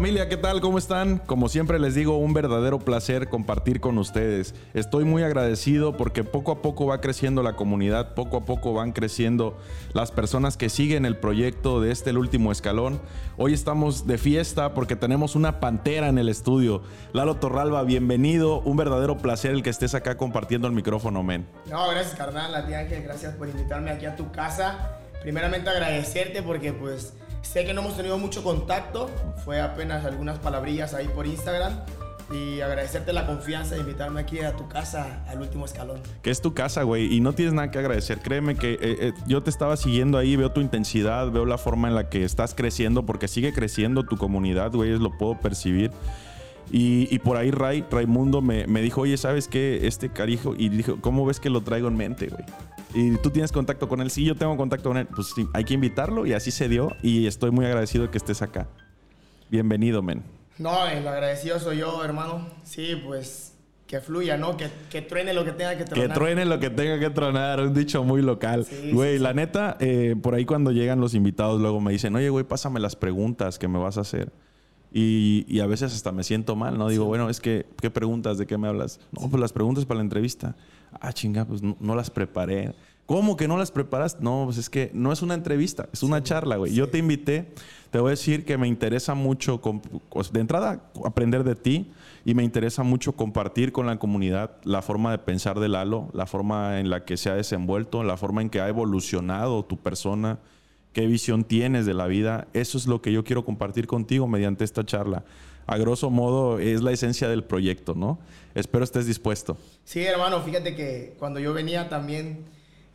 Familia, ¿qué tal? ¿Cómo están? Como siempre les digo, un verdadero placer compartir con ustedes. Estoy muy agradecido porque poco a poco va creciendo la comunidad, poco a poco van creciendo las personas que siguen el proyecto de este último escalón. Hoy estamos de fiesta porque tenemos una pantera en el estudio. Lalo Torralba, bienvenido. Un verdadero placer el que estés acá compartiendo el micrófono, men. No, gracias, carnal. A ti, Ángel, gracias por invitarme aquí a tu casa. Primeramente agradecerte porque pues Sé que no hemos tenido mucho contacto, fue apenas algunas palabrillas ahí por Instagram. Y agradecerte la confianza de invitarme aquí a tu casa, al último escalón. Que es tu casa, güey, y no tienes nada que agradecer. Créeme que eh, eh, yo te estaba siguiendo ahí, veo tu intensidad, veo la forma en la que estás creciendo, porque sigue creciendo tu comunidad, güey, lo puedo percibir. Y, por ahí Ray, Raimundo me, me dijo, oye, ¿sabes qué? Este carijo, y dijo, ¿cómo ves que lo traigo en mente, güey? Y tú tienes contacto con él. Sí, yo tengo contacto con él. Pues sí, hay que invitarlo y así se dio. Y estoy muy agradecido de que estés acá. Bienvenido, men. No, el agradecido soy yo, hermano. Sí, pues que fluya, ¿no? Que, que, truene lo que tenga que tronar. Que truene lo que tenga que tronar, un dicho muy local. güey, la neta, eh, por ahí cuando llegan los invitados, luego me dicen, oye, güey, pásame las preguntas que me vas a hacer. Y, y a veces hasta me siento mal, ¿no? Digo, bueno, es que, ¿qué preguntas? ¿De qué me hablas? No, pues las preguntas para la entrevista. Ah, chinga, pues no, las preparé. ¿Cómo que no las preparas? No, pues es que no es una entrevista, es una charla, güey. Yo te invité, te voy a decir que me interesa mucho, de entrada, aprender de ti y me interesa mucho compartir con la comunidad la forma de pensar de Lalo, la forma en la que se ha desenvuelto, la forma en que ha evolucionado tu persona, qué visión tienes de la vida. Eso es lo que yo quiero compartir contigo mediante esta charla a grosso modo es la esencia del proyecto, ¿no? Espero estés dispuesto. Sí, hermano, fíjate que cuando yo venía también,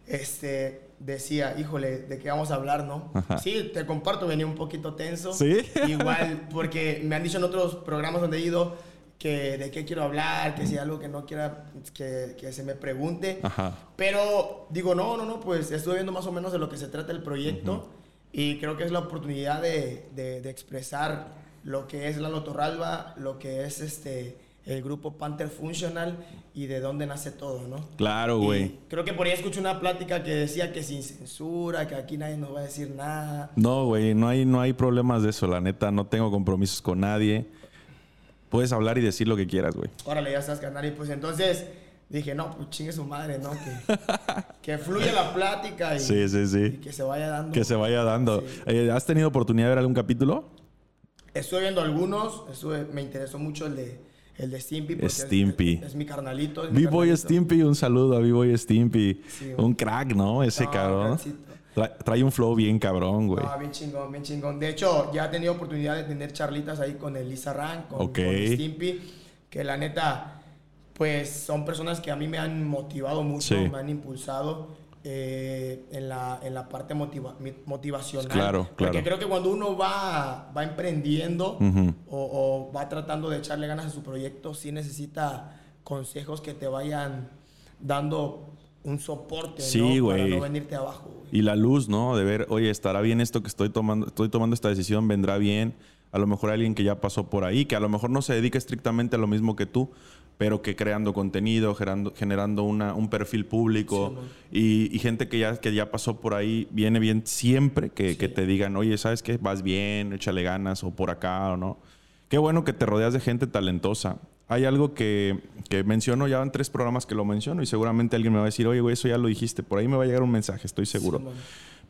este, decía, híjole, ¿de qué vamos a hablar, no? Sí, te comparto, venía un poquito tenso. Sí. Igual, porque me han dicho en otros programas donde he ido que de qué quiero hablar, que si hay algo que no quiera que, que se me pregunte. Ajá. Pero digo, no, no, no, pues estuve viendo más o menos de lo que se trata el proyecto y creo que es la oportunidad de, de, de expresar lo que es la Lotorralba, lo que es este el grupo Panther Functional y de dónde nace todo, ¿no? Claro, güey. Creo que por ahí escuché una plática que decía que sin censura, que aquí nadie nos va a decir nada. No, güey, no hay, no hay problemas de eso, la neta, no tengo compromisos con nadie. Puedes hablar y decir lo que quieras, güey. Órale, ya estás, canal. Y pues entonces dije, no, pues chingue su madre, ¿no? Que, que fluya la plática y, sí, sí, sí. y, que se vaya dando. Que se vaya dando. Eh, ¿Has tenido oportunidad de ver algún capítulo? Estuve viendo algunos, me interesó mucho el de, el de Stimpy. Stimpy. Es, mi carnalito. B-Boy Stimpy, un saludo a B-Boy Stimpy. un, crack, ¿no? Ese cabrón. Trae, un flow bien cabrón, güey. Ah, bien chingón, bien chingón. De hecho, ya he tenido oportunidad de tener charlitas ahí con Elisa Rank, con, con Stimpy, que la neta, pues son personas que a mí me han motivado mucho, me han impulsado. Eh, en, la, en la parte motivacional. Claro, claro. Porque creo que cuando uno va, va emprendiendo o, va tratando de echarle ganas a su proyecto, sí necesita consejos que te vayan dando un soporte sí, ¿no? para no venirte abajo. Y la luz, ¿no? De ver, oye, estará bien esto que estoy tomando, estoy tomando esta decisión, vendrá bien. A lo mejor alguien que ya pasó por ahí, que a lo mejor no se dedica estrictamente a lo mismo que tú, pero que creando contenido, generando, generando una, un perfil público y, gente que ya, que ya pasó por ahí, viene bien siempre que, que, te digan, oye, ¿sabes qué? Vas bien, échale ganas o por acá o no. Qué bueno que te rodeas de gente talentosa. Hay algo que, que menciono, ya en tres programas que lo menciono y seguramente alguien me va a decir, oye, güey, eso ya lo dijiste, por ahí me va a llegar un mensaje, estoy seguro.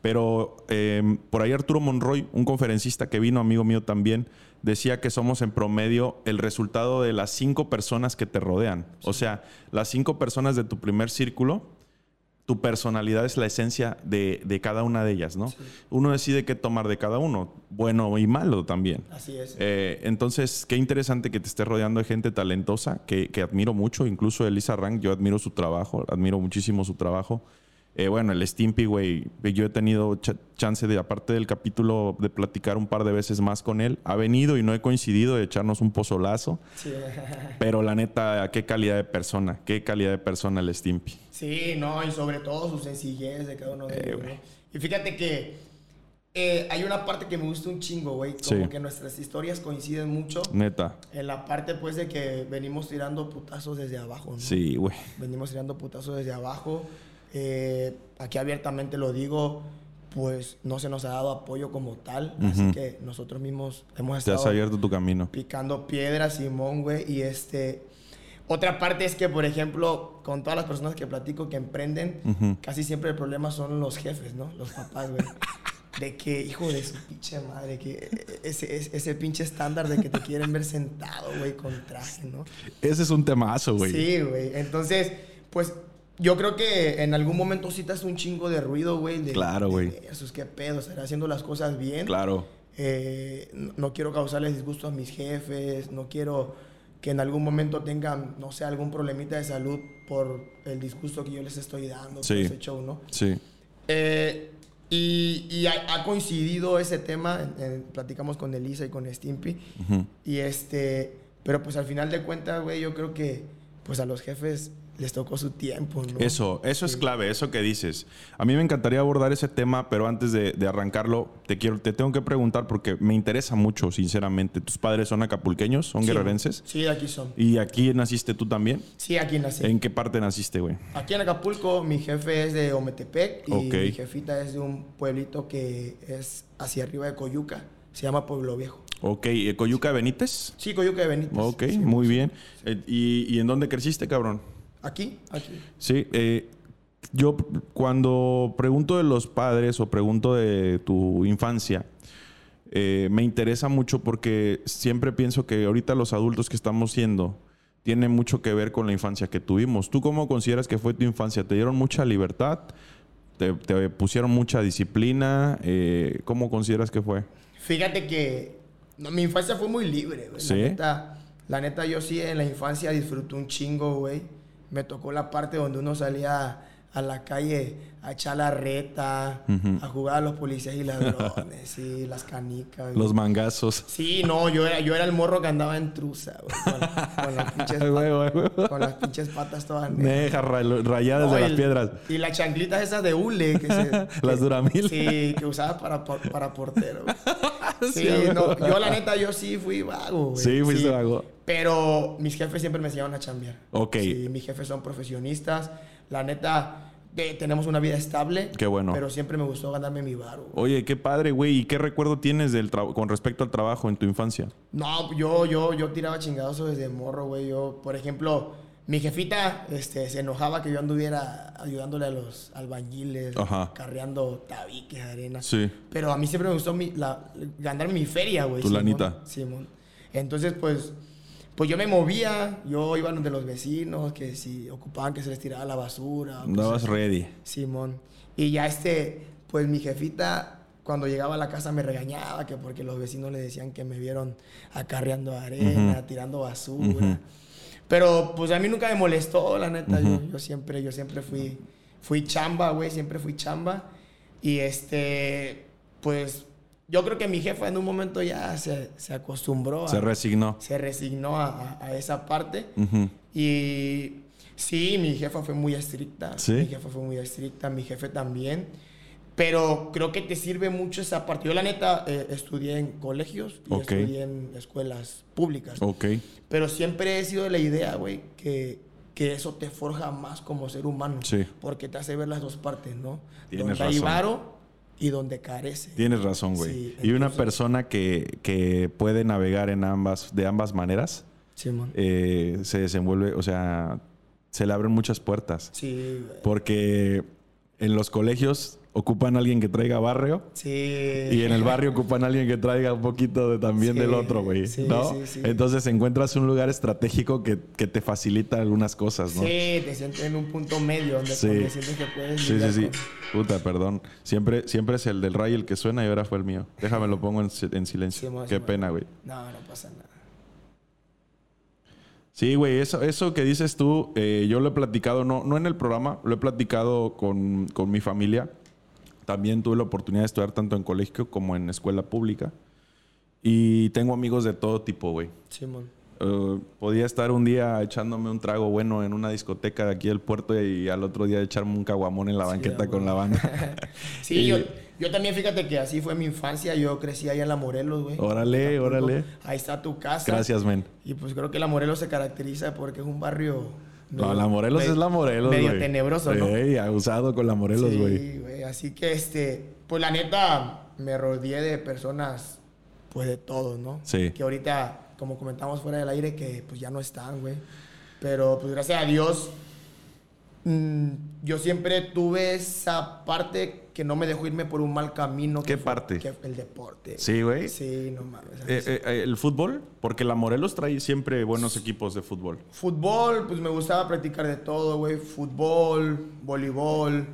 Pero em, por ahí Arturo Monroy, un conferencista que vino, amigo mío también, decía que somos en promedio el resultado de las cinco personas que te rodean. O sea, las cinco personas de tu primer círculo, tu personalidad es la esencia de, cada una de ellas, ¿no? Uno decide qué tomar de cada uno, bueno y malo también. Así es. Eh, entonces, qué interesante que te estés rodeando de gente talentosa, que, que admiro mucho, incluso Elisa Rank, yo admiro su trabajo, admiro muchísimo su trabajo. Eh, bueno, el Stimpy, güey, yo he tenido chance de, aparte del capítulo, de platicar un par de veces más con él. Ha venido y no he coincidido de echarnos un pozolazo. Sí. Pero la neta, qué calidad de persona, qué calidad de persona el Stimpy. Sí, no, y sobre todo su sencillez de cada uno de ellos. Y fíjate que eh, hay una parte que me gusta un chingo, güey. Como que nuestras historias coinciden mucho. Neta. En la parte, pues, de que venimos tirando putazos desde abajo, ¿no? Sí, güey. Venimos tirando putazos desde abajo. Eh, aquí abiertamente lo digo, pues no se nos ha dado apoyo como tal. Así que nosotros mismos hemos estado... Te has abierto tu camino. Picando piedras, Simón, güey. Y este... Otra parte es que, por ejemplo, con todas las personas que platico que emprenden, casi siempre el problema son los jefes, ¿no? Los papás, güey. De que, hijo de su pinche madre, que ese, ese, pinche estándar de que te quieren ver sentado, güey, con traje, ¿no? Ese es un temazo, güey. Sí, güey. Entonces, pues yo creo que en algún momento sí te hace un chingo de ruido, güey. claro, güey. Eso es que pedo, estaré haciendo las cosas bien. Claro. Eh, no, quiero causarles disgusto a mis jefes, no quiero que en algún momento tengan, no sé, algún problemita de salud por el disgusto que yo les estoy dando, sí. ese show, ¿no? Sí. Eh, y, ha, coincidido ese tema, platicamos con Elisa y con Stimpy, y este, pero pues al final de cuentas, güey, yo creo que pues a los jefes les tocó su tiempo, ¿no? Eso, eso es clave, eso que dices. A mí me encantaría abordar ese tema, pero antes de, arrancarlo, te quiero, te tengo que preguntar porque me interesa mucho, sinceramente. ¿Tus padres son acapulqueños? ¿Son guerrerenses? Sí, aquí son. ¿Y aquí naciste tú también? Sí, aquí nací. ¿En qué parte naciste, güey? Aquí en Acapulco, mi jefe es de Ometepec y mi jefita es de un pueblito que es hacia arriba de Coyuca. Se llama Pueblo Viejo. Ok, ¿Coyuca de Benítez? Sí, Coyuca de Benítez. Ok, muy bien. Eh, ¿Y, ¿Y en dónde creciste, cabrón? Aquí, aquí. Sí, eh, yo cuando pregunto de los padres o pregunto de tu infancia, eh, me interesa mucho porque siempre pienso que ahorita los adultos que estamos siendo tienen mucho que ver con la infancia que tuvimos. ¿Tú cómo consideras que fue tu infancia? ¿Te dieron mucha libertad? ¿Te, pusieron mucha disciplina? Eh, ¿Cómo consideras que fue? Fíjate que mi infancia fue muy libre. ¿Sí? La neta, la neta, yo sí en la infancia disfruté un chingo, güey me tocó la parte donde uno salía a la calle a echar la reta, a jugar a los policías y ladrones, sí, las canicas. Los mangazos. Sí, no, yo era, yo era el morro que andaba en truza, con, las pinches patas, con las pinches patas todas negras. rayadas de las piedras. Y las chanclitas esas de hule. Que se, las duramil. Sí, que usaba para, para portero. Sí, no, yo la neta, yo sí fui vago, güey. Sí, fuiste vago. Pero mis jefes siempre me enseñaron a chambear. Ok. Sí, mis jefes son profesionistas. La neta, tenemos una vida estable. Qué bueno. Pero siempre me gustó ganarme mi bar. Oye, qué padre, güey. ¿Y qué recuerdo tienes del con respecto al trabajo en tu infancia? No, yo, yo, yo tiraba chingados desde morro, güey. Yo, por ejemplo, mi jefita este, se enojaba que yo anduviera ayudándole a los albañiles, carreando tabiques, arena. Sí. Pero a mí siempre me gustó mi, ganarme mi feria, güey. Tu lanita. Simón. Entonces, pues pues yo me movía, yo iba donde los vecinos, que si ocupaban que se les tirara la basura. Andabas ready. Simón. Y ya este, pues mi jefita, cuando llegaba a la casa me regañaba, que porque los vecinos le decían que me vieron acarreando arena, tirando basura. Pero pues a mí nunca me molestó, la neta. yo, yo, siempre, yo siempre fui, fui chamba, güey, siempre fui chamba. Y este, pues yo creo que mi jefa en un momento ya se, se acostumbró. Se resignó. Se resignó a, a esa parte. Y sí, mi jefa fue muy estricta. ¿Sí? Mi jefa fue muy estricta, mi jefe también. Pero creo que te sirve mucho esa parte. Yo, la neta, eh, estudié en colegios y estudié en escuelas públicas. Ok. Pero siempre he sido de la idea, güey, que, que eso te forja más como ser humano. Sí. Porque te hace ver las dos partes, ¿no? Tienes razón y donde carece. Tienes razón, güey. y una persona que, que, puede navegar en ambas, de ambas maneras, eh, se desenvuelve, o sea, se le abren muchas puertas. Sí. Porque en los colegios ocupan a alguien que traiga barrio. Sí. Y en el barrio ocupan a alguien que traiga un poquito de, también del otro, güey. ¿No? Entonces encuentras un lugar estratégico que, que, te facilita algunas cosas, ¿no? Sí, te sientes en un punto medio donde, sientes que puedes. Sí, sí, sí. Puta, perdón. Siempre, siempre es el del Ray el que suena y ahora fue el mío. Déjame lo pongo en, en silencio. Qué pena, güey. No, no pasa nada. Sí, güey, eso, eso que dices tú, eh, yo lo he platicado, no, no en el programa, lo he platicado con, con mi familia también tuve la oportunidad de estudiar tanto en colegio como en escuela pública. Y tengo amigos de todo tipo, güey. Simón. Uh, podía estar un día echándome un trago bueno en una discoteca de aquí del puerto y al otro día echarme un caguamón en la banqueta con la banda. sí, yo, yo, también fíjate que así fue mi infancia. Yo crecí allá en La Morelos, güey. Órale, órale. Ahí está tu casa. Gracias, men. Y pues creo que La Morelos se caracteriza porque es un barrio no, la Morelos es la Morelos, Medio tenebroso, ¿no? ha usado con la Morelos, güey. Sí, güey. Así que, este, pues la neta, me rodeé de personas, pues de todos, ¿no? Sí. Que ahorita, como comentamos fuera del aire, que pues ya no están, güey. Pero pues gracias a Dios, mm, yo siempre tuve esa parte que no me dejó irme por un mal camino. ¿Qué parte? el deporte. Sí, güey. Sí, no mames. Eh, eh, ¿El fútbol? Porque la Morelos trae siempre buenos equipos de fútbol. Fútbol, pues me gustaba practicar de todo, güey. Fútbol, voleibol,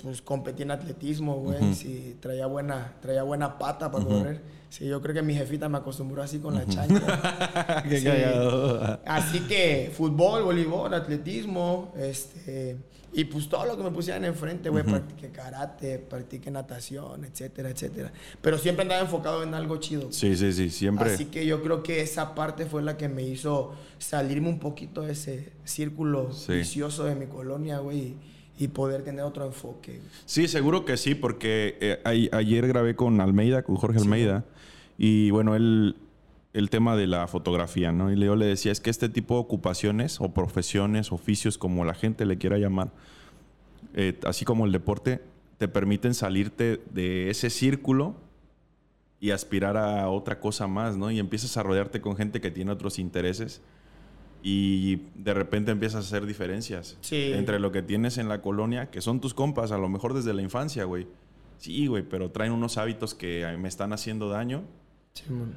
pues competí en atletismo, güey. Sí, traía buena, traía buena pata para correr. Sí, yo creo que mi jefita me acostumbró así con la chancla. Qué cagado. Así que fútbol, voleibol, atletismo, este... Y pues todo lo que me pusieran enfrente, güey, practiqué karate, practiqué natación, etcétera, etcétera. Pero siempre andaba enfocado en algo chido. Sí, sí, sí, siempre. Así que yo creo que esa parte fue la que me hizo salirme un poquito de ese círculo vicioso de mi colonia, güey, y poder tener otro enfoque. Sí, seguro que sí, porque eh, ayer grabé con Almeida, con Jorge Almeida. Y bueno, él, el tema de la fotografía, ¿no? Y yo le decía, es que este tipo de ocupaciones o profesiones, oficios, como la gente le quiera llamar, eh, así como el deporte, te permiten salirte de ese círculo y aspirar a otra cosa más, ¿no? Y empiezas a rodearte con gente que tiene otros intereses y de repente empiezas a hacer diferencias entre lo que tienes en la colonia, que son tus compas, a lo mejor desde la infancia, güey. Sí, güey, pero traen unos hábitos que me están haciendo daño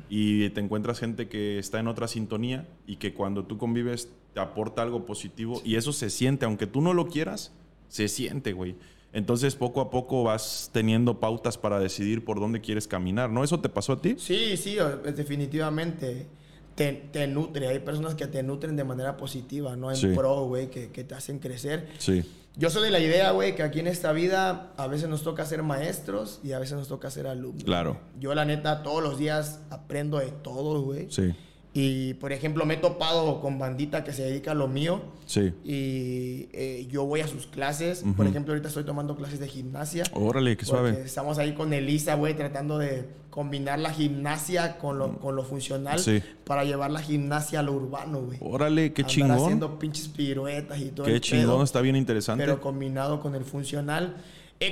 y te encuentras gente que está en otra sintonía y que cuando tú convives te aporta algo positivo y eso se siente, aunque tú no lo quieras, se siente, güey. Entonces poco a poco vas teniendo pautas para decidir por dónde quieres caminar, ¿no? ¿Eso te pasó a ti? Sí, sí, definitivamente. Te, te nutre, hay personas que te nutren de manera positiva, ¿no? En pro, güey, que, que te hacen crecer. Sí. Yo soy de la idea, güey, que aquí en esta vida a veces nos toca ser maestros y a veces nos toca ser alumnos. Claro. Yo, la neta, todos los días aprendo de todo, güey. Sí. Y, por ejemplo, me he topado con bandita que se dedica a lo mío. Sí. Y eh, yo voy a sus clases. Por ejemplo, ahorita estoy tomando clases de gimnasia. Órale, qué suave. Estamos ahí con Elisa, güey, tratando de combinar la gimnasia con lo, con lo funcional para llevar la gimnasia a lo urbano, güey. Órale, qué chingón. haciendo pinches piruetas y todo. Qué chingón, está bien interesante. Pero combinado con el funcional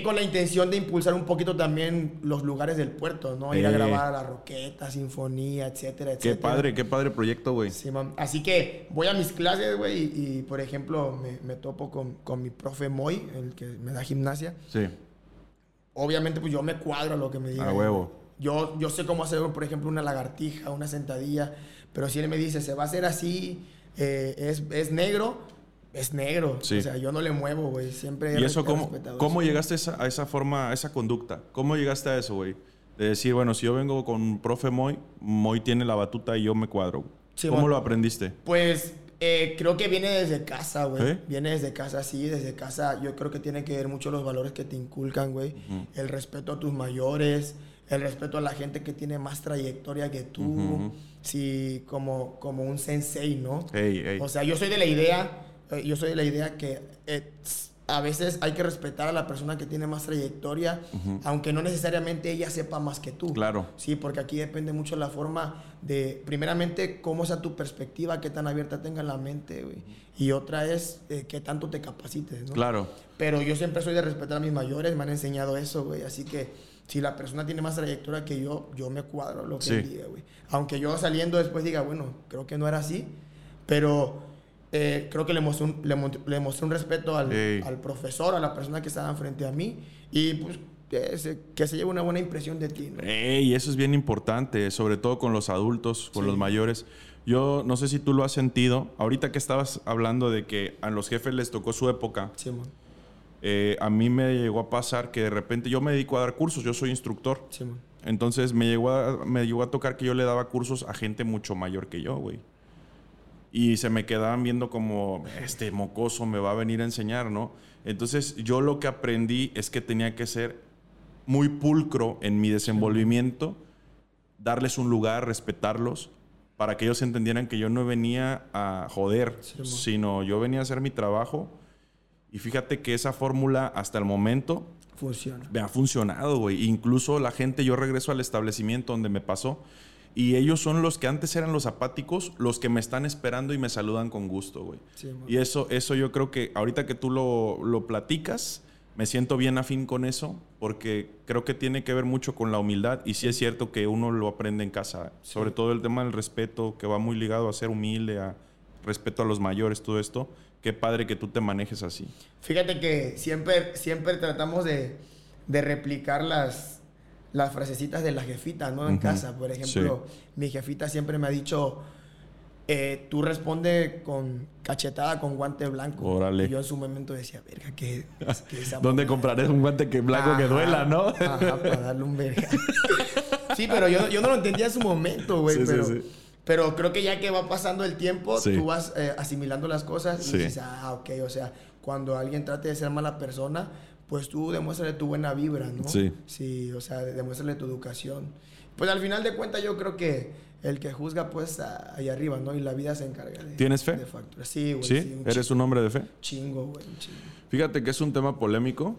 con la intención de impulsar un poquito también los lugares del puerto, ¿no? Ir a grabar a la Roqueta, Sinfonía, etcétera, etcétera. Qué padre, qué padre proyecto, güey. Sí, Así que voy a mis clases, güey, y, por ejemplo me, topo con, con, mi profe Moy, el que me da gimnasia. Sí. Obviamente, pues yo me cuadro a lo que me diga. A huevo. Yo, yo sé cómo hacer, por ejemplo, una lagartija, una sentadilla, pero si él me dice, se va a hacer así, eh, es, es negro, es negro. O sea, yo no le muevo, güey. Siempre ¿Y eso cómo, cómo llegaste a esa, forma, a esa conducta? ¿Cómo llegaste a eso, güey? De decir, bueno, si yo vengo con profe Moy, Moy tiene la batuta y yo me cuadro. ¿Cómo lo aprendiste? Pues eh, creo que viene desde casa, güey. Viene desde casa, sí, desde casa. Yo creo que tiene que ver mucho los valores que te inculcan, güey. El respeto a tus mayores, el respeto a la gente que tiene más trayectoria que tú. Sí, como, como un sensei, ¿no? O sea, yo soy de la idea eh, yo soy de la idea que eh, a veces hay que respetar a la persona que tiene más trayectoria, aunque no necesariamente ella sepa más que tú. Claro. Sí, porque aquí depende mucho la forma de, primeramente, cómo sea tu perspectiva, qué tan abierta tenga la mente, güey. Y otra es eh, qué tanto te capacites, ¿no? Claro. Pero yo siempre soy de respetar a mis mayores, me han enseñado eso, güey. Así que si la persona tiene más trayectoria que yo, yo me cuadro lo que diga, güey. Aunque yo saliendo después diga, bueno, creo que no era así, pero eh, creo que le mostré un, le, mostré un respeto al, al, profesor, a la persona que estaba frente a mí y pues que se, que se lleve una buena impresión de ti. Y eso es bien importante, sobre todo con los adultos, con los mayores. Yo no sé si tú lo has sentido, ahorita que estabas hablando de que a los jefes les tocó su época. Sí, eh, a mí me llegó a pasar que de repente yo me dedico a dar cursos, yo soy instructor. Sí, Entonces me llegó, a, me llegó a tocar que yo le daba cursos a gente mucho mayor que yo, güey y se me quedaban viendo como, este mocoso me va a venir a enseñar, ¿no? Entonces yo lo que aprendí es que tenía que ser muy pulcro en mi desenvolvimiento, darles un lugar, respetarlos, para que ellos entendieran que yo no venía a joder, sino yo venía a hacer mi trabajo. Y fíjate que esa fórmula hasta el momento Funciona. me ha funcionado, güey. Incluso la gente, yo regreso al establecimiento donde me pasó Y ellos son los que antes eran los apáticos, los que me están esperando y me saludan con gusto, güey. y eso, eso yo creo que ahorita que tú lo, lo platicas, me siento bien afín con eso, porque creo que tiene que ver mucho con la humildad. Y sí es cierto que uno lo aprende en casa. Sobre todo el tema del respeto, que va muy ligado a ser humilde, a respeto a los mayores, todo esto. Qué padre que tú te manejes así. Fíjate que siempre, siempre tratamos de, de replicar las, las frasecitas de la jefita, ¿no? En casa, por ejemplo, mi jefita siempre me ha dicho, eh, tú responde con cachetada con guante blanco. Órale. Y yo en su momento decía, verga, ¿qué, ¿Dónde compraré un guante que blanco que duela, no? Ajá, para darle un verga. sí, pero yo, yo, no lo entendía en su momento, güey, pero... Pero creo que ya que va pasando el tiempo, tú vas eh, asimilando las cosas y dices, ah, ok, o sea, cuando alguien trate de ser mala persona, pues tú demuéstrale tu buena vibra, ¿no? Sí. Sí, o sea, demuéstrale tu educación. Pues al final de cuentas yo creo que el que juzga pues ahí arriba, ¿no? Y la vida se encarga de... ¿Tienes fe? Sí, güey. ¿Sí? ¿Eres un hombre de fe? Chingo, güey, chingo. Fíjate que es un tema polémico.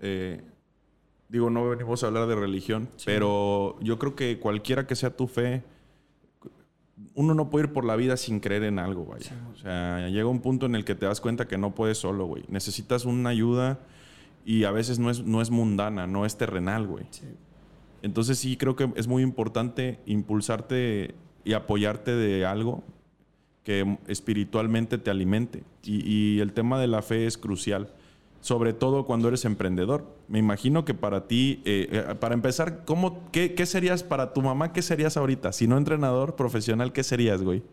Eh, digo, no venimos a hablar de religión, pero yo creo que cualquiera que sea tu fe, uno no puede ir por la vida sin creer en algo, vaya. o sea, llega un punto en el que te das cuenta que no puedes solo, güey. Necesitas una ayuda y a veces no es, no es mundana, no es terrenal, güey. Entonces sí creo que es muy importante impulsarte y apoyarte de algo que espiritualmente te alimente. Y, el tema de la fe es crucial, sobre todo cuando eres emprendedor. Me imagino que para ti, eh, eh, para empezar, ¿cómo, qué, qué, serías para tu mamá? ¿Qué serías ahorita? Si no entrenador profesional, ¿qué serías, güey?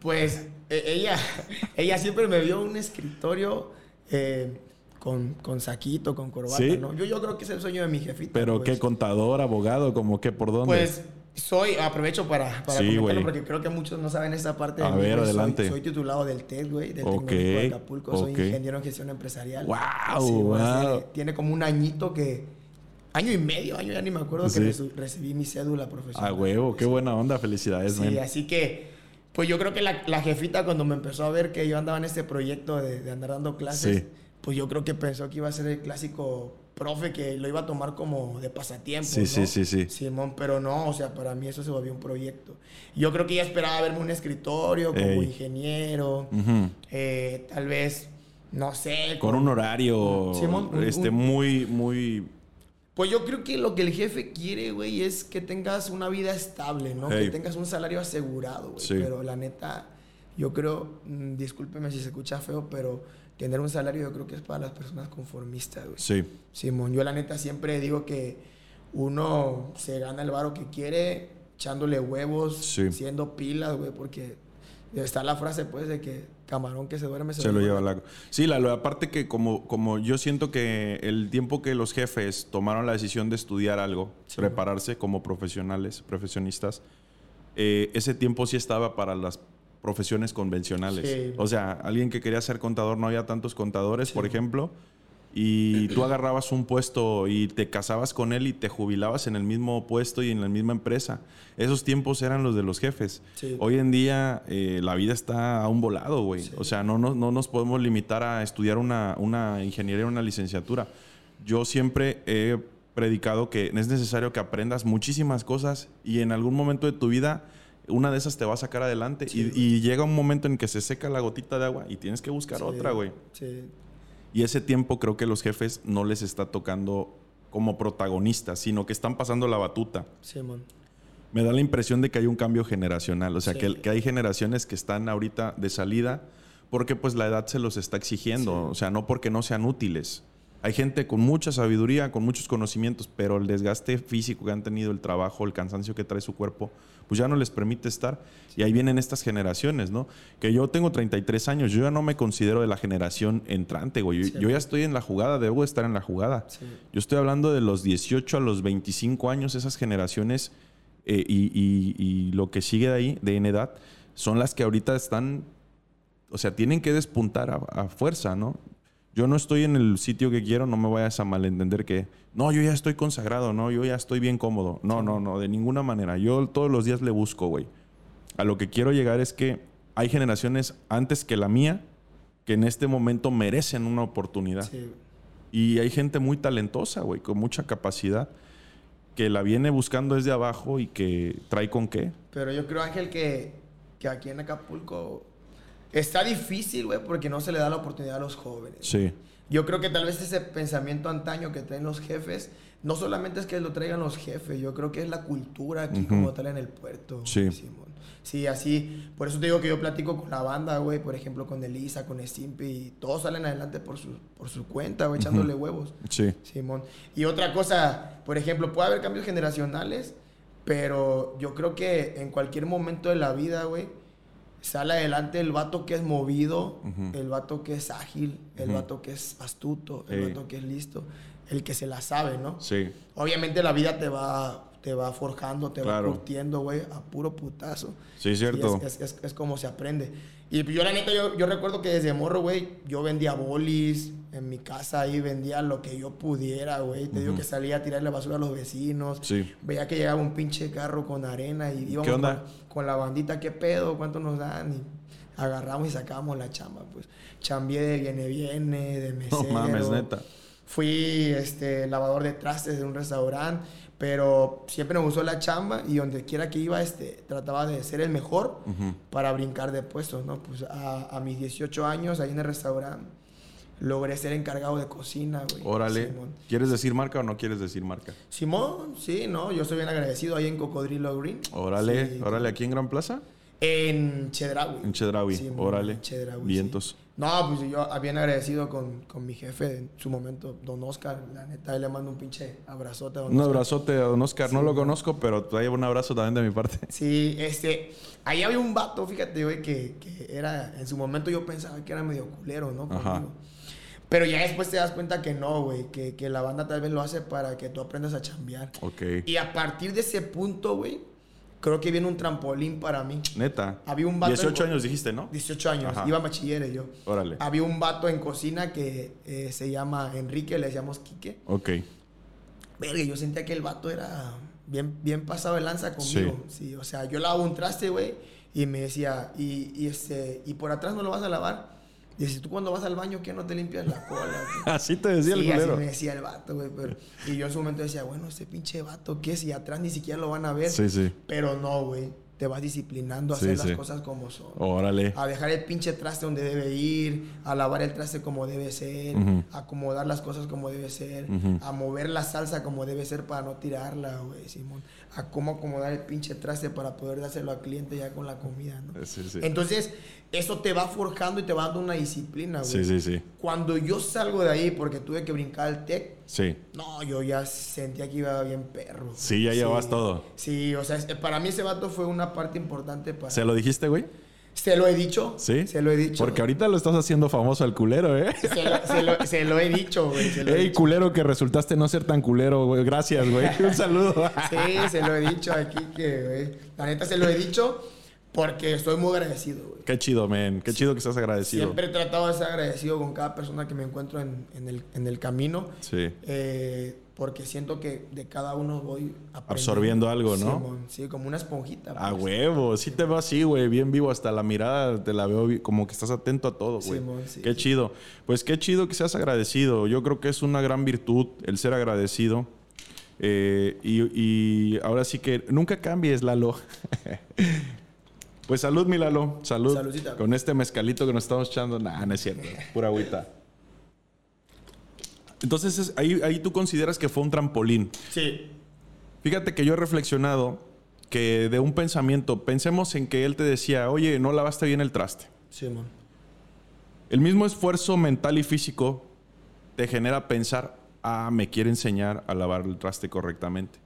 Pues e, ella, ella siempre me vio un escritorio eh, con, con saquito, con corbata, ¿no? Yo, yo creo que es el sueño de mi jefita. ¿Pero pues. qué contador, abogado, como qué, por dónde? Pues soy, aprovecho para, para comentarlo porque creo que muchos no saben esa parte. A ver, adelante. Soy, titulado del TED, güey, del Tecnológico de Acapulco. Soy ingeniero en gestión empresarial. ¡Wow! Tiene, como un añito que... Año y medio, año ya ni me acuerdo que recibí mi cédula profesional. Ah, huevo, qué buena onda, felicidades, Sí, así que... Pues yo creo que la, la, jefita cuando me empezó a ver que yo andaba en este proyecto de, de andar dando clases... Sí pues yo creo que pensó que iba a ser el clásico profe que lo iba a tomar como de pasatiempo. Sí, sí, sí, sí. Simón, pero no, o sea, para mí eso se volvió un proyecto. Yo creo que ella esperaba verme un escritorio como ingeniero, eh, tal vez, no sé. Con, un horario este, muy, muy... Pues yo creo que lo que el jefe quiere, güey, es que tengas una vida estable, ¿no? Que tengas un salario asegurado, güey. Pero la neta, yo creo, mm, discúlpeme si se escucha feo, pero tener un salario yo creo que es para las personas conformistas, güey. Sí. Simón, yo la neta siempre digo que uno se gana el varo que quiere echándole huevos, siendo pilas, güey, porque está la frase, pues, de que camarón que se duerme se, lo lleva lago. Sí, la, aparte que como, como yo siento que el tiempo que los jefes tomaron la decisión de estudiar algo, prepararse como profesionales, profesionistas, eh, ese tiempo sí estaba para las profesiones convencionales. O sea, alguien que quería ser contador, no había tantos contadores, por ejemplo, y tú agarrabas un puesto y te casabas con él y te jubilabas en el mismo puesto y en la misma empresa. Esos tiempos eran los de los jefes. Hoy en día eh, la vida está a un volado, güey. O sea, no, no, no, nos podemos limitar a estudiar una, una ingeniería, una licenciatura. Yo siempre he predicado que es necesario que aprendas muchísimas cosas y en algún momento de tu vida una de esas te va a sacar adelante y, llega un momento en que se seca la gotita de agua y tienes que buscar otra, güey. Sí. Y ese tiempo creo que los jefes no les está tocando como protagonistas, sino que están pasando la batuta. Sí, man. Me da la impresión de que hay un cambio generacional, o sea, que, que, hay generaciones que están ahorita de salida porque pues la edad se los está exigiendo, o sea, no porque no sean útiles. Hay gente con mucha sabiduría, con muchos conocimientos, pero el desgaste físico que han tenido, el trabajo, el cansancio que trae su cuerpo, pues ya no les permite estar. Y ahí vienen estas generaciones, ¿no? Que yo tengo 33 años, yo ya no me considero de la generación entrante, güey. Yo, ya estoy en la jugada, debo estar en la jugada. Yo estoy hablando de los 18 a los 25 años, esas generaciones eh, y, lo que sigue de ahí, de en edad, son las que ahorita están, o sea, tienen que despuntar a fuerza, ¿no? Yo no estoy en el sitio que quiero, no me vayas a malentender que, no, yo ya estoy consagrado, no, yo ya estoy bien cómodo. No, no, no, de ninguna manera. Yo todos los días le busco, güey. A lo que quiero llegar es que hay generaciones antes que la mía que en este momento merecen una oportunidad. Y hay gente muy talentosa, güey, con mucha capacidad que la viene buscando desde abajo y que trae con qué. Pero yo creo, Ángel, que, que aquí en Acapulco está difícil, güey, porque no se le da la oportunidad a los jóvenes. Sí. Yo creo que tal vez ese pensamiento antaño que traen los jefes, no solamente es que lo traigan los jefes, yo creo que es la cultura aquí como tal en el puerto. Sí. Simón. Sí, así. Por eso te digo que yo platico con la banda, güey, por ejemplo, con Elisa, con Stimpy, y todos salen adelante por su, por su cuenta, güey, echándole huevos. Sí. Simón. Y otra cosa, por ejemplo, puede haber cambios generacionales, pero yo creo que en cualquier momento de la vida, güey, sale adelante el vato que es movido, el vato que es ágil, el vato que es astuto, el vato que es listo, el que se la sabe, ¿no? Sí. Obviamente la vida te va te va forjando, te va curtiendo, güey, a puro putazo. Sí, cierto. Es, es, es, como se aprende. Y yo, la neta, yo, yo recuerdo que desde morro, güey, yo vendía bolis en mi casa ahí, vendía lo que yo pudiera, güey. Te digo que salía a tirarle basura a los vecinos. Sí. Veía que llegaba un pinche carro con arena y íbamos ¿Qué onda? Con, la bandita, ¿qué pedo? ¿Cuánto nos dan? Y agarramos y sacábamos la chamba, pues. Chambié de viene, viene, de mesero. No mames, neta. Fui este, lavador de trastes de un restaurante pero siempre me gustó la chamba y donde quiera que iba, este, trataba de ser el mejor para brincar de puestos, ¿no? Pues a, a, mis 18 años, ahí en el restaurante, logré ser encargado de cocina, güey. Órale. ¿Quieres decir marca o no quieres decir marca? Simón, sí, no, yo estoy bien agradecido ahí en Cocodrilo Green. Órale, órale, ¿aquí en Gran Plaza? En Chedraui. En Chedraui, órale. Vientos. No, pues yo bien agradecido con, con, mi jefe en su momento, don Oscar. La neta, le mando un pinche abrazote a don Un abrazote a don Oscar. no lo conozco, pero te un abrazo también de mi parte. Sí, este... Ahí había un vato, fíjate, güey, que, que era... En su momento yo pensaba que era medio culero, ¿no? Ajá. Pero ya después te das cuenta que no, güey. Que, que la banda tal vez lo hace para que tú aprendas a chambear. Ok. Y a partir de ese punto, güey creo que viene un trampolín para mí. Neta. Había un vato 18 años dijiste, ¿no? 18 años. Iba a bachilleres yo. Órale. Había un vato en cocina que eh, se llama Enrique, le decíamos Quique. Ok. Verga, yo sentía que el vato era bien, bien pasado de lanza conmigo. Sí. o sea, yo lavaba un traste, güey, y me decía, y, y, este, y por atrás no lo vas a lavar. Y dice, tú cuando vas al baño, ¿qué no te limpias la cola? así te decía el culero. así me decía el vato, güey. Y yo en su momento decía, bueno, ese pinche vato, ¿qué? Si atrás ni siquiera lo van a ver. Sí, sí. Pero no, güey te vas disciplinando a hacer las cosas como son. Órale. A dejar el pinche traste donde debe ir, a lavar el traste como debe ser, a acomodar las cosas como debe ser, a mover la salsa como debe ser para no tirarla, güey, Simón. A cómo acomodar el pinche traste para poder dárselo al cliente ya con la comida, ¿no? Sí, sí. Entonces, eso te va forjando y te va dando una disciplina, güey. Sí, sí, sí. Cuando yo salgo de ahí porque tuve que brincar el tech, sí. no, yo ya sentía que iba bien perro. Sí, ya llevas todo. Sí, o sea, para mí ese vato fue una parte importante para... ¿Se lo dijiste, güey? Se lo he dicho. ¿Sí? Se lo he dicho. Porque ahorita lo estás haciendo famoso al culero, ¿eh? Se lo, he dicho, güey. Ey, culero, que resultaste no ser tan culero, güey. Gracias, güey. Un saludo. sí, se lo he dicho aquí, que, güey. La neta se lo he dicho. Porque estoy muy agradecido, güey. Qué chido, men. Qué chido que estás agradecido. Siempre he tratado de ser agradecido con cada persona que me encuentro en, el, en el, camino. Sí. Eh, porque siento que de cada uno voy absorbiendo algo, ¿no? Sí, como una esponjita. A pues. huevo. Sí te va así, güey. Bien vivo. Hasta la mirada te la veo como que estás atento a todo, güey. Sí, qué chido. Pues qué chido que seas agradecido. Yo creo que es una gran virtud el ser agradecido. Eh, y, y ahora sí que nunca cambies, Lalo. Pues salud, Milalo. Salud. Saludcita. Con este mezcalito que nos estamos echando. Nah, no es cierto. Pura agüita. Entonces, ahí, ahí tú consideras que fue un trampolín. Sí. Fíjate que yo he reflexionado que de un pensamiento, pensemos en que él te decía, oye, no lavaste bien el traste. Sí, man. El mismo esfuerzo mental y físico te genera pensar, ah, me quiere enseñar a lavar el traste correctamente.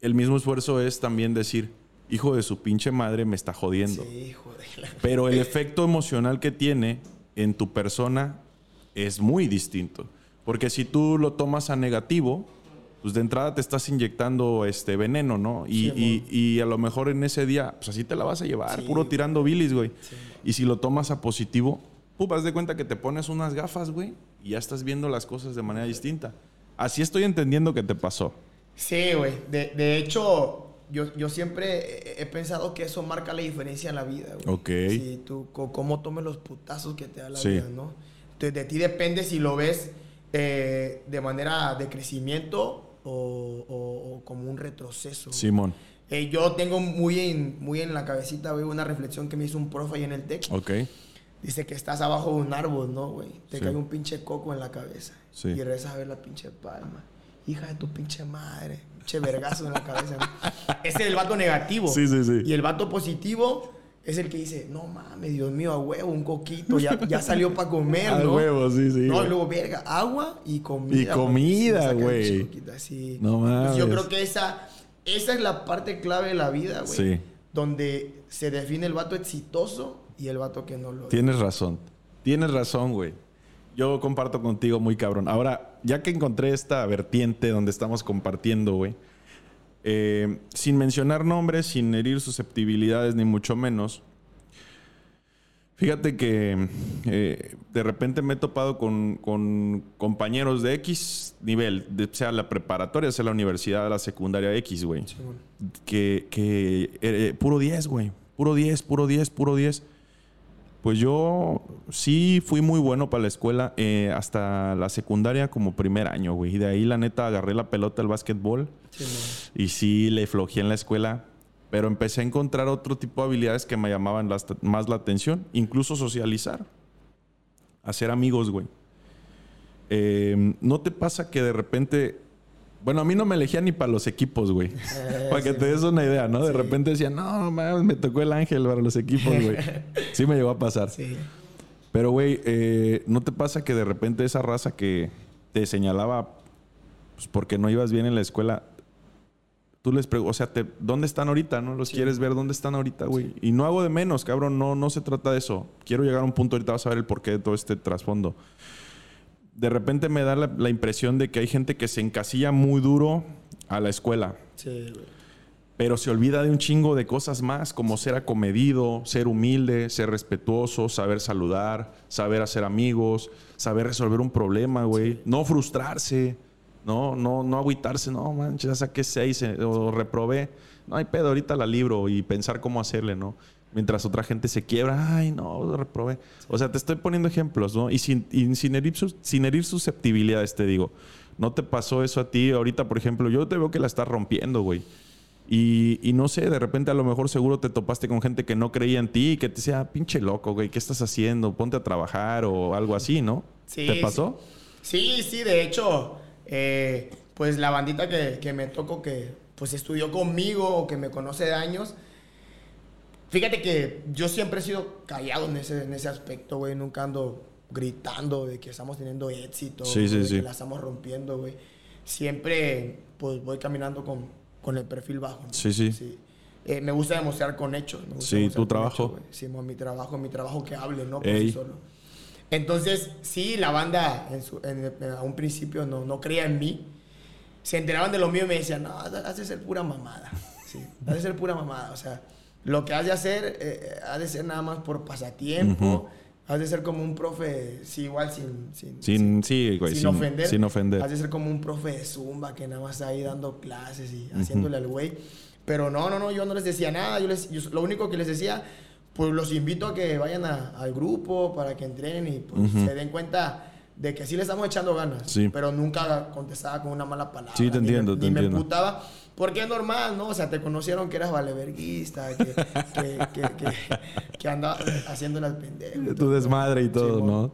El mismo esfuerzo es también decir, hijo de su pinche madre me está jodiendo. Sí, hijo de Pero el efecto emocional que tiene en tu persona es muy distinto. Porque si tú lo tomas a negativo, pues de entrada te estás inyectando este veneno, ¿no? Y, a lo mejor en ese día, pues así te la vas a llevar, puro tirando bilis, güey. y si lo tomas a positivo, pues vas de cuenta que te pones unas gafas, güey, y ya estás viendo las cosas de manera distinta. Así estoy entendiendo que te pasó. Sí, güey. De, de hecho, yo, yo siempre he pensado que eso marca la diferencia en la vida, güey. Ok. Si tú, cómo tomes los putazos que te da la vida, ¿no? Entonces, de ti depende si lo ves eh, de manera de crecimiento o, como un retroceso. Simón. Eh, yo tengo muy en, muy en la cabecita, güey, una reflexión que me hizo un profe ahí en el TEC. Ok. Dice que estás abajo de un árbol, ¿no, güey? Te cae un pinche coco en la cabeza. Sí. Y rezas a ver la pinche palma. Hija de tu pinche madre. Pinche vergazo en la cabeza. Ese es el vato negativo. Sí, sí, sí. Y el vato positivo es el que dice, no mames, Dios mío, a huevo, un coquito, ya, ya salió para comer, ¿no? A huevo, sí, sí. No, luego, verga, agua y comida. Y comida, güey. No mames. yo creo que esa, esa es la parte clave de la vida, güey. Sí. Donde se define el vato exitoso y el vato que no lo Tienes razón. Tienes razón, güey. Yo comparto contigo muy cabrón. Ahora, ya que encontré esta vertiente donde estamos compartiendo, güey, eh, sin mencionar nombres, sin herir susceptibilidades, ni mucho menos, fíjate que eh, de repente me he topado con, compañeros de X nivel, sea la preparatoria, sea la universidad, la secundaria X, güey. Que, que eh, puro 10, güey. Puro 10, puro 10, puro 10. Pues yo sí fui muy bueno para la escuela eh, hasta la secundaria como primer año, güey. Y de ahí, la neta, agarré la pelota del básquetbol. y sí, le flojé en la escuela. Pero empecé a encontrar otro tipo de habilidades que me llamaban más la atención. Incluso socializar. Hacer amigos, güey. Eh, ¿No te pasa que de repente bueno, a mí no me elegían ni para los equipos, güey. Eh, para que te des una idea, ¿no? De repente decían, no, me tocó el ángel para los equipos, güey. sí me llegó a pasar. Sí. Pero, güey, eh, ¿no te pasa que de repente esa raza que te señalaba pues, porque no ibas bien en la escuela, tú les preguntas, o sea, ¿dónde están ahorita? ¿No los quieres ver? ¿Dónde están ahorita, güey? Y no hago de menos, cabrón. No, no se trata de eso. Quiero llegar a un punto, ahorita vas a ver el porqué de todo este trasfondo de repente me da la, impresión de que hay gente que se encasilla muy duro a la escuela. Sí, Pero se olvida de un chingo de cosas más, como ser acomedido, ser humilde, ser respetuoso, saber saludar, saber hacer amigos, saber resolver un problema, güey. No frustrarse, no, no, no agüitarse, no, manches, ya saqué seis eh, o reprobé. No hay pedo, ahorita la libro y pensar cómo hacerle, ¿no? Mientras otra gente se quiebra, ay, no, reprobé. O sea, te estoy poniendo ejemplos, ¿no? Y sin, sin, herir, sin herir susceptibilidades, te digo, ¿no te pasó eso a ti? Ahorita, por ejemplo, yo te veo que la estás rompiendo, güey. Y, y, no sé, de repente a lo mejor seguro te topaste con gente que no creía en ti y que te decía, pinche loco, güey, ¿qué estás haciendo? Ponte a trabajar o algo así, ¿no? Sí, ¿Te pasó? Sí, sí, de hecho, eh, pues la bandita que, que me tocó que pues estudió conmigo o que me conoce de años, Fíjate que yo siempre he sido callado en ese, en ese aspecto, güey. Nunca ando gritando de que estamos teniendo éxito, sí, sí, que la estamos rompiendo, güey. Siempre, pues, voy caminando con, con el perfil bajo. Sí, sí. Eh, me gusta demostrar con hechos. sí, tu trabajo. sí, mi trabajo, mi trabajo que hable, no por sí solo. Entonces, sí, la banda a un principio no, no creía en mí. Se enteraban de lo mío y me decían, no, de ser pura mamada. Sí, de ser pura mamada. O sea, lo que has de hacer eh, eh, ha de ser nada más por pasatiempo. Has de ser como un profe, sí, igual sin... Sin, sin, sí, sin, ofender. Sin ofender. Has de ser como un profe de Zumba que nada más está ahí dando clases y haciéndole al güey. Pero no, no, no, yo no les decía nada. Yo les, lo único que les decía, pues los invito a que vayan al grupo para que entrenen y pues, se den cuenta de que sí le estamos echando ganas. Sí. Pero nunca contestaba con una mala palabra. Sí, te entiendo, te entiendo. me putaba. Porque es normal, ¿no? O sea, te conocieron que eras valeverguista, que, que, que, andabas haciendo las pendejas. Tu desmadre y todo, ¿no?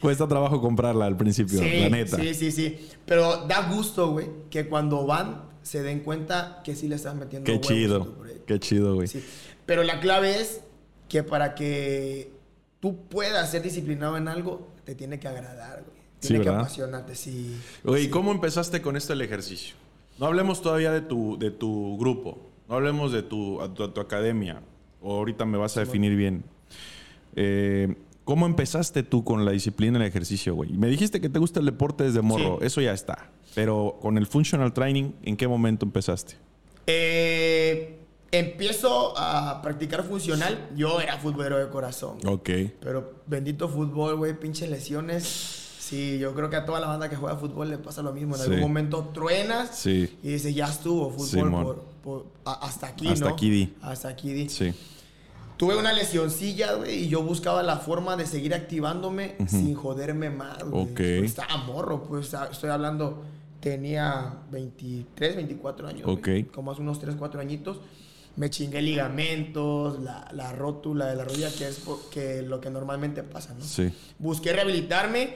Cuesta trabajo comprarla al principio, la neta. Sí, sí, sí. Pero da gusto, güey, que cuando van se den cuenta que sí le estás metiendo Qué chido. Qué chido, güey. Sí. Pero la clave es que para que tú puedas ser disciplinado en algo, te tiene que agradar, güey. Tiene que apasionarte, sí. Oye, ¿cómo empezaste con esto el ejercicio? No hablemos todavía de tu, de tu grupo. No hablemos de tu, tu, academia. O ahorita me vas a definir bien. Eh, ¿Cómo empezaste tú con la disciplina en el ejercicio, güey? Me dijiste que te gusta el deporte desde morro. Eso ya está. Pero con el functional training, ¿en qué momento empezaste? Eh, empiezo a practicar funcional. Yo era futbolero de corazón. Ok. Pero bendito fútbol, güey. Pinches lesiones Sí, yo creo que a toda la banda que juega fútbol le pasa lo mismo. En algún momento truenas y dices, ya estuvo fútbol por, hasta aquí, hasta Aquí di. Hasta aquí di. Sí. Tuve una lesioncilla, güey, y yo buscaba la forma de seguir activándome sin joderme más, güey. Ok. Estaba morro, pues estoy hablando tenía 23, 24 años. Ok. como hace unos 3, 4 añitos. Me chingué ligamentos, la, la rótula de la rodilla, que es que lo que normalmente pasa, ¿no? Sí. Busqué rehabilitarme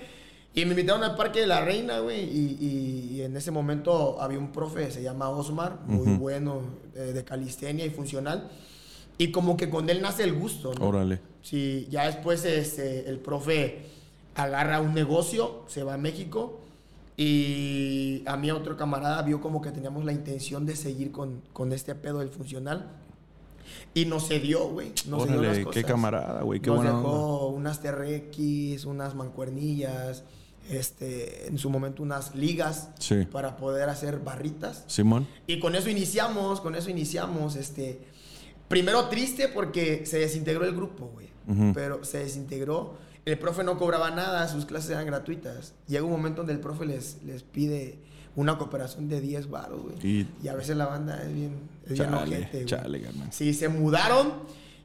y me invitaron al Parque de la Reina, güey. Y, y, en ese momento había un profe, se llama Osmar, muy bueno, eh, de calistenia y funcional. Y como que con él nace el gusto, ¿no? Órale. Sí, ya después este, el profe agarra un negocio, se va a México y a mí otro camarada vio como que teníamos la intención de seguir con, con este pedo del funcional. Y nos se dio, güey. Nos dio las cosas. qué camarada, güey. Qué nos dejó unas TRX, unas mancuernillas, este, en su momento unas ligas para poder hacer barritas. Simón. Y con eso iniciamos, con eso iniciamos, este... Primero triste porque se desintegró el grupo, güey. Pero se desintegró el profe no cobraba nada, sus clases eran gratuitas. Llega un momento donde el profe les, les pide una cooperación de 10 baros, güey. Y, a veces la banda es bien, es chale, bien chale, Sí, se mudaron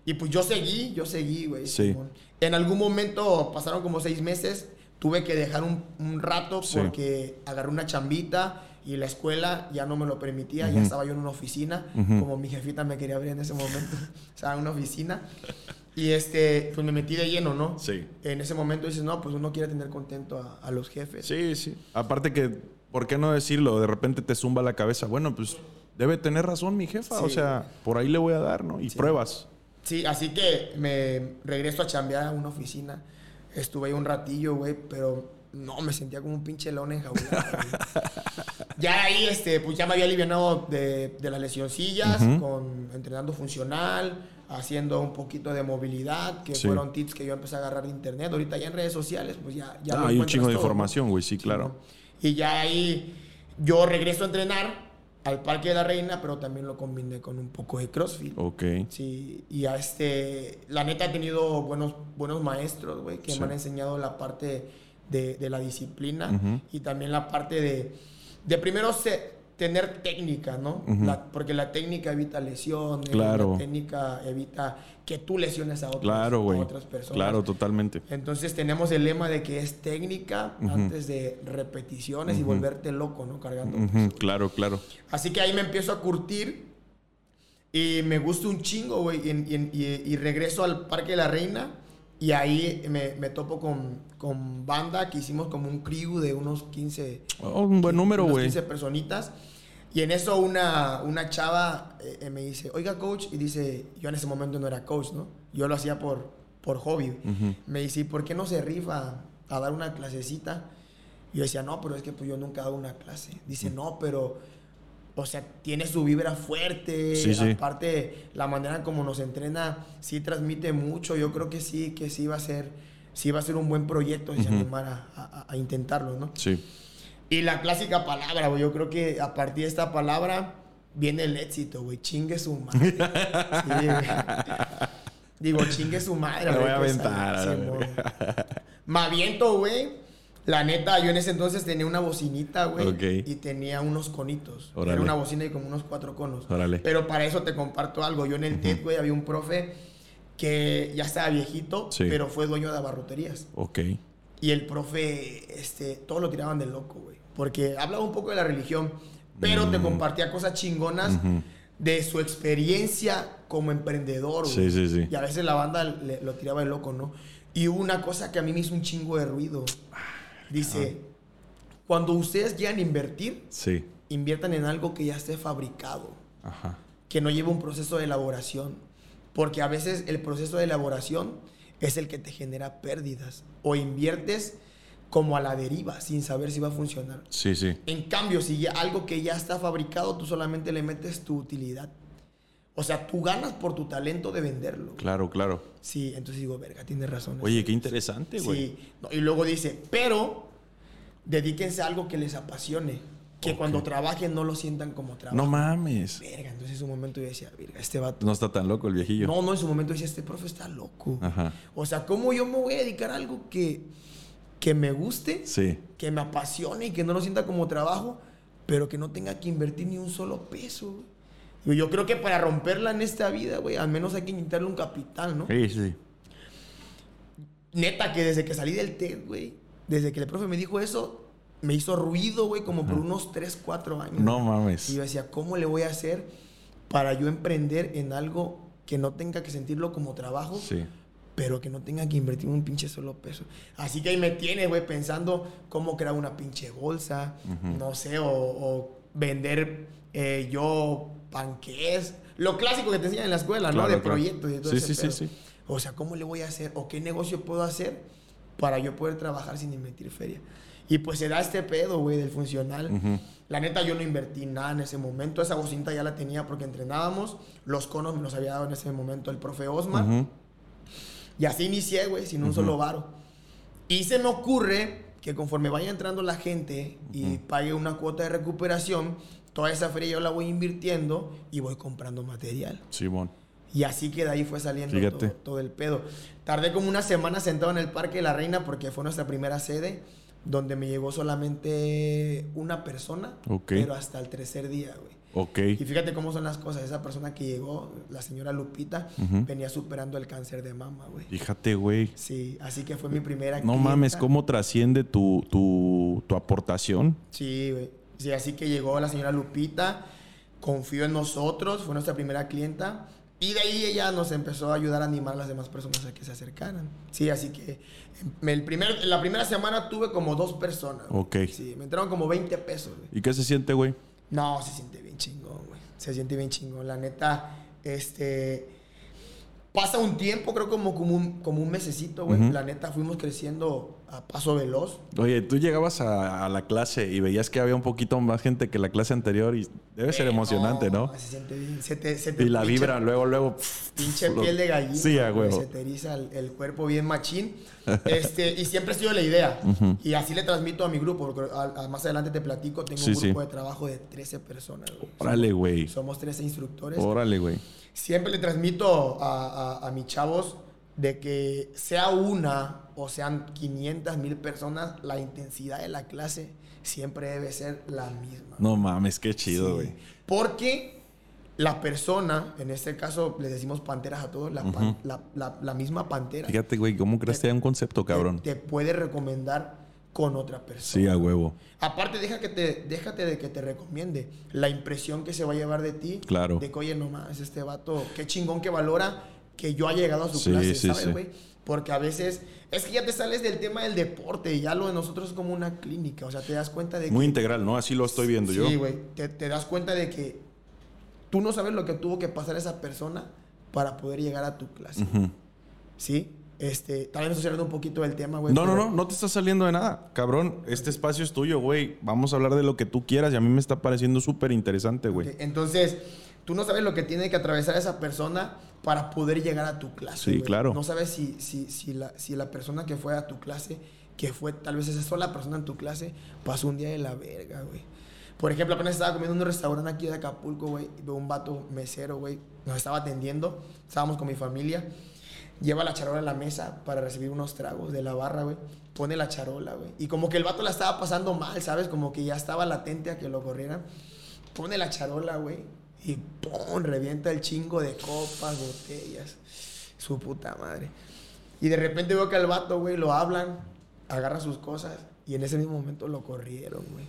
y pues yo seguí, yo seguí, güey. Sí. En algún momento pasaron como seis meses, tuve que dejar un, un rato porque agarré una chambita y la escuela ya no me lo permitía, ya estaba yo en una oficina, como mi jefita me quería abrir en ese momento, o sea, en una oficina. Y este, pues me metí de lleno, ¿no? Sí. En ese momento dices, no, pues uno quiere tener contento a, los jefes. Sí, sí. Aparte que, ¿por qué no decirlo? De repente te zumba la cabeza. Bueno, pues debe tener razón mi jefa. O sea, por ahí le voy a dar, ¿no? Y pruebas. Sí, así que me regreso a chambear a una oficina. Estuve ahí un ratillo, güey, pero no, me sentía como un pinche león enjaulado. ya ahí, este, pues ya me había aliviado de, de las lesioncillas, con entrenando funcional haciendo un poquito de movilidad, que fueron tips que yo empecé a agarrar de internet. Ahorita ya en redes sociales, pues ya... ya ah, hay un chingo de información, güey, sí, claro. Y ya ahí yo regreso a entrenar al Parque de la Reina, pero también lo combiné con un poco de CrossFit. Ok. Sí, y a este... La neta he tenido buenos, buenos maestros, güey, que me han enseñado la parte de, de la disciplina y también la parte de... De primero se, tener técnica, ¿no? porque la técnica evita lesiones, claro. la técnica evita que tú lesiones a, otras personas. Claro, totalmente. Entonces tenemos el lema de que es técnica antes de repeticiones y volverte loco, ¿no? Cargando. Claro, claro. Así que ahí me empiezo a curtir y me gusta un chingo, güey, y, regreso al Parque de la Reina. Y ahí me, topo con, con, banda que hicimos como un crew de unos 15. un buen número, güey. 15 personitas. Y en eso una, una chava eh, eh, me dice, oiga, coach, y dice, yo en ese momento no era coach, ¿no? Yo lo hacía por, por hobby. Me dice, ¿por qué no se rifa a dar una clasecita? Y yo decía, no, pero es que pues yo nunca he dado una clase. Dice, no, pero, o sea, tiene su vibra fuerte. Aparte, la manera como nos entrena sí transmite mucho. Yo creo que sí, que sí va a ser, sí va a ser un buen proyecto y se animar a, a intentarlo, ¿no? Sí. Y la clásica palabra, güey. Yo creo que a partir de esta palabra viene el éxito, güey. Chingue su madre. Digo, chingue su madre. Me voy a aventar. Me aviento, güey. La neta, yo en ese entonces tenía una bocinita, güey. Y tenía unos conitos. Era una bocina y como unos cuatro conos. Pero para eso te comparto algo. Yo en el TED, güey, había un profe que ya estaba viejito, pero fue dueño de abarroterías. Ok. Y el profe, este, todo lo tiraban de loco, güey porque hablaba un poco de la religión, pero te mm. compartía cosas chingonas de su experiencia como emprendedor. Sí, sí, sí. Y a veces la banda lo tiraba de loco, ¿no? Y hubo una cosa que a mí me hizo un chingo de ruido. Dice, cuando ustedes quieran invertir, sí. inviertan en algo que ya esté fabricado. Ajá. Que no lleve un proceso de elaboración. Porque a veces el proceso de elaboración es el que te genera pérdidas. O inviertes como a la deriva, sin saber si va a funcionar. Sí, sí. En cambio, si ya algo que ya está fabricado, tú solamente le metes tu utilidad. O sea, tú ganas por tu talento de venderlo. Claro, claro. Sí, entonces digo, verga, tienes razón. Oye, qué interesante, güey. Sí. y luego dice, pero dedíquense a algo que les apasione. Que cuando trabajen no lo sientan como trabajo. No mames. Verga, entonces en su momento yo decía, verga, este vato. No está tan loco el viejillo. No, no, en su momento decía, este profe está loco. Ajá. O sea, ¿cómo yo me voy a dedicar a algo que que me guste, que me apasione y que no lo sienta como trabajo, pero que no tenga que invertir ni un solo peso. Yo creo que para romperla en esta vida, güey, al menos hay que intentarle un capital, ¿no? Sí, sí. Neta, que desde que salí del TED, güey, desde que el profe me dijo eso, me hizo ruido, güey, como por unos 3, 4 años. No mames. Y yo decía, ¿cómo le voy a hacer para yo emprender en algo que no tenga que sentirlo como trabajo? Sí. Pero que no tenga que invertir un pinche solo peso. Así que ahí me tiene, güey, pensando cómo crear una pinche bolsa, no sé, o, vender eh, yo panqués. Lo clásico que te enseñan en la escuela, ¿no? De proyectos y todo sí, ese sí, sí, sí. O sea, ¿cómo le voy a hacer? ¿O qué negocio puedo hacer para yo poder trabajar sin invertir feria? Y pues se da este pedo, güey, del funcional. La neta, yo no invertí nada en ese momento. Esa bocinta ya la tenía porque entrenábamos. Los conos me los había dado en ese momento el profe Osmar. Y así inicié, güey, sin un solo varo. Y se me ocurre que conforme vaya entrando la gente y pague una cuota de recuperación, toda esa feria yo la voy invirtiendo y voy comprando material. Simón. Y así que de ahí fue saliendo todo, todo, el pedo. Tardé como una semana sentado en el Parque de la Reina porque fue nuestra primera sede donde me llegó solamente una persona, pero hasta el tercer día, güey. Ok. Y fíjate cómo son las cosas. Esa persona que llegó, la señora Lupita, venía superando el cáncer de mama, güey. Fíjate, güey. Sí, así que fue mi primera. No mames, ¿cómo trasciende tu, tu, tu aportación? Sí, güey. Sí, así que llegó la señora Lupita, confió en nosotros, fue nuestra primera clienta. Y de ahí ella nos empezó a ayudar a animar a las demás personas a que se acercaran. Sí, así que el primer, la primera semana tuve como dos personas. Ok. Sí, me entraron como 20 pesos. ¿Y qué se siente, güey? No, se siente bien chingón, güey. Se siente bien chingón. La neta, este Pasa un tiempo, creo como, como, un, como un mesecito, güey. La neta, fuimos creciendo a paso veloz. Oye, tú llegabas a, la clase y veías que había un poquito más gente que la clase anterior y debe ser emocionante, ¿no? Se siente bien. Se te, se te y la vibra, luego, luego... pinche piel de gallina. Sí, a huevo. Se te eriza el, cuerpo bien machín. este, y siempre ha sido la idea. Y así le transmito a mi grupo. Porque más adelante te platico, tengo un grupo de trabajo de 13 personas. Órale, güey. Somos 13 instructores. Órale, güey siempre le transmito a, a, mis chavos de que sea una o sean 500 mil personas, la intensidad de la clase siempre debe ser la misma. No mames, qué chido, güey. Porque la persona, en este caso le decimos panteras a todos, la, la, misma pantera. Fíjate, güey, ¿cómo crees que hay un concepto, cabrón? Te, puede recomendar con otra persona. Sí, a huevo. Aparte, deja que te, déjate de que te recomiende la impresión que se va a llevar de ti. Claro. De que, oye, nomás, este vato, qué chingón que valora que yo haya llegado a su clase, ¿sabes, güey? Porque a veces es que ya te sales del tema del deporte y ya lo de nosotros es como una clínica. O sea, te das cuenta de Muy integral, ¿no? Así lo estoy viendo yo. Sí, güey. Te, te das cuenta de que tú no sabes lo que tuvo que pasar esa persona para poder llegar a tu clase. ¿Sí? Este, tal vez estoy un poquito del tema, güey. No, no, no, no te está saliendo de nada. Cabrón, este espacio es tuyo, güey. Vamos a hablar de lo que tú quieras y a mí me está pareciendo súper interesante, güey. Entonces, tú no sabes lo que tiene que atravesar esa persona para poder llegar a tu clase. Sí, claro. No sabes si, si, si, la, si la persona que fue a tu clase, que fue tal vez esa sola persona en tu clase, pasó un día de la verga, güey. Por ejemplo, apenas estaba comiendo en un restaurante aquí de Acapulco, güey. Veo un vato mesero, güey. Nos estaba atendiendo. Estábamos con mi familia. Lleva la charola a la mesa para recibir unos tragos de la barra, güey. Pone la charola, güey. Y como que el vato la estaba pasando mal, ¿sabes? Como que ya estaba latente a que lo corrieran. Pone la charola, güey. Y ¡pum! Revienta el chingo de copas, botellas. Su puta madre. Y de repente veo que al vato, güey, lo hablan, agarra sus cosas. Y en ese mismo momento lo corrieron, güey.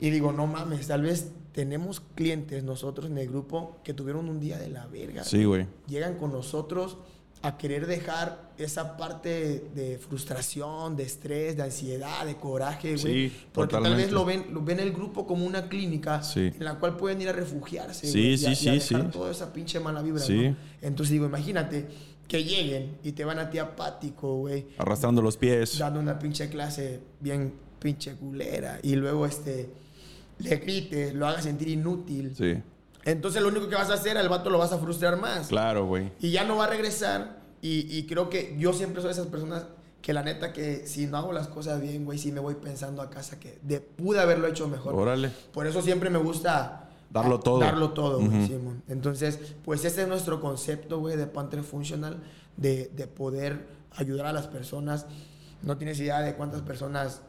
Y digo, no mames, tal vez tenemos clientes nosotros en el grupo que tuvieron un día de la verga. Sí, güey. Llegan con nosotros a querer dejar esa parte de frustración, de estrés, de ansiedad, de coraje, güey. Sí, porque tal vez lo ven, lo ven el grupo como una clínica en la cual pueden ir a refugiarse. Sí, sí, sí, dejar toda esa pinche mala vibra. ¿no? Entonces digo, imagínate que lleguen y te van a ti apático, güey. Arrastrando los pies. Dando una pinche clase bien pinche culera. Y luego este le grites, lo hagas sentir inútil. Sí. Entonces lo único que vas a hacer, al vato lo vas a frustrar más. Claro, güey. Y ya no va a regresar. Y, creo que yo siempre soy de esas personas que la neta que si no hago las cosas bien, güey, sí me voy pensando a casa que de, pude haberlo hecho mejor. Órale. Por eso siempre me gusta... Darlo todo. Darlo todo, güey, Simón. Entonces, pues ese es nuestro concepto, güey, de Panther Funcional, de, de poder ayudar a las personas. No tienes idea de cuántas personas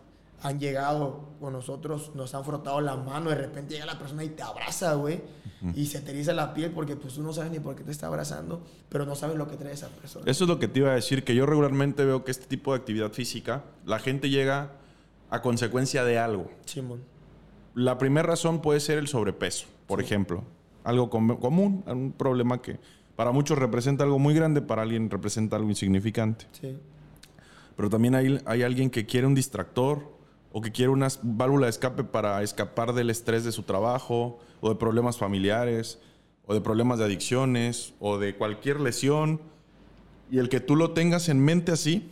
han llegado con nosotros, nos han frotado la mano, de repente llega la persona y te abraza, güey, y se te eriza la piel porque pues tú no sabes ni por qué te está abrazando, pero no sabes lo que trae esa persona. Eso es lo que te iba a decir, que yo regularmente veo que este tipo de actividad física, la gente llega a consecuencia de algo. Simón. La primera razón puede ser el sobrepeso, por ejemplo. Algo común, un problema que para muchos representa algo muy grande, para alguien representa algo insignificante. Sí. Pero también hay, hay alguien que quiere un distractor o que quiere una válvula de escape para escapar del estrés de su trabajo o de problemas familiares o de problemas de adicciones o de cualquier lesión. Y el que tú lo tengas en mente así,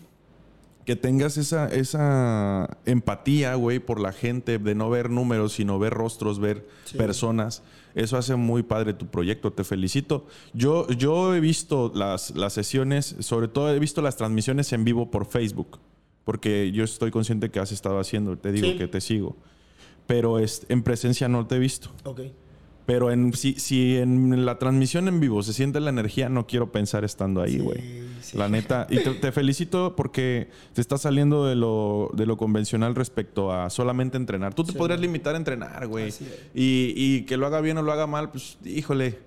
que tengas esa, esa empatía, güey, por la gente, de no ver números, sino ver rostros, ver personas. Eso hace muy padre tu proyecto, te felicito. Yo, yo he visto las, las sesiones, sobre todo he visto las transmisiones en vivo por Facebook, porque yo estoy consciente que has estado haciendo, te digo que te sigo. Pero es, en presencia no te he visto. Ok. Pero en, si, si en la transmisión en vivo se siente la energía, no quiero pensar estando ahí, güey. La neta. Y te, felicito porque te estás saliendo de lo, de lo convencional respecto a solamente entrenar. Tú te podrías limitar a entrenar, güey. Y, y, que lo haga bien o lo haga mal, pues, híjole.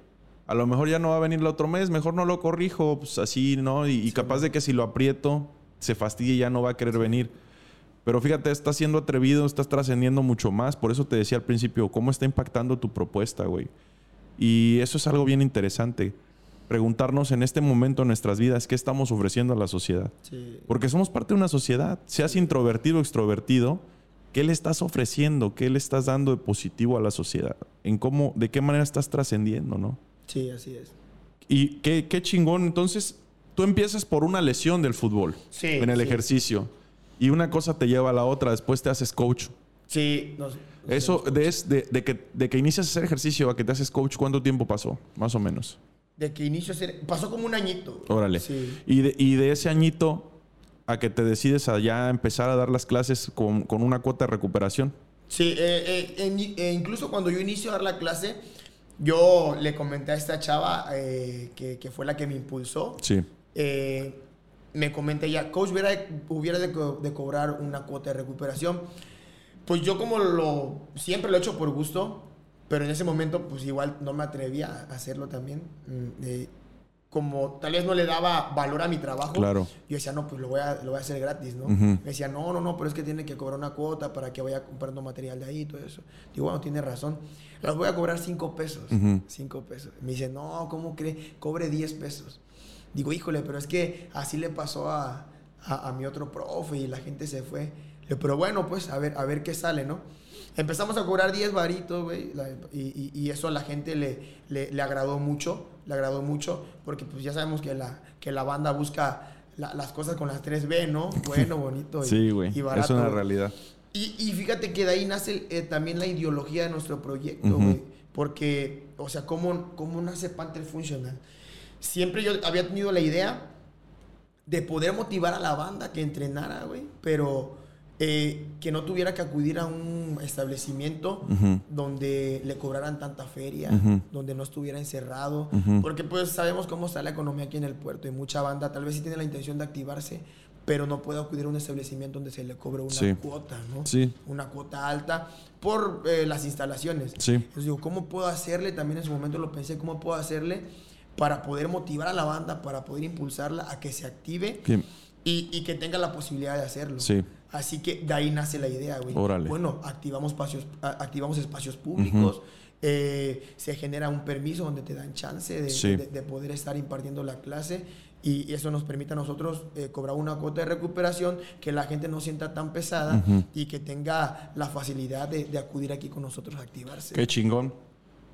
A lo mejor ya no va a venir el otro mes, mejor no lo corrijo, pues así, ¿no? Y, y capaz de que si lo aprieto, se fastidie y ya no va a querer venir. Pero fíjate, estás siendo atrevido, estás trascendiendo mucho más. Por eso te decía al principio, ¿cómo está impactando tu propuesta, güey? Y eso es algo bien interesante. Preguntarnos en este momento en nuestras vidas qué estamos ofreciendo a la sociedad. Porque somos parte de una sociedad. Seas introvertido o extrovertido, ¿qué le estás ofreciendo? ¿Qué le estás dando de positivo a la sociedad? ¿En cómo, de qué manera estás trascendiendo, no? Sí, así es. Y qué, qué chingón. Entonces, tú empiezas por una lesión del fútbol. en el ejercicio y una cosa te lleva a la otra, después te haces coach. Sí. Eso, de, de, que, de que inicias a hacer ejercicio a que te haces coach, ¿cuánto tiempo pasó? Más o menos. De que inicio a hacer... Pasó como un añito. Órale. Sí. Y, de, y de ese añito a que te decides a ya empezar a dar las clases con, con una cuota de recuperación. Sí, eh, eh, eh, incluso cuando yo inicio a dar la clase, yo le comenté a esta chava que, que, fue la que me impulsó. Sí me comenté ya, coach, hubiera, hubiera de, cobrar una cuota de recuperación. Pues yo como lo, siempre lo he hecho por gusto, pero en ese momento pues igual no me atrevía a hacerlo también. Mm, como tal vez no le daba valor a mi trabajo, claro. yo decía, no, pues lo voy a, lo voy a hacer gratis, ¿no? Me decía, no, no, no, pero es que tiene que cobrar una cuota para que vaya comprando material de ahí y todo eso. Digo, bueno, tiene razón. Las voy a cobrar cinco pesos. Cinco pesos. Me dice, no, ¿cómo cree? Cobre 10 pesos digo, híjole, pero es que así le pasó a, a, mi otro profe y la gente se fue. Pero bueno, pues a ver, a ver qué sale, ¿no? Empezamos a cobrar 10 varitos, güey, y, y, eso a la gente le, le, agradó mucho, le agradó mucho, porque pues ya sabemos que la, que la banda busca las cosas con las 3B, ¿no? Bueno, bonito y, sí, güey, es una realidad. Y, y, fíjate que de ahí nace eh, también la ideología de nuestro proyecto, güey, porque, o sea, ¿cómo, cómo nace Panther Funcional? Siempre yo había tenido la idea de poder motivar a la banda que entrenara, güey, pero eh, que no tuviera que acudir a un establecimiento donde le cobraran tanta feria, donde no estuviera encerrado, porque pues sabemos cómo está la economía aquí en el puerto y mucha banda tal vez sí tiene la intención de activarse, pero no puede acudir a un establecimiento donde se le cobre una cuota, ¿no? Sí. Una cuota alta por eh, las instalaciones. Sí. Entonces digo, ¿cómo puedo hacerle? También en su momento lo pensé, ¿cómo puedo hacerle? Para poder motivar a la banda, para poder impulsarla a que se active y, y, que tenga la posibilidad de hacerlo. Sí. Así que de ahí nace la idea, güey. Órale. Bueno, activamos espacios, activamos espacios públicos, eh, se genera un permiso donde te dan chance de, de, poder estar impartiendo la clase y eso nos permite a nosotros eh, cobrar una cuota de recuperación que la gente no sienta tan pesada y que tenga la facilidad de, de acudir aquí con nosotros a activarse. Qué chingón.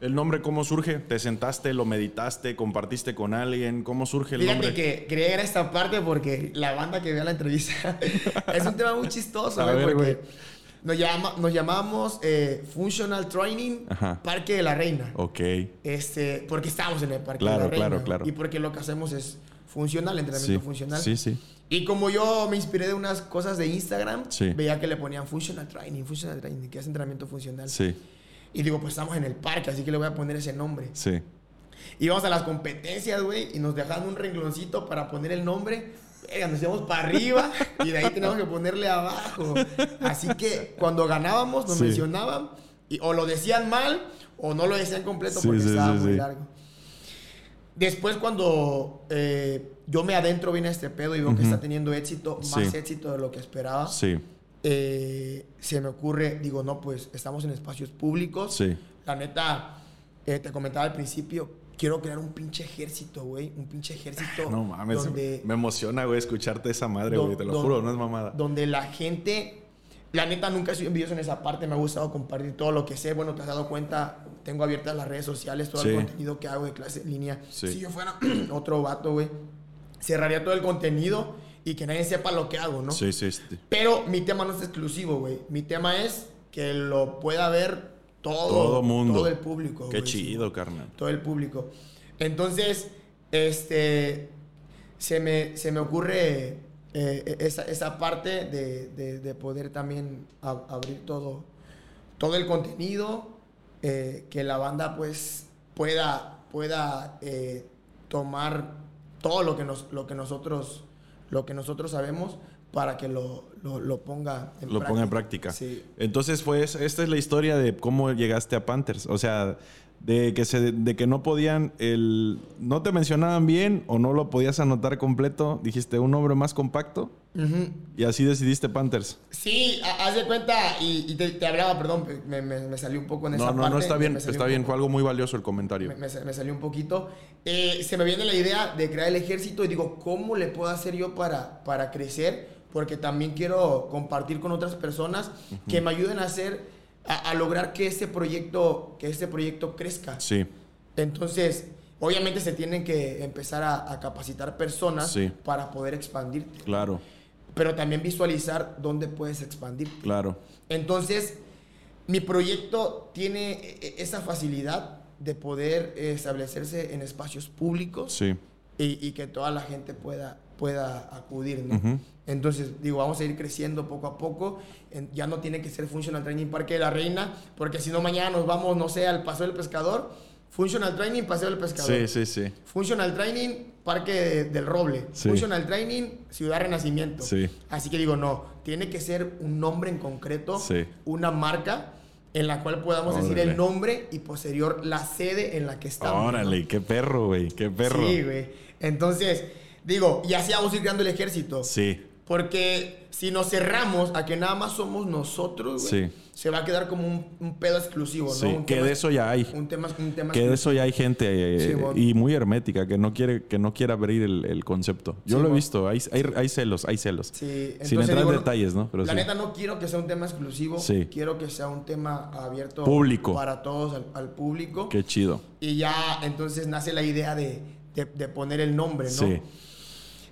¿El nombre cómo surge? ¿Te sentaste, lo meditaste, compartiste con alguien? ¿Cómo surge el Fíjate nombre? que quería llegar a esta parte porque la banda que vea la entrevista es un tema muy chistoso, güey, porque nos, llama, nos llamamos eh, Functional Training Parque de la Reina. Ok. Este, porque estamos en el Parque de la Reina. Claro, claro, Y porque lo que hacemos es funcional, entrenamiento funcional. Sí, sí. Y como yo me inspiré de unas cosas de Instagram, veía que le ponían Functional Training, Functional Training, que es entrenamiento funcional. Sí. Y digo, pues estamos en el parque, así que le voy a poner ese nombre. Sí. Íbamos a las competencias, güey, y nos dejaban un rengloncito para poner el nombre. nos íbamos para arriba y de ahí tenemos que ponerle abajo. Así que cuando ganábamos nos mencionaban y, o lo decían mal o no lo decían completo porque estaba muy largo. Después cuando eh, yo me adentro bien a este pedo y veo que está teniendo éxito, más éxito de lo que esperaba. Sí eh, se me ocurre, digo, no, pues estamos en espacios públicos. Sí. La neta, eh, te comentaba al principio, quiero crear un pinche ejército, güey. Un pinche ejército. No mames, me emociona, güey, escucharte esa madre, güey. Te lo juro, no es mamada. Donde la gente, la neta, nunca he sido envidioso en esa parte. Me ha gustado compartir todo lo que sé. Bueno, te has dado cuenta, tengo abiertas las redes sociales, todo el contenido que hago de clase en línea. Si yo fuera otro vato, güey, cerraría todo el contenido y que nadie sepa lo que hago, ¿no? Sí, sí, sí. Pero mi tema no es exclusivo, güey. Mi tema es que lo pueda ver todo, todo mundo. Todo el público. Qué chido, carnal. Todo el público. Entonces, este, se me, se me ocurre eh, esa, esa, parte de, de, poder también abrir todo, todo el contenido, eh, que la banda pues pueda, pueda eh, tomar todo lo que, nos, lo que nosotros lo que nosotros sabemos para que lo, lo, ponga en lo práctica. ponga en práctica. Entonces, pues, esta es la historia de cómo llegaste a Panthers. O sea, de que, se, de que no podían, el, no te mencionaban bien o no lo podías anotar completo. Dijiste un nombre más compacto. Y así decidiste Panthers. Sí, haz de cuenta, y, te, hablaba, perdón, me, me, salió un poco en esa parte. No, no, está bien, está bien, fue algo muy valioso el comentario. Me, salió un poquito. Eh, se me viene la idea de crear el ejército y digo, ¿cómo le puedo hacer yo para, para crecer? Porque también quiero compartir con otras personas que me ayuden a hacer, a, lograr que este proyecto, que este proyecto crezca. Sí. Entonces, obviamente se tienen que empezar a, capacitar personas para poder expandirte. Claro pero también visualizar dónde puedes expandir. Claro. Entonces, mi proyecto tiene e, e, esa facilidad de poder establecerse en espacios públicos sí. y, que toda la gente pueda, pueda acudir. ¿no? Entonces, digo, vamos a ir creciendo poco a poco. ya no tiene que ser Functional Training Parque de la Reina, porque si no, mañana nos vamos, no sé, al Paso del Pescador. Functional Training, Paseo del Pescador. Sí, sí, sí. Functional Training, Parque del Roble. Functional Training, Ciudad Renacimiento. Sí. Así que digo, no, tiene que ser un nombre en concreto, una marca en la cual podamos decir el nombre y posterior la sede en la que estamos. Órale, qué perro, güey, qué perro. Sí, güey. Entonces, digo, y así vamos a ir creando el ejército. Sí. Porque si nos cerramos a que nada más somos nosotros, güey, se va a quedar como un, pedo exclusivo, ¿no? Sí, que de eso ya hay. Un tema, un tema que de eso ya hay gente eh, y muy hermética que no quiere que no quiere abrir el, concepto. Yo lo he visto, hay, hay, celos, hay celos. Sí, Sin entrar en detalles, ¿no? la neta no quiero que sea un tema exclusivo, quiero que sea un tema abierto público. para todos, al, público. Qué chido. Y ya entonces nace la idea de, de poner el nombre, ¿no? Sí.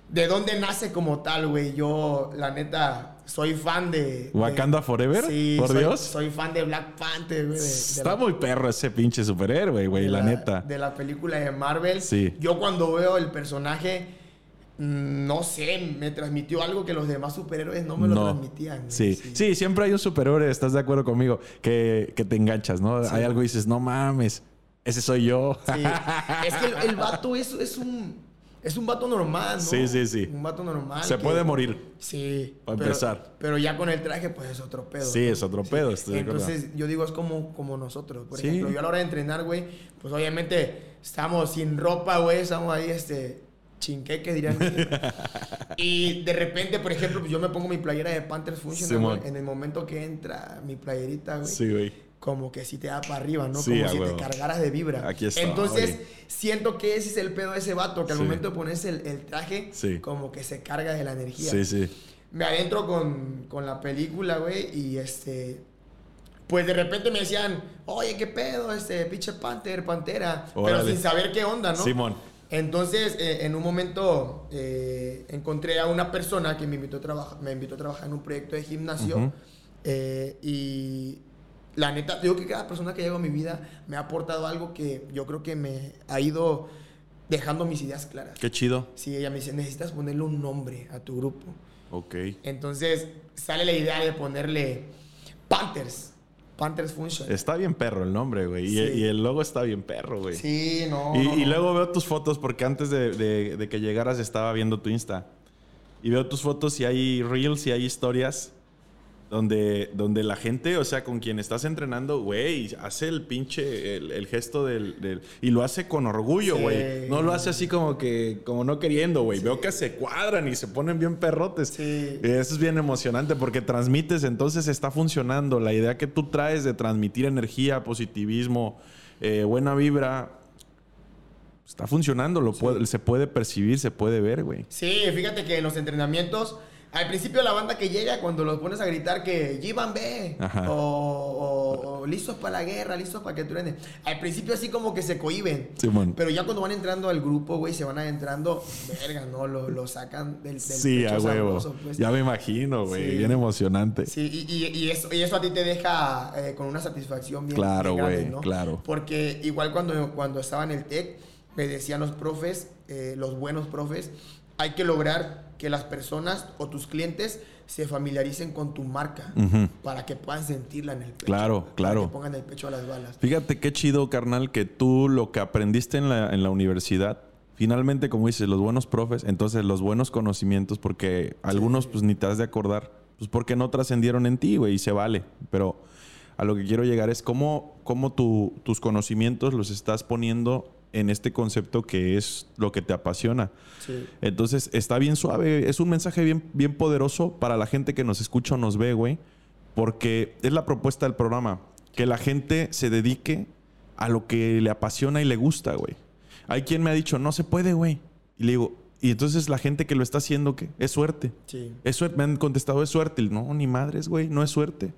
¿De dónde nace como tal, güey? Yo, la neta, soy fan de. ¿Wakanda Forever? Sí, por soy, Dios. Soy fan de Black Panther, güey. Está muy perro ese pinche superhéroe, güey, la, neta. De la película de Marvel. Sí. Yo cuando veo el personaje, mm, no sé, me transmitió algo que los demás superhéroes no me lo transmitían. Sí. sí. siempre hay un superhéroe, estás de acuerdo conmigo, que, que te enganchas, ¿no? Hay algo y dices, no mames, ese soy yo. Sí. es que el, el vato es, es un es un vato normal, ¿no? Sí, sí, sí. Un vato normal. Se puede morir. Sí. Para empezar. Pero ya con el traje, pues es otro pedo. Sí, es otro pedo. Entonces, yo digo, es como, como nosotros. Por ejemplo, yo a la hora de entrenar, güey, pues obviamente estamos sin ropa, güey, estamos ahí, este, chinqueque, dirían. y de repente, por ejemplo, pues yo me pongo mi playera de Panthers Function, en el momento que entra mi playerita, güey. Sí, güey como que si te da para arriba, ¿no? como si te cargaras de vibra. Aquí está, Entonces, siento que ese es el pedo de ese vato, que al momento de ponerse el, traje, como que se carga de la energía. Sí, sí. Me adentro con, con la película, güey, y este. Pues de repente me decían, oye, qué pedo, este pinche Panther, Pantera. Pero sin saber qué onda, ¿no? Simón. Entonces, eh, en un momento eh, encontré a una persona que me invitó a, trabajar, me invitó a trabajar en un proyecto de gimnasio. Eh, y la neta, digo que cada persona que llega a mi vida me ha aportado algo que yo creo que me ha ido dejando mis ideas claras. Qué chido. Sí, ella me dice, necesitas ponerle un nombre a tu grupo. Ok. Entonces sale la idea de ponerle Panthers. Panthers Function. Está bien perro el nombre, güey. Y, el logo está bien perro, güey. Sí, no y, luego veo tus fotos porque antes de, de, que llegaras estaba viendo tu Insta. Y veo tus fotos y hay reels y hay historias donde, donde la gente, o sea, con quien estás entrenando, güey, hace el pinche, el, gesto del, Y lo hace con orgullo, güey. No lo hace así como que, como no queriendo, güey. Veo que se cuadran y se ponen bien perrotes. Sí. Eso es bien emocionante porque transmites, entonces está funcionando. La idea que tú traes de transmitir energía, positivismo, eh, buena vibra, está funcionando. Lo se puede percibir, se puede ver, güey. Sí, fíjate que en los entrenamientos al principio la banda que llega, cuando los pones a gritar que Jivan B, o, listos para la guerra, listos para que truene. Al principio así como que se cohiben. Pero ya cuando van entrando al grupo, güey, se van adentrando, verga, ¿no? Lo, sacan del, del Sí, a huevo. Pues. Ya me imagino, güey. Bien emocionante. Sí, y, eso, y eso a ti te deja eh, con una satisfacción bien Claro, güey, claro. Porque igual cuando, cuando estaba en el TEC, me decían los profes, eh, los buenos profes, hay que lograr que las personas o tus clientes se familiaricen con tu marca para que puedan sentirla en el pecho. Claro, claro. Que pongan el pecho a las balas. Fíjate qué chido, carnal, que tú lo que aprendiste en la, en la universidad, finalmente, como dices, los buenos profes, entonces los buenos conocimientos, porque algunos pues ni te has de acordar, pues porque no trascendieron en ti, güey, y se vale. Pero a lo que quiero llegar es cómo, cómo tus conocimientos los estás poniendo en este concepto que es lo que te apasiona. Entonces, está bien suave. Es un mensaje bien, bien poderoso para la gente que nos escucha o nos ve, güey. Porque es la propuesta del programa. Que la gente se dedique a lo que le apasiona y le gusta, güey. Hay quien me ha dicho, no se puede, güey. Y le digo, y entonces la gente que lo está haciendo, ¿qué? Es suerte. Sí. Es suerte. Me han contestado, es suerte. No, ni madres, güey. No es suerte.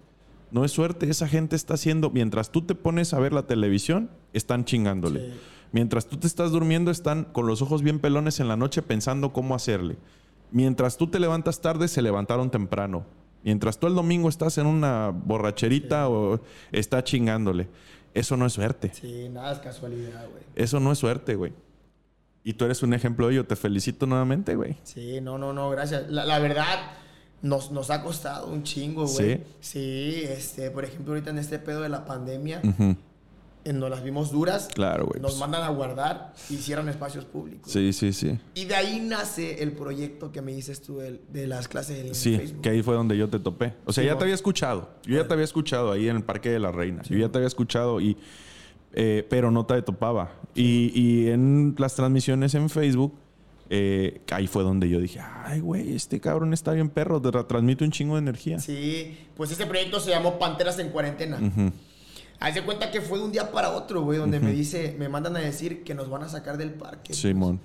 No es suerte. Esa gente está haciendo, mientras tú te pones a ver la televisión, están chingándole. Mientras tú te estás durmiendo, están con los ojos bien pelones en la noche pensando cómo hacerle. Mientras tú te levantas tarde, se levantaron temprano. Mientras tú el domingo estás en una borracherita o está chingándole. Eso no es suerte. Sí, nada es casualidad, güey. Eso no es suerte, güey. Y tú eres un ejemplo de ello. Te felicito nuevamente, güey. Sí, no, no, no, gracias. La, verdad, nos, nos, ha costado un chingo, güey. Sí. Sí, este, por ejemplo, ahorita en este pedo de la pandemia, nos las vimos duras. Claro, güey. Nos pues. mandan a guardar y cierran espacios públicos. Sí, sí, sí. Y de ahí nace el proyecto que me dices tú de, las clases en sí, Facebook. que ahí fue donde yo te topé. O sea, ya te había escuchado. Yo ya te había escuchado ahí en el Parque de la Reina. Yo ya te había escuchado y... Eh, pero no te topaba. Y, y, en las transmisiones en Facebook... Eh, ahí fue donde yo dije, ay, güey, este cabrón está bien perro, te transmite un chingo de energía. Sí, pues este proyecto se llamó Panteras en Cuarentena. Haz de cuenta que fue de un día para otro, güey, donde me dice, me mandan a decir que nos van a sacar del parque. Simón.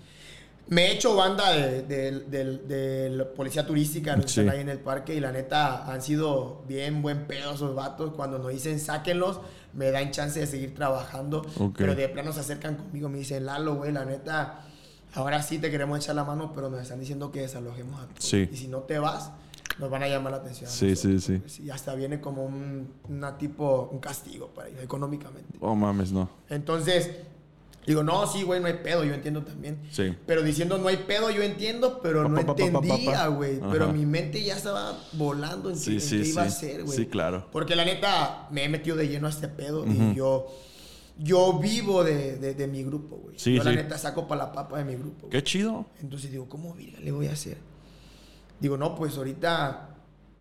Me he hecho banda de, la policía turística, que están ahí en el parque, y la neta han sido bien buen pedo esos vatos. Cuando nos dicen sáquenlos, me dan chance de seguir trabajando. Pero de plano se acercan conmigo, me dicen, Lalo, güey, la neta, ahora sí te queremos echar la mano, pero nos están diciendo que desalojemos a todos. Y si no te vas, nos van a llamar la atención. Sí, sí, sí. Y hasta viene como un una tipo, un castigo para ellos, económicamente. Oh, mames, no. Entonces, digo, no, sí, güey, no hay pedo, yo entiendo también. Sí. Pero diciendo no hay pedo, yo entiendo, pero no entendía, güey. Pero mi mente ya estaba volando en, qué, iba a ser, güey. Sí, claro. Porque la neta, me he metido de lleno a este pedo y yo yo vivo de, de, mi grupo, güey. Sí, yo, la neta, saco para la papa de mi grupo. Qué chido. Entonces digo, ¿cómo le voy a hacer? Digo, no, pues ahorita,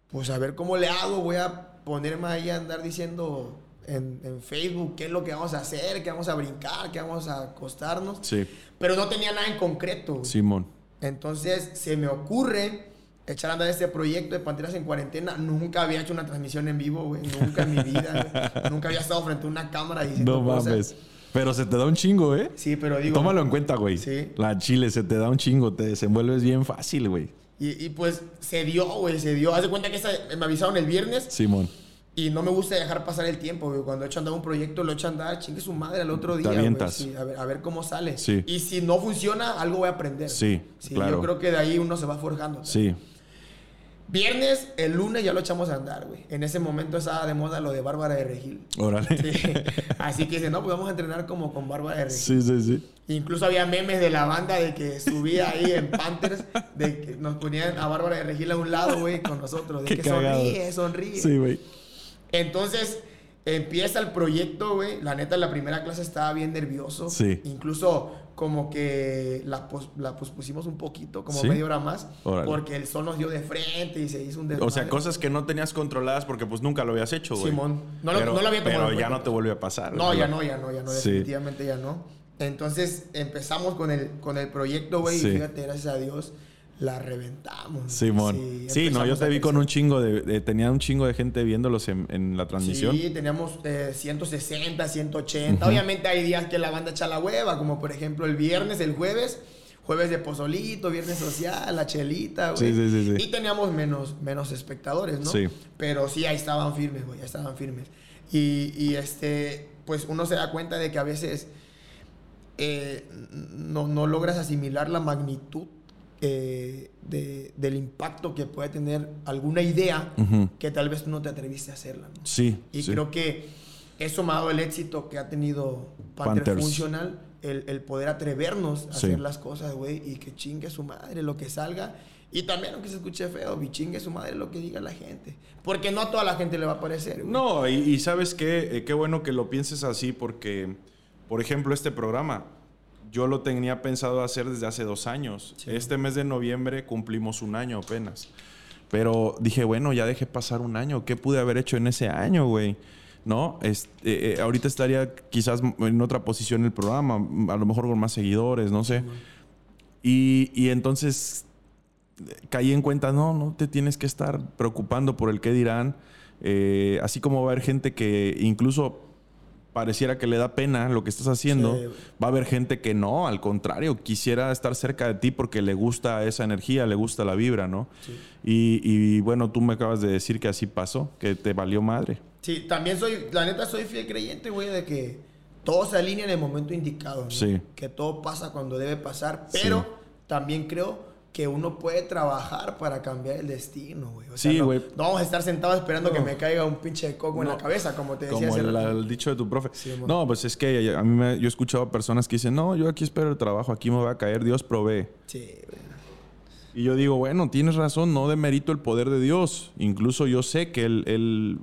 pues a ver cómo le hago, voy a ponerme ahí a andar diciendo en, en, Facebook qué es lo que vamos a hacer, qué vamos a brincar, qué vamos a acostarnos. Sí. Pero no tenía nada en concreto. Simón. Entonces se me ocurre echar a andar este proyecto de Panteras en Cuarentena. Nunca había hecho una transmisión en vivo, güey. Nunca en mi vida. Nunca había estado frente a una cámara diciendo No mames. Pero se te da un chingo, ¿eh? Sí, pero digo... Tómalo en cuenta, güey. Sí. La chile se te da un chingo. Te desenvuelves bien fácil, güey. Y, pues se dio, güey, se dio. Haz de cuenta que me avisaron el viernes. Simón. Y no me gusta dejar pasar el tiempo, güey. Cuando he hecho andar un proyecto, lo he hecho andar, chingue su madre al otro día. Sí, a, ver, a ver cómo sale. Sí. Y si no funciona, algo voy a aprender. Sí. sí Yo creo que de ahí uno se va forjando. Sí. Viernes, el lunes ya lo echamos a andar, güey. En ese momento estaba de moda lo de Bárbara de Regil. Órale. Así que dice, no, pues vamos a entrenar como con Bárbara de Regil. Sí, sí, sí. Incluso había memes de la banda de que subía ahí en Panthers, de que nos ponían a Bárbara de Regil a un lado, güey, con nosotros. De que sonríe, sonríe. Sí, güey. Entonces, Empieza el proyecto, güey. La neta, la primera clase estaba bien nervioso. Sí. Incluso como que la, la pospusimos un poquito, como media hora más. Porque el sol nos dio de frente y se hizo un O sea, cosas que no tenías controladas porque pues nunca lo habías hecho, güey. Simón. No, lo, no había tomado. Pero ya no te volvió a pasar. No, ya no, ya no, ya no. Definitivamente ya no. Entonces empezamos con el, con el proyecto, güey. Y fíjate, gracias a Dios la reventamos. Simón. Sí, no, yo te vi con un chingo de, Tenía un chingo de gente viéndolos en, la transmisión. Sí, teníamos 160, eh, 180. Obviamente hay días que la banda echa la hueva, como por ejemplo el viernes, el jueves. Jueves de pozolito, viernes social, la chelita, güey. Sí, sí, sí, Y teníamos menos, menos espectadores, ¿no? Sí. Pero sí, ahí estaban firmes, güey, ahí estaban firmes. Y, y, este, pues uno se da cuenta de que a veces eh, no, no logras asimilar la magnitud eh, del impacto que puede tener alguna idea que tal vez tú no te atreviste a hacerla. Sí. Y creo que eso me ha dado el éxito que ha tenido Panther Funcional, el, poder atrevernos a hacer las cosas, güey, y que chingue su madre lo que salga. Y también, aunque se escuche feo, y chingue su madre lo que diga la gente. Porque no a toda la gente le va a parecer. No, y, sabes qué, eh, qué bueno que lo pienses así, porque, por ejemplo, este programa, yo lo tenía pensado hacer desde hace dos años. Este mes de noviembre cumplimos un año apenas. Pero dije, bueno, ya dejé pasar un año. ¿Qué pude haber hecho en ese año, güey? ¿No? Este, eh, ahorita estaría quizás en otra posición en el programa, a lo mejor con más seguidores, no sé. y, y entonces caí en cuenta, no, no te tienes que estar preocupando por el qué dirán. Eh, así como va a haber gente que incluso pareciera que le da pena lo que estás haciendo, va a haber gente que no, al contrario, quisiera estar cerca de ti porque le gusta esa energía, le gusta la vibra, ¿no? Y, bueno, tú me acabas de decir que así pasó, que te valió madre. Sí, también soy, la neta soy fiel creyente, güey, de que todo se alinea en el momento indicado, ¿no? Sí. Que todo pasa cuando debe pasar, pero también creo que uno puede trabajar para cambiar el destino, güey. sí, güey. No, vamos a estar sentados esperando que me caiga un pinche coco en la cabeza, como te decía. Como el, dicho de tu profe. no, pues es que a mí me, yo he escuchado personas que dicen, no, yo aquí espero el trabajo, aquí me va a caer, Dios provee. Sí, güey. Y yo digo, bueno, tienes razón, no demerito el poder de Dios. Incluso yo sé que Él, él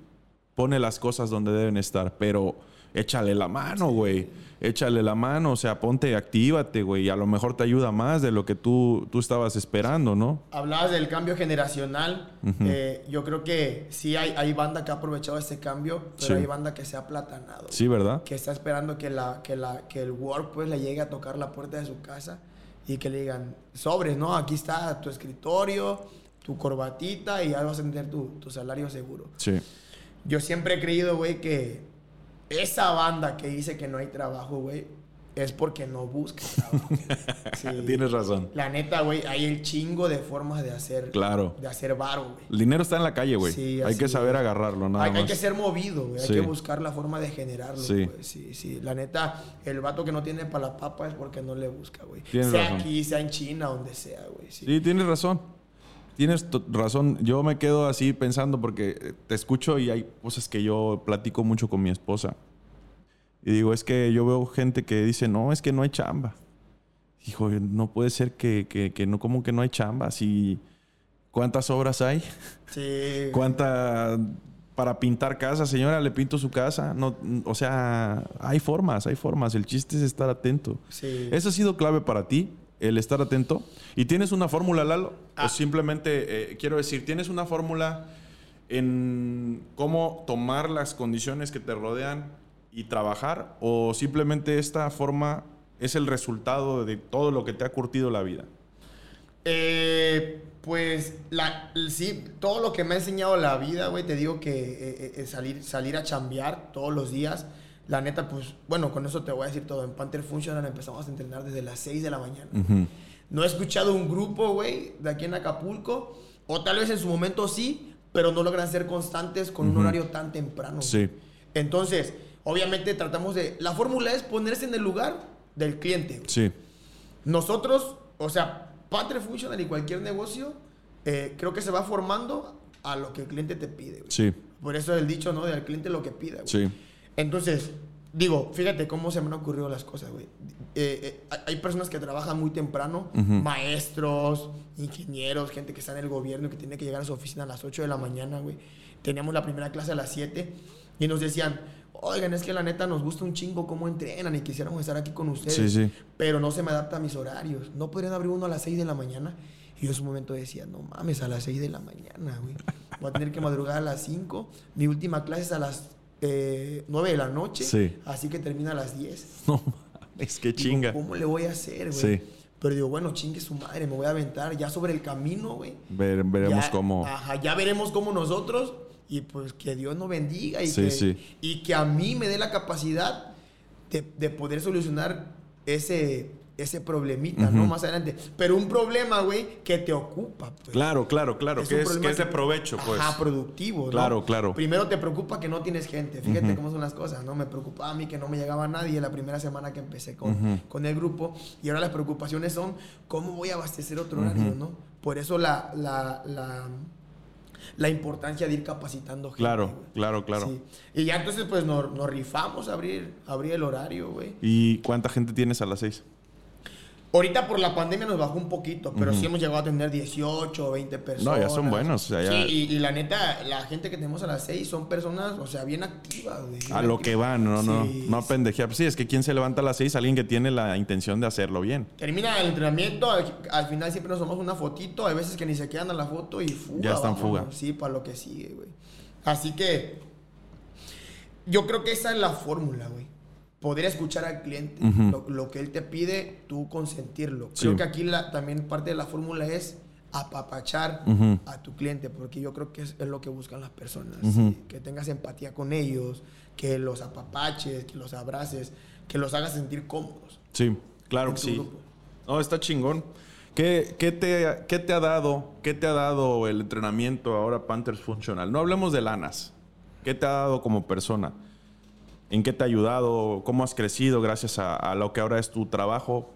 pone las cosas donde deben estar, pero échale la mano, güey échale la mano, o sea, ponte, actívate, güey, a lo mejor te ayuda más de lo que tú, tú estabas esperando, ¿no? Hablabas del cambio generacional, eh, yo creo que sí hay, hay banda que ha aprovechado ese cambio, pero hay banda que se ha platanado. Sí, ¿verdad? Que está esperando que, la, que, la, que el work pues le llegue a tocar la puerta de su casa y que le digan, sobres, ¿no? Aquí está tu escritorio, tu corbatita y ya vas a tener tu, tu salario seguro. Sí. Yo siempre he creído, güey, que esa banda que dice que no hay trabajo, güey, es porque no busca trabajo. Tienes razón. La neta, güey, hay el chingo de formas de hacer. Claro. De hacer varo, güey. El dinero está en la calle, güey. Sí, hay que saber agarrarlo, nada hay, más. Hay que ser movido, güey. Hay que buscar la forma de generarlo, sí. Sí, sí. La neta, el vato que no tiene para la papa es porque no le busca, güey. Sea aquí, sea en China, donde sea, güey. sí, tienes razón. Tienes razón. Yo me quedo así pensando porque eh, te escucho y hay cosas que yo platico mucho con mi esposa. Y digo, es que yo veo gente que dice, no, es que no hay chamba. Hijo, no puede ser que, que, no, como que no hay chamba. Si, ¿Cuántas obras hay? Sí. ¿Cuánta para pintar casa, señora, le pinto su casa. No, o sea, hay formas, hay formas. El chiste es estar atento. Sí. ¿Eso ha sido clave para ti? El estar atento. ¿Y tienes una fórmula, Lalo? O ah. simplemente, eh, quiero decir, ¿tienes una fórmula en cómo tomar las condiciones que te rodean y trabajar? ¿O simplemente esta forma es el resultado de todo lo que te ha curtido la vida? Eh, pues la, sí, todo lo que me ha enseñado la vida, güey, te digo que eh, salir, salir a chambear todos los días la neta, pues, bueno, con eso te voy a decir todo. En Panther Functional empezamos a entrenar desde las 6 de la mañana. No he escuchado un grupo, güey, de aquí en Acapulco, o tal vez en su momento sí, pero no logran ser constantes con un horario tan temprano. Sí. Entonces, obviamente tratamos de... La fórmula es ponerse en el lugar del cliente. Sí. Nosotros, o sea, Panther Functional y cualquier negocio, eh, creo que se va formando a lo que el cliente te pide. Sí. Por eso el dicho, ¿no? Del cliente lo que pida. Sí. Entonces, digo, fíjate cómo se me han ocurrido las cosas, güey. Eh, eh, hay personas que trabajan muy temprano, maestros, ingenieros, gente que está en el gobierno que tiene que llegar a su oficina a las 8 de la mañana, güey. Teníamos la primera clase a las 7 Y nos decían, oigan, es que la neta nos gusta un chingo cómo entrenan y quisiéramos estar aquí con ustedes. Sí, sí. Pero no se me adapta a mis horarios. ¿No podrían abrir uno a las 6 de la mañana? Y yo en su momento decía, no mames, a las 6 de la mañana, güey. Voy a tener que madrugar a las 5. Mi última clase es a las eh, 9 de la noche. Sí. Así que termina a las 10. No es que chinga. ¿Cómo le voy a hacer, güey? Sí. Pero digo, bueno, chingue su madre, me voy a aventar ya sobre el camino, güey. veremos cómo. Ajá, ya veremos cómo nosotros y pues que Dios nos bendiga y, que, y que a mí me dé la capacidad de, de poder solucionar ese, ese problemita, ¿no? Más adelante. Pero un problema, güey, que te ocupa. Pues. Claro, claro, claro. que, es, que es de provecho, pues. Ajá, productivo, ¿no? Claro, claro. Primero te preocupa que no tienes gente. Fíjate cómo son las cosas, ¿no? Me preocupaba a mí que no me llegaba nadie la primera semana que empecé con, con el grupo. Y ahora las preocupaciones son cómo voy a abastecer otro horario, ¿no? Por eso la, la, la la importancia de ir capacitando gente. Claro, claro, claro. Sí. Y ya entonces pues nos, nos rifamos a abrir, abrir el horario, güey. ¿Y cuánta gente tienes a las seis? Ahorita por la pandemia nos bajó un poquito, pero sí hemos llegado a tener 18 o 20 personas. No, ya son buenos. Sí, y, la neta, la gente que tenemos a las 6 son personas, o sea, bien activas. a lo que van, no, no, no a pendejear. Sí, es que quien se levanta a las 6, alguien que tiene la intención de hacerlo bien. Termina el entrenamiento, al, final siempre nos tomamos una fotito, hay veces que ni se quedan a la foto y fuga. Ya están fuga. Sí, para lo que sigue, güey. Así que yo creo que esa es la fórmula, güey poder escuchar al cliente, lo, que él te pide, tú consentirlo. Creo que aquí la, también parte de la fórmula es apapachar a tu cliente, porque yo creo que es, lo que buscan las personas, que tengas empatía con ellos, que los apapaches, que los abraces, que los hagas sentir cómodos. Sí, claro que sí. No, está chingón. ¿Qué, qué, te, ¿Qué te ha dado? ¿Qué te ha dado el entrenamiento ahora Panthers Funcional? No hablemos de lanas. ¿Qué te ha dado como persona? ¿En qué te ha ayudado? ¿Cómo has crecido gracias a, lo que ahora es tu trabajo?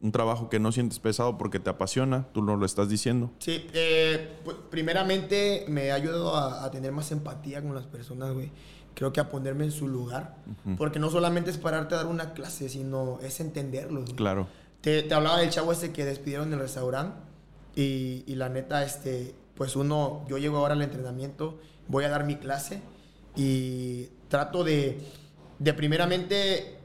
Un trabajo que no sientes pesado porque te apasiona, tú nos lo estás diciendo. Sí, eh, pues, primeramente me ha ayudado a, tener más empatía con las personas, güey. Creo que a ponerme en su lugar. Porque no solamente es pararte a dar una clase, sino es entenderlos. Claro. Te, te, hablaba del chavo ese que despidieron del restaurante. Y, y la neta, este, pues uno, yo llego ahora al entrenamiento, voy a dar mi clase y trato de de primeramente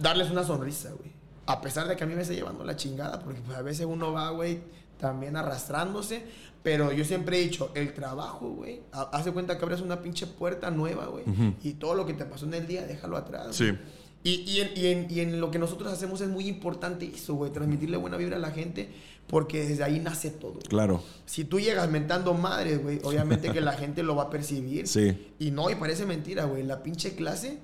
darles una sonrisa, güey. A pesar de que a mí me esté llevando la chingada, porque pues, a veces uno va, güey, también arrastrándose. Pero yo siempre he dicho, el trabajo, güey, hace cuenta que abres una pinche puerta nueva, güey. Y todo lo que te pasó en el día, déjalo atrás. Sí. Y, y, en, y, en, y, en, lo que nosotros hacemos es muy importante eso, güey, transmitirle buena vibra a la gente, porque desde ahí nace todo. Claro. Si tú llegas mentando madres, güey, obviamente que la gente lo va a percibir. Sí. Y no, y parece mentira, güey. La pinche clase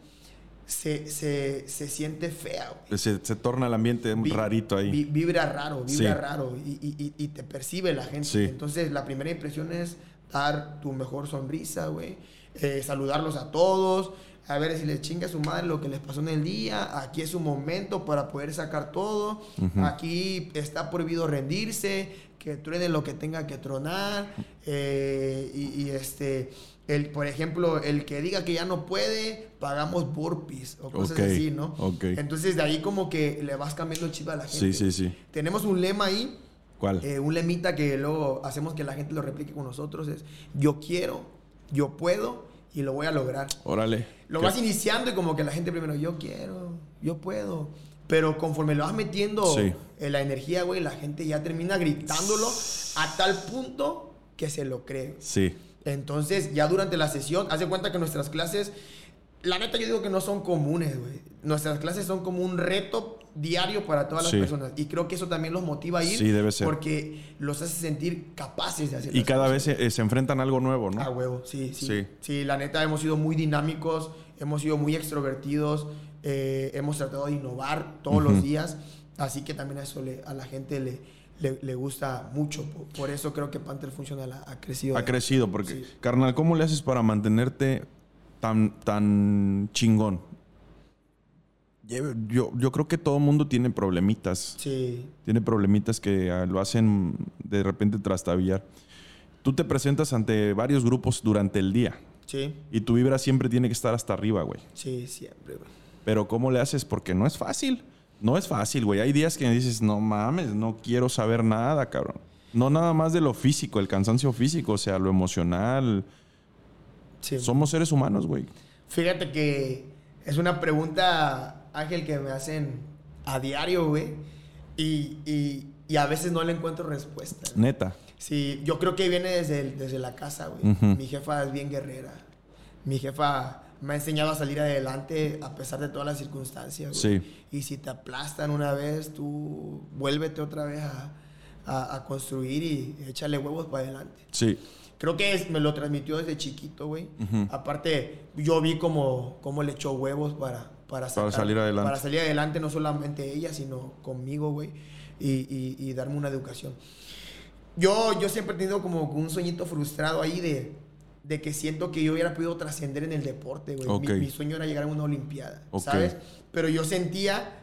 se, se, se siente fea. Se, se, torna el ambiente rarito ahí. vibra raro, vibra raro y, y, y, te percibe la gente. Entonces, la primera impresión es dar tu mejor sonrisa, güey. Eh, saludarlos a todos. A ver si les chinga a su madre lo que les pasó en el día. Aquí es un momento para poder sacar todo. Aquí está prohibido rendirse. Que truene lo que tenga que tronar. Eh, y, este el, por ejemplo, el que diga que ya no puede, pagamos burpees o cosas así, ¿no? Entonces de ahí como que le vas cambiando el chip a la gente. Sí, sí, sí. Tenemos un lema ahí. ¿Cuál? Eh, un lemita que luego hacemos que la gente lo replique con nosotros es yo quiero, yo puedo y lo voy a lograr. Órale. Lo vas iniciando y como que la gente primero yo quiero, yo puedo. Pero conforme lo vas metiendo en la energía, güey, la gente ya termina gritándolo a tal punto que se lo cree. Sí. Entonces, ya durante la sesión, haz de cuenta que nuestras clases, la neta yo digo que no son comunes, güey. Nuestras clases son como un reto diario para todas las personas. Y creo que eso también los motiva a ir. Sí, debe ser. Porque los hace sentir capaces de hacer Y cada vez se, enfrentan a algo nuevo, ¿no? A huevo, sí, sí, sí. la neta hemos sido muy dinámicos, hemos sido muy extrovertidos, eh, hemos tratado de innovar todos los días. Así que también a eso le, a la gente le, le, gusta mucho. Por, eso creo que Panther Funcional ha, crecido. Ha crecido, porque, carnal, ¿cómo le haces para mantenerte tan, tan chingón? Yo, yo creo que todo el mundo tiene problemitas. Sí. Tiene problemitas que ah, lo hacen de repente trastabillar. Tú te presentas ante varios grupos durante el día. Sí. Y tu vibra siempre tiene que estar hasta arriba, güey. Sí, siempre, güey. Pero ¿cómo le haces? Porque no es fácil. No es fácil, güey. Hay días que me dices, no mames, no quiero saber nada, cabrón. No nada más de lo físico, el cansancio físico, o sea, lo emocional. Somos seres humanos, güey. Fíjate que es una pregunta, Ángel, que me hacen a diario, güey. Y, a veces no le encuentro respuesta. Neta. Sí, yo creo que viene desde, desde la casa, güey. Mi jefa es bien guerrera. Mi jefa me ha enseñado a salir adelante a pesar de todas las circunstancias. Sí. Y si te aplastan una vez, tú vuélvete otra vez a, a, construir y échale huevos para adelante. Sí. Creo que me lo transmitió desde chiquito, güey. Aparte, yo vi cómo, cómo le echó huevos para, para, salir adelante. Para salir adelante, no solamente ella, sino conmigo, güey. Y, y, y, darme una educación. Yo, yo siempre he tenido como un sueñito frustrado ahí de de que siento que yo hubiera podido trascender en el deporte, güey. Mi, sueño era llegar a una Olimpiada, ¿sabes? Pero yo sentía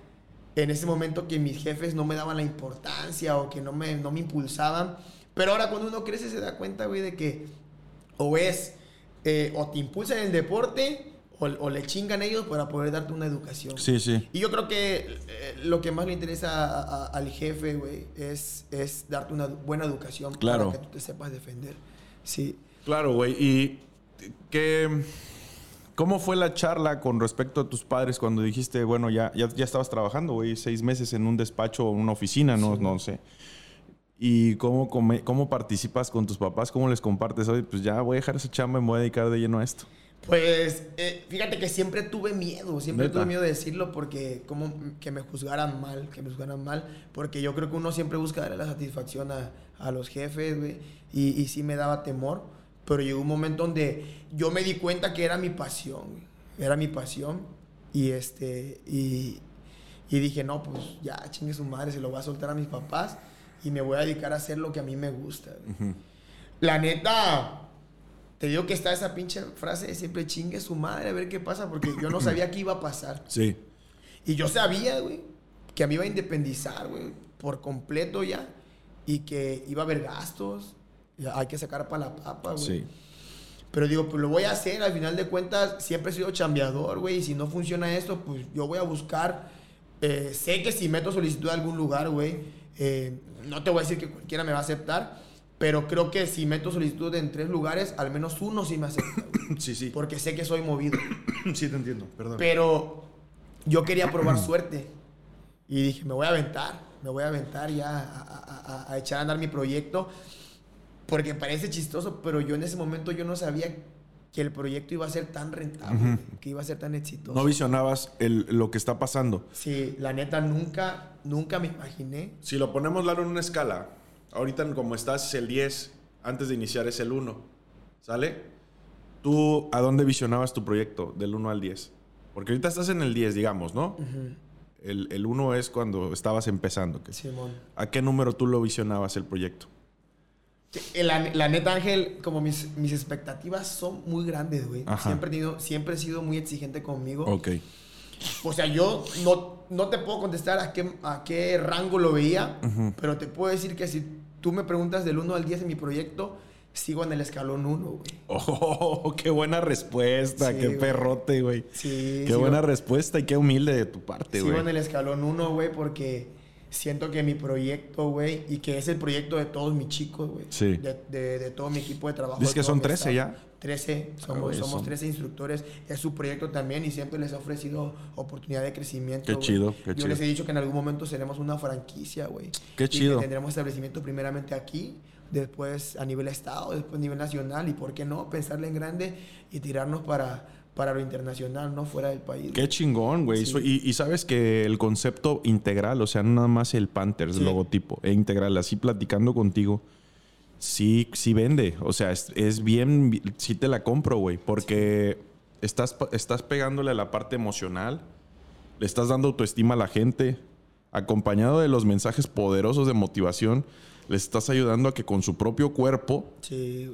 en ese momento que mis jefes no me daban la importancia o que no me, no me impulsaban. Pero ahora cuando uno crece se da cuenta, güey, de que o es, eh, o te impulsan en el deporte o, le chingan ellos para poder darte una educación. Sí, sí. Y yo creo que eh, lo que más le interesa al jefe, güey, es, es darte una buena educación claro. para que tú te sepas defender. Sí. Claro, güey. ¿Y qué, cómo fue la charla con respecto a tus padres cuando dijiste, bueno, ya, ya, estabas trabajando, güey, seis meses en un despacho o una oficina, no, no sé? ¿Y cómo, cómo participas con tus papás? ¿Cómo les compartes? Oye, pues ya voy a dejar esa chamba y me voy a dedicar de lleno a esto. Pues eh, fíjate que siempre tuve miedo, siempre tuve miedo de decirlo porque como que me juzgaran mal, que me juzgaran mal, porque yo creo que uno siempre busca darle la satisfacción a, a los jefes, güey, y, y sí me daba temor. Pero llegó un momento donde yo me di cuenta que era mi pasión, era mi pasión. Y este, y, y dije, no, pues ya chingue su madre, se lo voy a soltar a mis papás y me voy a dedicar a hacer lo que a mí me gusta. La neta, te digo que está esa pinche frase de siempre chingue su madre a ver qué pasa, porque yo no sabía qué iba a pasar. Sí. Y yo sabía, güey, que a mí iba a independizar, güey, por completo ya, y que iba a haber gastos, hay que sacar para la papa, güey. Sí. Pero digo, pues lo voy a hacer. Al final de cuentas, siempre he sido chambeador, güey. Y si no funciona esto, pues yo voy a buscar. Eh, sé que si meto solicitud a algún lugar, güey, eh, no te voy a decir que cualquiera me va a aceptar. Pero creo que si meto solicitud en tres lugares, al menos uno sí me acepta. sí, sí. Porque sé que soy movido. sí, te entiendo, perdón. Pero yo quería probar suerte. Y dije, me voy a aventar. Me voy a aventar ya a, a echar a andar mi proyecto. Porque parece chistoso, pero yo en ese momento yo no sabía que el proyecto iba a ser tan rentable, que iba a ser tan exitoso. No visionabas el, lo que está pasando. Sí, la neta nunca, nunca me imaginé. Si lo ponemos, Lalo, en una escala, ahorita como estás es el 10, antes de iniciar es el 1, ¿sale? ¿Tú a dónde visionabas tu proyecto del 1 al 10? Porque ahorita estás en el 10, digamos, ¿no? el, el 1 es cuando estabas empezando. Simón. ¿A qué número tú lo visionabas el proyecto? La, neta, Ángel, como mis, mis expectativas son muy grandes, güey. Siempre he, tenido, siempre he sido muy exigente conmigo. Ok. O sea, yo no, no te puedo contestar a qué, a qué rango lo veía, pero te puedo decir que si tú me preguntas del 1 al 10 en mi proyecto, sigo en el escalón 1, güey. Oh, qué buena respuesta, qué perrote, güey. Sí. Qué buena respuesta y qué humilde de tu parte, güey. Sigo en el escalón 1, güey, porque siento que mi proyecto, güey, y que es el proyecto de todos mis chicos, güey. Sí. De, de, todo mi equipo de trabajo. Dices que son 13 ya. 13, somos, somos 13 instructores. Es su proyecto también y siempre les ha ofrecido oportunidad de crecimiento. Qué chido, qué Yo les he dicho que en algún momento seremos una franquicia, güey. Qué chido. Y tendremos establecimiento primeramente aquí, después a nivel estado, después a nivel nacional y, ¿por qué no? Pensarle en grande y tirarnos para para lo internacional, no fuera del país. Qué chingón, güey. Y, sabes que el concepto integral, o sea, no nada más el Panthers, logotipo, e integral, así platicando contigo, sí, sí vende. O sea, es, bien, sí te la compro, güey, porque estás, estás pegándole a la parte emocional, le estás dando autoestima a la gente, acompañado de los mensajes poderosos de motivación les estás ayudando a que con su propio cuerpo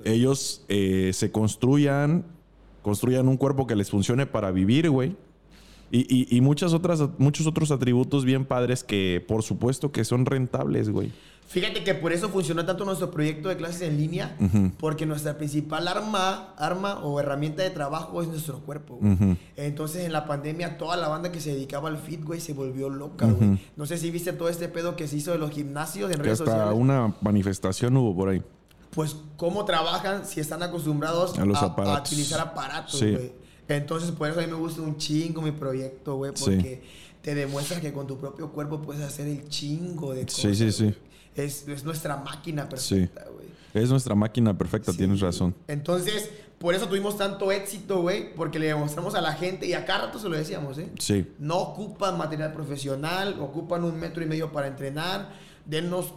ellos eh, se construyan construyan un cuerpo que les funcione para vivir, güey. Y, muchas otras, muchos otros atributos bien padres que por supuesto que son rentables, güey. Fíjate que por eso funcionó tanto nuestro proyecto de clases en línea, porque nuestra principal arma, arma o herramienta de trabajo es nuestro cuerpo. Entonces en la pandemia toda la banda que se dedicaba al fit, güey, se volvió loca, güey. No sé si viste todo este pedo que se hizo de los gimnasios en redes hasta sociales. una manifestación hubo por ahí pues cómo trabajan si están acostumbrados a, utilizar aparatos, Entonces, por eso a mí me gusta un chingo mi proyecto, güey, porque te demuestra que con tu propio cuerpo puedes hacer el chingo de cosas. Sí, sí, sí. Es, es, nuestra máquina perfecta, güey. Es nuestra máquina perfecta, tienes razón. Entonces, por eso tuvimos tanto éxito, güey, porque le demostramos a la gente, y a cada rato se lo decíamos, ¿eh? Sí. No ocupan material profesional, ocupan un metro y medio para entrenar, denos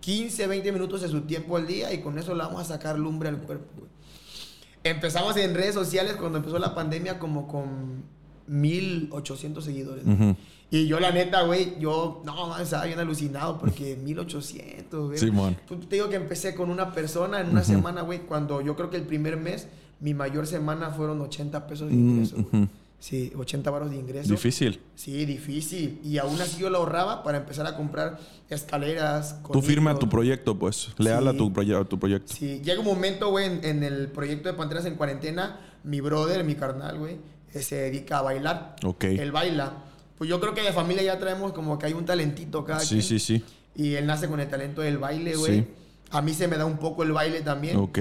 15, 20 minutos de su tiempo al día y con eso le vamos a sacar lumbre al cuerpo, güey. Empezamos en redes sociales cuando empezó la pandemia como con 1800 seguidores. Y yo, la neta, güey, yo, no, estaba bien alucinado porque 1800, güey. Simón. Te digo que empecé con una persona en una semana, güey, cuando yo creo que el primer mes, mi mayor semana fueron 80 pesos de ingreso. Sí, 80 baros de ingreso. Difícil. Sí, difícil. Y aún así yo lo ahorraba para empezar a comprar escaleras. Tú firma tu proyecto, pues. Leal a, tu a tu proyecto. Sí, llega un momento, güey, en, en, el proyecto de Panteras en Cuarentena, mi brother, mi carnal, güey, eh, se dedica a bailar. Ok. Él baila. Pues yo creo que de familia ya traemos como que hay un talentito acá. Sí, sí, sí. Y él nace con el talento del baile, güey. Sí. A mí se me da un poco el baile también. Ok.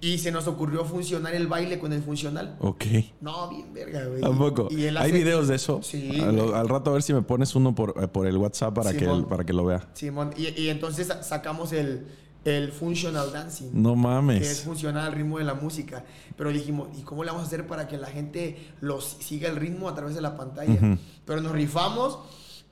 Y se nos ocurrió funcionar el baile con el funcional. Ok. No, bien verga, güey. Tampoco. ¿Hay videos de eso? Sí. Al, rato a ver si me pones uno por, eh, por el WhatsApp para, que, para que lo vea. Simón. Y, y entonces sacamos el, el functional dancing. No mames. Que es funcionar al ritmo de la música. Pero dijimos, ¿y cómo le vamos a hacer para que la gente los siga el ritmo a través de la pantalla? Pero nos rifamos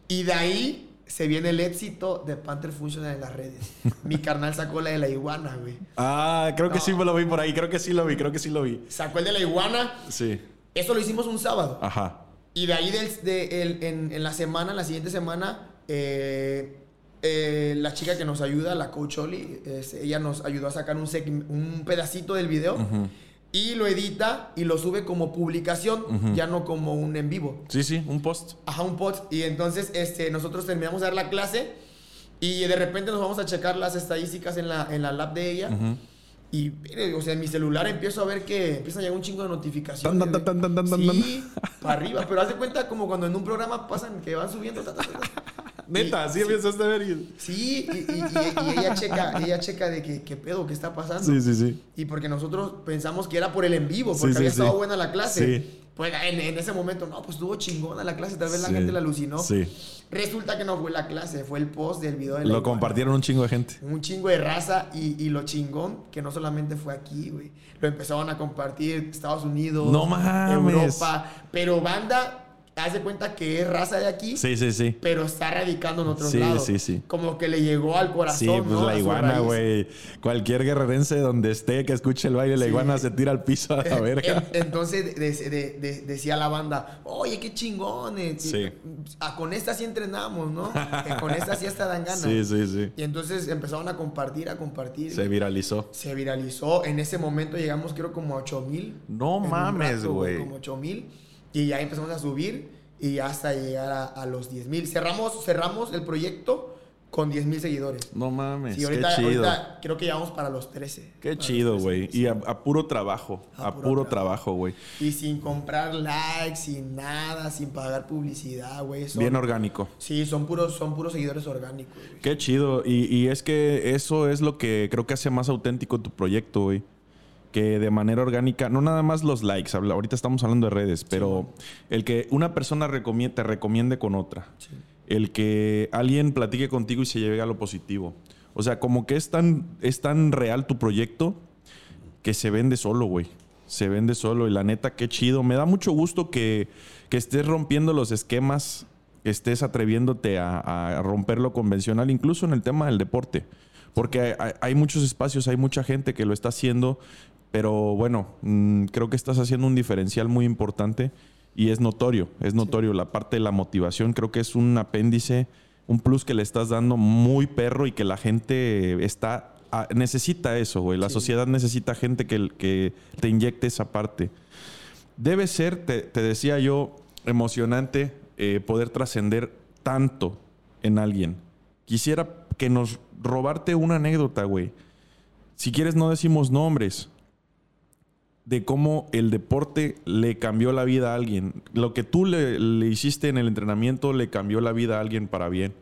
y de ahí se viene el éxito de Panther Functional en las redes. Mi carnal sacó la de la iguana, güey. Ah, creo que sí me lo vi por ahí. Creo que sí lo vi, creo que sí lo vi. Sacó el de la iguana. Sí. Eso lo hicimos un sábado. Ajá. Y de ahí de, el, en, en, la semana, la siguiente semana, eh, eh, la chica que nos ayuda, la coach Oli, ella nos ayudó a sacar un, un pedacito del video y lo edita y lo sube como publicación, ya no como un en vivo. Sí, sí, un post. Ajá, un post. Y entonces este, nosotros terminamos de dar la clase y de repente nos vamos a checar las estadísticas en la, en la lab de ella. Y, o sea, en mi celular empiezo a ver que empieza a llegar un chingo de notificaciones. sí, para arriba. Pero haz de cuenta como cuando en un programa pasan que van subiendo. Neta, así empezaste a ver. Sí, y, ella checa, ella checa de que, qué pedo, qué está pasando. Sí, sí, sí. Y porque nosotros pensamos que era por el en vivo, porque había estado buena la clase. Sí. Pues en, ese momento, no, pues estuvo chingona la clase, tal vez la gente la alucinó. Sí. Resulta que no fue la clase, fue el post del video de Lo compartieron un chingo de gente. Un chingo de raza y, y, lo chingón, que no solamente fue aquí, güey. Lo empezaron a compartir Estados Unidos, no mames. Europa, pero banda hace cuenta que es raza de aquí. Sí, sí, sí. Pero está radicando en otros sí, lados. Sí, sí, Como que le llegó al corazón. Sí, pues la iguana, güey. Cualquier guerrerense donde esté que escuche el baile, la iguana se tira al piso a la verga. Entonces decía la banda, oye, qué chingón. Eh, sí. Ah, con esta sí entrenamos, ¿no? con esta sí hasta dan ganas. Sí, sí, sí. Y entonces empezaron a compartir, a compartir. Se viralizó. Se viralizó. En ese momento llegamos, creo, como a 8 mil. No mames, güey. Como 8 mil. Y ya empezamos a subir y hasta llegar a, los 10 mil. Cerramos, cerramos el proyecto con 10 mil seguidores. No mames, sí, ahorita, qué chido. Ahorita creo que llevamos para los 13. Qué chido, güey. Y a, puro trabajo, a, puro, trabajo, güey. Y sin comprar likes, sin nada, sin pagar publicidad, güey. Bien orgánico. Sí, son puros, son puros seguidores orgánicos. Qué chido. Y, y es que eso es lo que creo que hace más auténtico tu proyecto, güey que de manera orgánica, no nada más los likes, ahorita estamos hablando de redes, pero el que una persona te recomiende con otra, el que alguien platique contigo y se lleve a lo positivo. O sea, como que es tan, es tan real tu proyecto que se vende solo, güey. Se vende solo y la neta, qué chido. Me da mucho gusto que, estés rompiendo los esquemas, que estés atreviéndote a, romper lo convencional, incluso en el tema del deporte. Porque hay, muchos espacios, hay mucha gente que lo está haciendo pero bueno, mm, creo que estás haciendo un diferencial muy importante y es notorio, es notorio. La parte de la motivación creo que es un apéndice, un plus que le estás dando muy perro y que la gente está necesita eso, güey. La sociedad necesita gente que, que, te inyecte esa parte. Debe ser, te, decía yo, emocionante eh, poder trascender tanto en alguien. Quisiera que nos robarte una anécdota, güey. Si quieres, no decimos nombres, de cómo el deporte le cambió la vida a alguien. Lo que tú le, hiciste en el entrenamiento le cambió la vida a alguien para bien.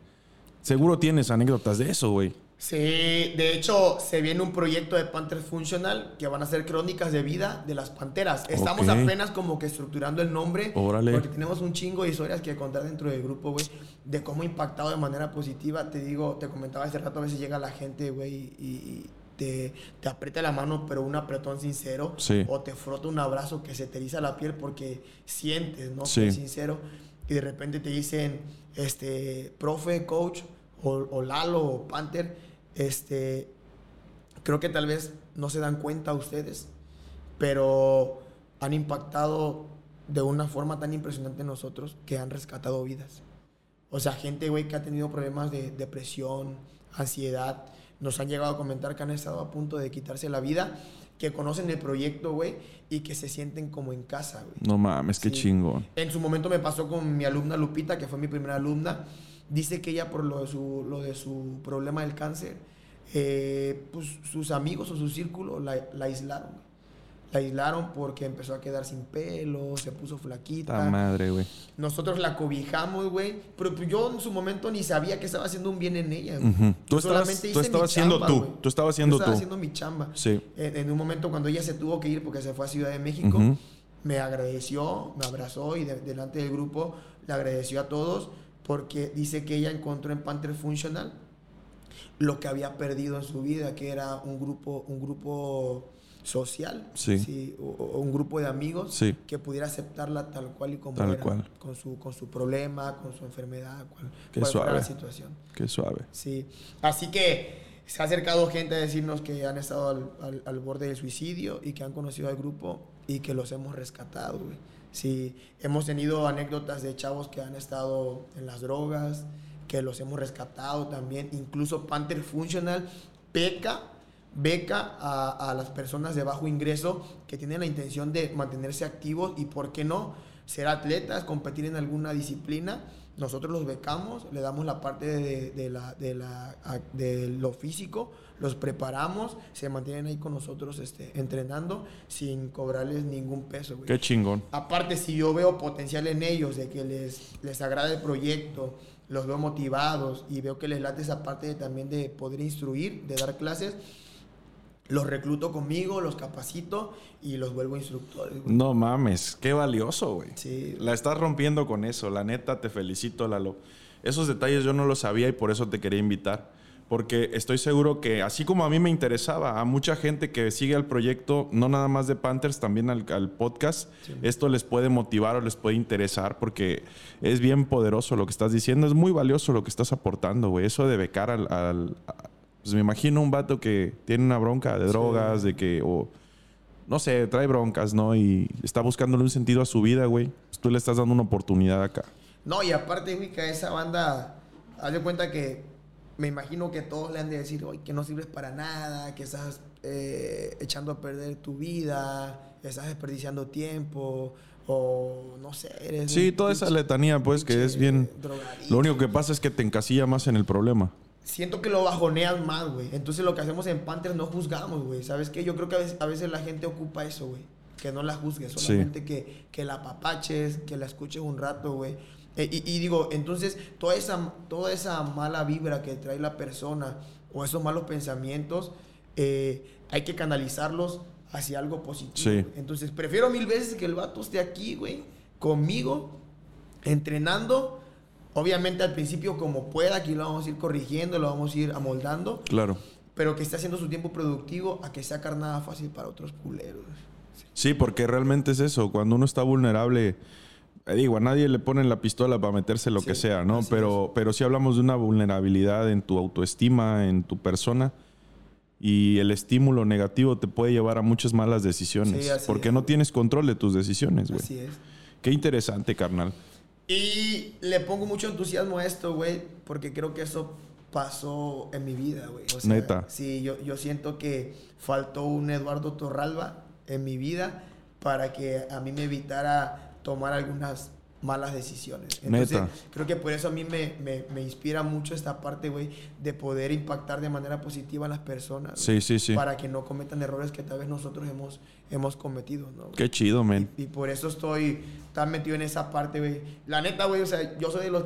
Seguro tienes anécdotas de eso, güey. Sí, de hecho, se viene un proyecto de Panthers Funcional que van a ser crónicas de vida de las panteras. Estamos apenas como que estructurando el nombre. Porque tenemos un chingo de historias que contar dentro del grupo, güey. De cómo ha impactado de manera positiva. Te digo, te comentaba hace rato, a veces llega la gente, güey, y, te, te, aprieta la mano, pero un apretón sincero. O te frota un abrazo que se te eriza la piel porque sientes, ¿no? Sí. sincero. Y de repente te dicen, este, profe, coach, o, o Lalo, o Panther este, creo que tal vez no se dan cuenta ustedes, pero han impactado de una forma tan impresionante en nosotros que han rescatado vidas. O sea, gente, güey, que ha tenido problemas de depresión, ansiedad, nos han llegado a comentar que han estado a punto de quitarse la vida, que conocen el proyecto, güey, y que se sienten como en casa, güey. No mames, qué chingo. En su momento me pasó con mi alumna Lupita, que fue mi primera alumna Dice que ella por lo de su, lo de su problema del cáncer, eh, pues sus amigos o su círculo la, la aislaron. La aislaron porque empezó a quedar sin pelo, se puso flaquita. La madre, güey. Nosotros la cobijamos, güey. Pero pues, yo en su momento ni sabía que estaba haciendo un bien en ella. Tú estabas, haciendo tú. Tú estabas haciendo tú. Estaba haciendo mi chamba. Sí. En, un momento cuando ella se tuvo que ir porque se fue a Ciudad de México, me agradeció, me abrazó y delante del grupo le agradeció a todos porque dice que ella encontró en Panther Functional lo que había perdido en su vida, que era un grupo, un grupo social, sí. o, un grupo de amigos que pudiera aceptarla tal cual y como era, con su con su problema, con su enfermedad, cual, Qué suave. la situación. Qué suave. Sí, así que se ha acercado gente a decirnos que han estado al, al borde del suicidio y que han conocido al grupo y que los hemos rescatado, güey. Sí, hemos tenido anécdotas de chavos que han estado en las drogas, que los hemos rescatado también. Incluso Panther Functional beca, beca a, a, las personas de bajo ingreso que tienen la intención de mantenerse activos y, ¿por qué no?, ser atletas, competir en alguna disciplina nosotros los becamos, le damos la parte de, la, de, la, de lo físico, los preparamos, se mantienen ahí con nosotros este, entrenando sin cobrarles ningún peso. Qué chingón. Aparte, si yo veo potencial en ellos, de que les, les agrada el proyecto, los veo motivados y veo que les late esa parte también de poder instruir, de dar clases, los recluto conmigo, los capacito y los vuelvo instructores. No mames, qué valioso, güey. Sí. La estás rompiendo con eso, la neta, te felicito, Lalo. Esos detalles yo no los sabía y por eso te quería invitar. Porque estoy seguro que, así como a mí me interesaba, a mucha gente que sigue el proyecto, no nada más de Panthers, también al, podcast, esto les puede motivar o les puede interesar porque es bien poderoso lo que estás diciendo, es muy valioso lo que estás aportando, güey. Eso de becar al pues me imagino un vato que tiene una bronca de drogas, de que, o no sé, trae broncas, ¿no? Y está buscándole un sentido a su vida, güey. Pues tú le estás dando una oportunidad acá. No, y aparte, güey, que a esa banda, haz de cuenta que me imagino que todos le han de decir, oye, que no sirves para nada, que estás eh, echando a perder tu vida, estás desperdiciando tiempo, o no sé, eres. Sí, toda esa letanía, pues, que es bien. Lo único que pasa es que te encasilla más en el problema siento que lo bajoneas más, güey. Entonces lo que hacemos en Panthers no juzgamos, güey. ¿Sabes qué? Yo creo que a veces, la gente ocupa eso, güey. Que no la juzgues, solamente que, que la papaches, que la escuches un rato, güey. E, y, digo, entonces toda esa, toda esa mala vibra que trae la persona o esos malos pensamientos, eh, hay que canalizarlos hacia algo positivo. Entonces prefiero mil veces que el vato esté aquí, güey, conmigo, entrenando Obviamente al principio como pueda, aquí lo vamos a ir corrigiendo, lo vamos a ir amoldando. Claro. Pero que esté haciendo su tiempo productivo a que sea carnada fácil para otros culeros. Sí. porque realmente es eso. Cuando uno está vulnerable, eh, digo, a nadie le ponen la pistola para meterse lo que sea, ¿no? Pero, pero sí hablamos de una vulnerabilidad en tu autoestima, en tu persona. Y el estímulo negativo te puede llevar a muchas malas decisiones. porque no tienes control de tus decisiones, güey. Así es. Qué interesante, carnal. Y le pongo mucho entusiasmo a esto, güey, porque creo que eso pasó en mi vida, güey. Neta. Sí, yo, yo siento que faltó un Eduardo Torralba en mi vida para que a mí me evitara tomar algunas malas decisiones. Entonces, creo que por eso a mí me, me, me inspira mucho esta parte, güey, de poder impactar de manera positiva a las personas. Sí, sí, sí. Para que no cometan errores que tal vez nosotros hemos, hemos cometido, ¿no? Qué chido, men. Y, por eso estoy tan metido en esa parte, güey. La neta, güey, o sea, yo soy de los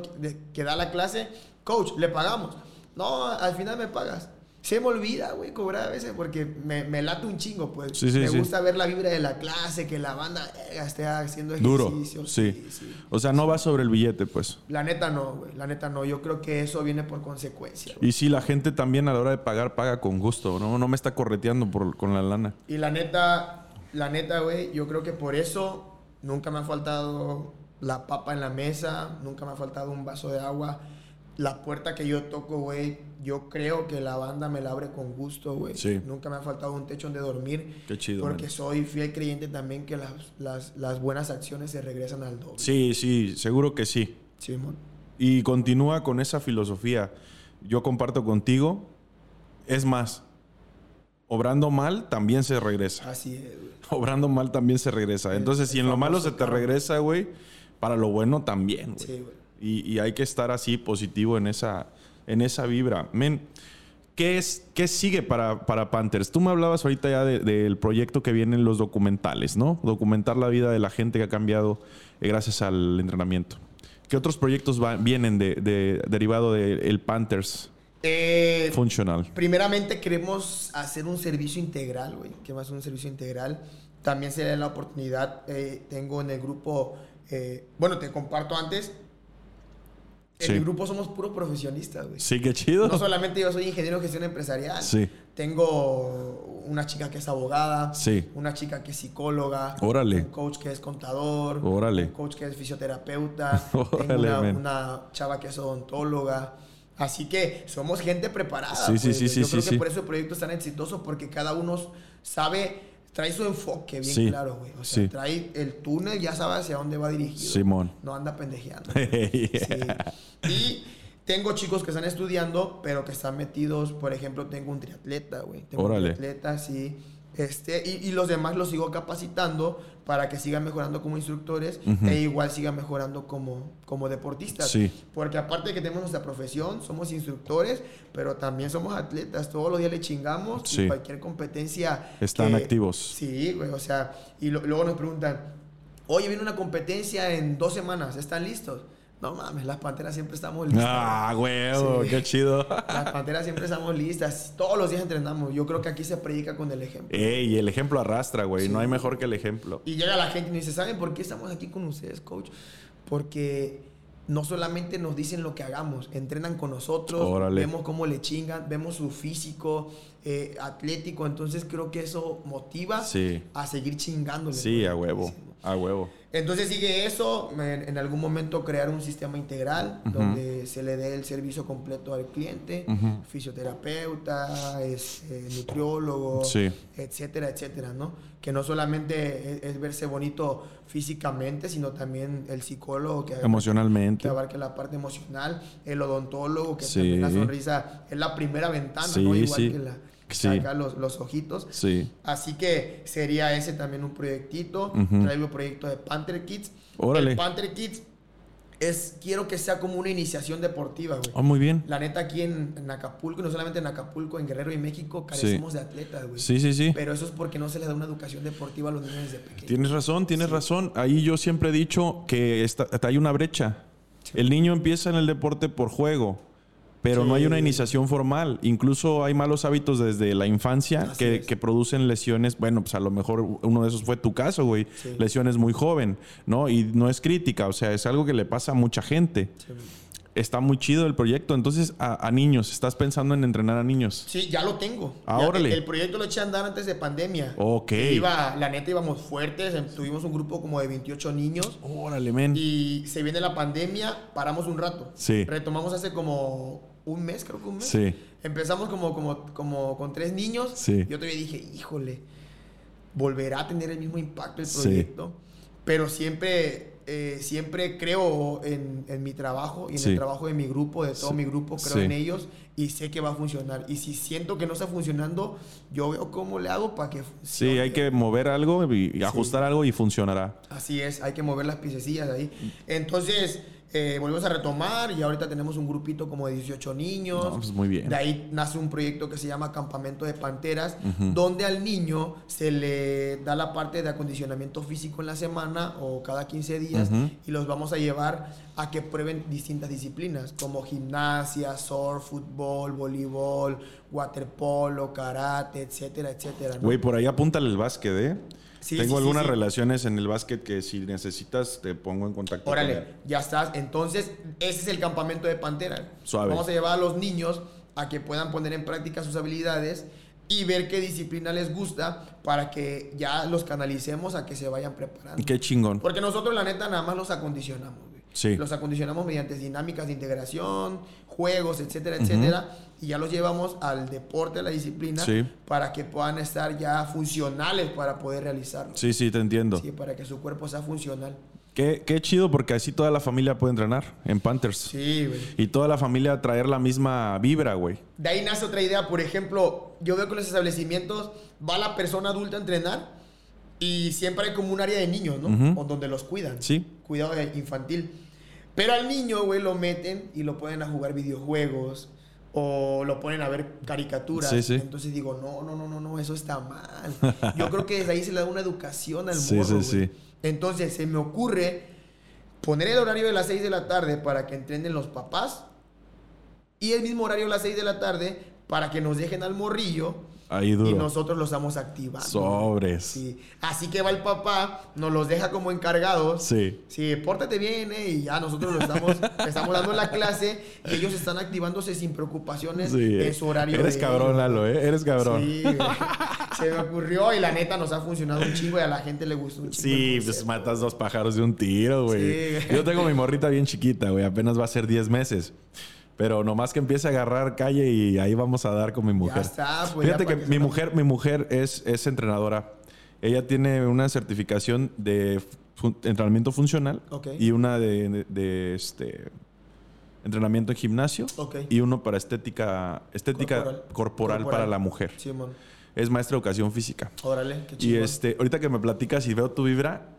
que, da la clase, coach, le pagamos. No, al final me pagas. Se me olvida, güey, cobrar a veces porque me, me late un chingo, pues. me gusta ver la vibra de la clase, que la banda eh, esté haciendo ejercicio. Duro, sí. O sea, no va sobre el billete, pues. La neta no, güey. La neta no. Yo creo que eso viene por consecuencia. Y sí, la gente también a la hora de pagar, paga con gusto, ¿no? No me está correteando por, con la lana. Y la neta, la neta, güey, yo creo que por eso nunca me ha faltado la papa en la mesa, nunca me ha faltado un vaso de agua la puerta que yo toco, güey, yo creo que la banda me la abre con gusto, güey. Sí. Nunca me ha faltado un techo donde dormir. Qué chido. Porque soy fiel creyente también que las, las, las, buenas acciones se regresan al doble. Sí, sí, seguro que sí. Sí, man. Y continúa con esa filosofía. Yo comparto contigo. Es más, obrando mal también se regresa. Así es, güey. Obrando mal también se regresa. Entonces, si en lo malo se te regresa, güey, para lo bueno también, güey. Sí, güey. Y, hay que estar así positivo en esa, en esa vibra. Men, ¿qué, es, qué sigue para, para Panthers? Tú me hablabas ahorita ya del proyecto que vienen los documentales, ¿no? Documentar la vida de la gente que ha cambiado eh, gracias al entrenamiento. ¿Qué otros proyectos vienen de, derivado del Panthers? Eh, funcional. Primeramente queremos hacer un servicio integral, güey. ¿Qué más un servicio integral? También se da la oportunidad, eh, tengo en el grupo, bueno, te comparto antes, en mi grupo somos puros profesionistas, güey. Sí, qué chido. No solamente yo soy ingeniero de gestión empresarial. Sí. Tengo una chica que es abogada. Sí. Una chica que es psicóloga. Órale. Un coach que es contador. Órale. Un coach que es fisioterapeuta. Órale, tengo una, chava que es odontóloga. Así que somos gente preparada. Sí, sí, pues, sí, Yo creo que por eso el proyecto es tan exitoso porque cada uno sabe trae su enfoque bien claro, güey. O sea, trae el túnel, ya sabe hacia dónde va dirigido. Simón. No anda pendejeando. Y tengo chicos que están estudiando, pero que están metidos, por ejemplo, tengo un triatleta, güey. Tengo un triatleta, sí este, y, y, los demás los sigo capacitando para que sigan mejorando como instructores e igual sigan mejorando como, como deportistas. Sí. Porque aparte de que tenemos nuestra profesión, somos instructores, pero también somos atletas. Todos los días le chingamos y cualquier competencia. Están activos. Sí, güey. O sea, y luego nos preguntan, oye, viene una competencia en dos semanas, ¿están listos? No mames, las panteras siempre estamos listas. Ah, huevo, qué chido. Las panteras siempre estamos listas. Todos los días entrenamos. Yo creo que aquí se predica con el ejemplo. Ey, el ejemplo arrastra, güey. No hay mejor que el ejemplo. Y llega la gente y dice, ¿saben por qué estamos aquí con ustedes, coach? Porque no solamente nos dicen lo que hagamos, entrenan con nosotros, vemos cómo le chingan, vemos su físico eh, atlético, entonces creo que eso motiva a seguir chingándole. Sí, a huevo, a huevo. Entonces sigue eso, en, algún momento crear un sistema integral donde se le dé el servicio completo al cliente, fisioterapeuta, es, eh, nutriólogo, etcétera, etcétera, ¿no? Que no solamente es, verse bonito físicamente, sino también el psicólogo que emocionalmente. que abarque la parte emocional, el odontólogo que también la sonrisa es la primera ventana, ¿no? Igual que la saca los, los, ojitos. Sí. Así que sería ese también un proyectito. Traigo el proyecto de Panther Kids. Órale. El Panther Kids es, quiero que sea como una iniciación deportiva, güey. Oh, muy bien. La neta, aquí en, Acapulco, no solamente en Acapulco, en Guerrero y México, carecemos de atletas, güey. Sí, sí, sí. Pero eso es porque no se les da una educación deportiva a los niños desde pequeños. Tienes razón, tienes razón. Ahí yo siempre he dicho que está, hay una brecha. El niño empieza en el deporte por juego pero no hay una iniciación formal. Incluso hay malos hábitos desde la infancia que, producen lesiones. Bueno, pues a lo mejor uno de esos fue tu caso, güey. Lesiones muy joven, ¿no? Y no es crítica, o sea, es algo que le pasa a mucha gente. Está muy chido el proyecto. Entonces, a, niños, ¿estás pensando en entrenar a niños? Sí, ya lo tengo. Ahora el, proyecto lo eché a andar antes de pandemia. Ok. Iba, la neta íbamos fuertes. Em, tuvimos un grupo como de 28 niños. Órale, men. Y se viene la pandemia, paramos un rato. Sí. Retomamos hace como un mes, creo que un mes. Sí. Empezamos como, como, como con tres niños. Sí. Yo todavía dije, híjole, volverá a tener el mismo impacto el proyecto. Pero siempre, eh, siempre creo en, en, mi trabajo y en el trabajo de mi grupo, de todo mi grupo, creo en ellos y sé que va a funcionar. Y si siento que no está funcionando, yo veo cómo le hago para que funcione. Sí, hay que mover algo y, ajustar algo y funcionará. Así es, hay que mover las piececillas ahí. Entonces, eh, volvemos a retomar y ahorita tenemos un grupito como de 18 niños. pues muy bien. De ahí nace un proyecto que se llama Campamento de Panteras, donde al niño se le da la parte de acondicionamiento físico en la semana o cada 15 días y los vamos a llevar a que prueben distintas disciplinas como gimnasia, surf, fútbol, voleibol, waterpolo, karate, etcétera, etcétera. Güey, por ahí apúntale el básquet, ¿eh? Tengo algunas relaciones en el básquet que si necesitas te pongo en contacto. Órale, ya estás. Entonces, ese es el campamento de Pantera. Suave. Vamos a llevar a los niños a que puedan poner en práctica sus habilidades y ver qué disciplina les gusta para que ya los canalicemos a que se vayan preparando. Qué chingón. Porque nosotros, la neta, nada más los acondicionamos. Sí. Los acondicionamos mediante dinámicas de integración, juegos, etcétera, etcétera. Y ya los llevamos al deporte, a la disciplina, para que puedan estar ya funcionales para poder realizarlo. Sí, sí, te entiendo. Sí, para que su cuerpo sea funcional. Qué, qué, chido porque así toda la familia puede entrenar en Panthers. Sí, güey. Y toda la familia traer la misma vibra, güey. De ahí nace otra idea. Por ejemplo, yo veo que en los establecimientos va la persona adulta a entrenar y siempre hay como un área de niños, ¿no? O donde los cuidan. Sí. Cuidado infantil. Pero al niño, güey, lo meten y lo ponen a jugar videojuegos o lo ponen a ver caricaturas. Sí, sí. Entonces digo, no, no, no, no, no, eso está mal. Yo creo que desde ahí se le da una educación al sí, morro, sí. Entonces se me ocurre poner el horario de las 6 de la tarde para que entrenen los papás y el mismo horario de las 6 de la tarde para que nos dejen al morrillo y nosotros los estamos activando. Sobres. Sí. Así que va el papá, nos los deja como encargados. Sí. Sí, pórtate bien, ¿eh? Y ya nosotros lo estamos, estamos dando la clase y ellos están activándose sin preocupaciones en su horario. Eres cabrón, Lalo, ¿eh? Eres cabrón. Sí, se me ocurrió y la neta nos ha funcionado un chingo y a la gente le gustó un chingo. Sí, pues matas dos pájaros de un tiro, güey. Sí. Yo tengo mi morrita bien chiquita, güey. Apenas va a ser 10 meses. Pero nomás que empiece a agarrar calle y ahí vamos a dar con mi mujer. Ya está, pues Fíjate que, mi mujer, mi mujer es, es entrenadora. Ella tiene una certificación de entrenamiento funcional y una de, este entrenamiento en gimnasio y uno para estética estética corporal, para la mujer. Sí, es maestra de educación física. Órale, qué chido. Y este, ahorita que me platicas y veo tu vibra,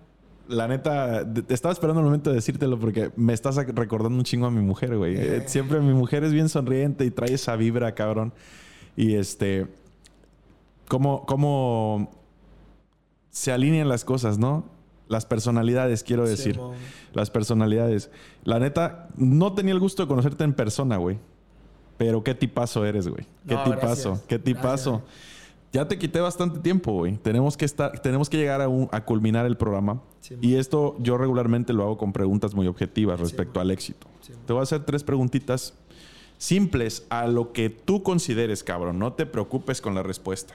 la neta, estaba esperando el momento de decírtelo porque me estás recordando un chingo a mi mujer, güey. Eh. Siempre mi mujer es bien sonriente y trae esa vibra, cabrón. Y este, cómo, cómo se alinean las cosas, ¿no? Las personalidades, quiero decir. las personalidades. La neta, no tenía el gusto de conocerte en persona, güey. Pero qué tipazo eres, güey. Qué tipazo, qué tipazo. Ya te quité bastante tiempo, güey. Tenemos que estar, tenemos que llegar a, culminar el programa. y esto yo regularmente lo hago con preguntas muy objetivas respecto al éxito. Te voy a hacer tres preguntitas simples a lo que tú consideres, cabrón. No te preocupes con la respuesta.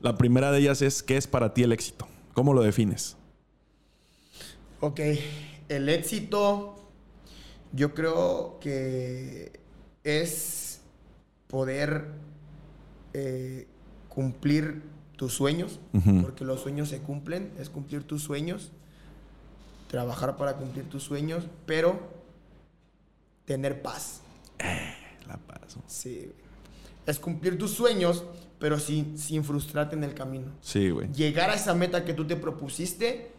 La primera de ellas es, ¿qué es para ti el éxito? ¿Cómo lo defines? Ok, el éxito yo creo que es poder eh, cumplir tus sueños, porque los sueños se cumplen, es cumplir tus sueños, trabajar para cumplir tus sueños, pero tener paz. Eh, la paz. Sí. Es cumplir tus sueños, pero sin, sin frustrarte en el camino. Sí, güey. Llegar a esa meta que tú te propusiste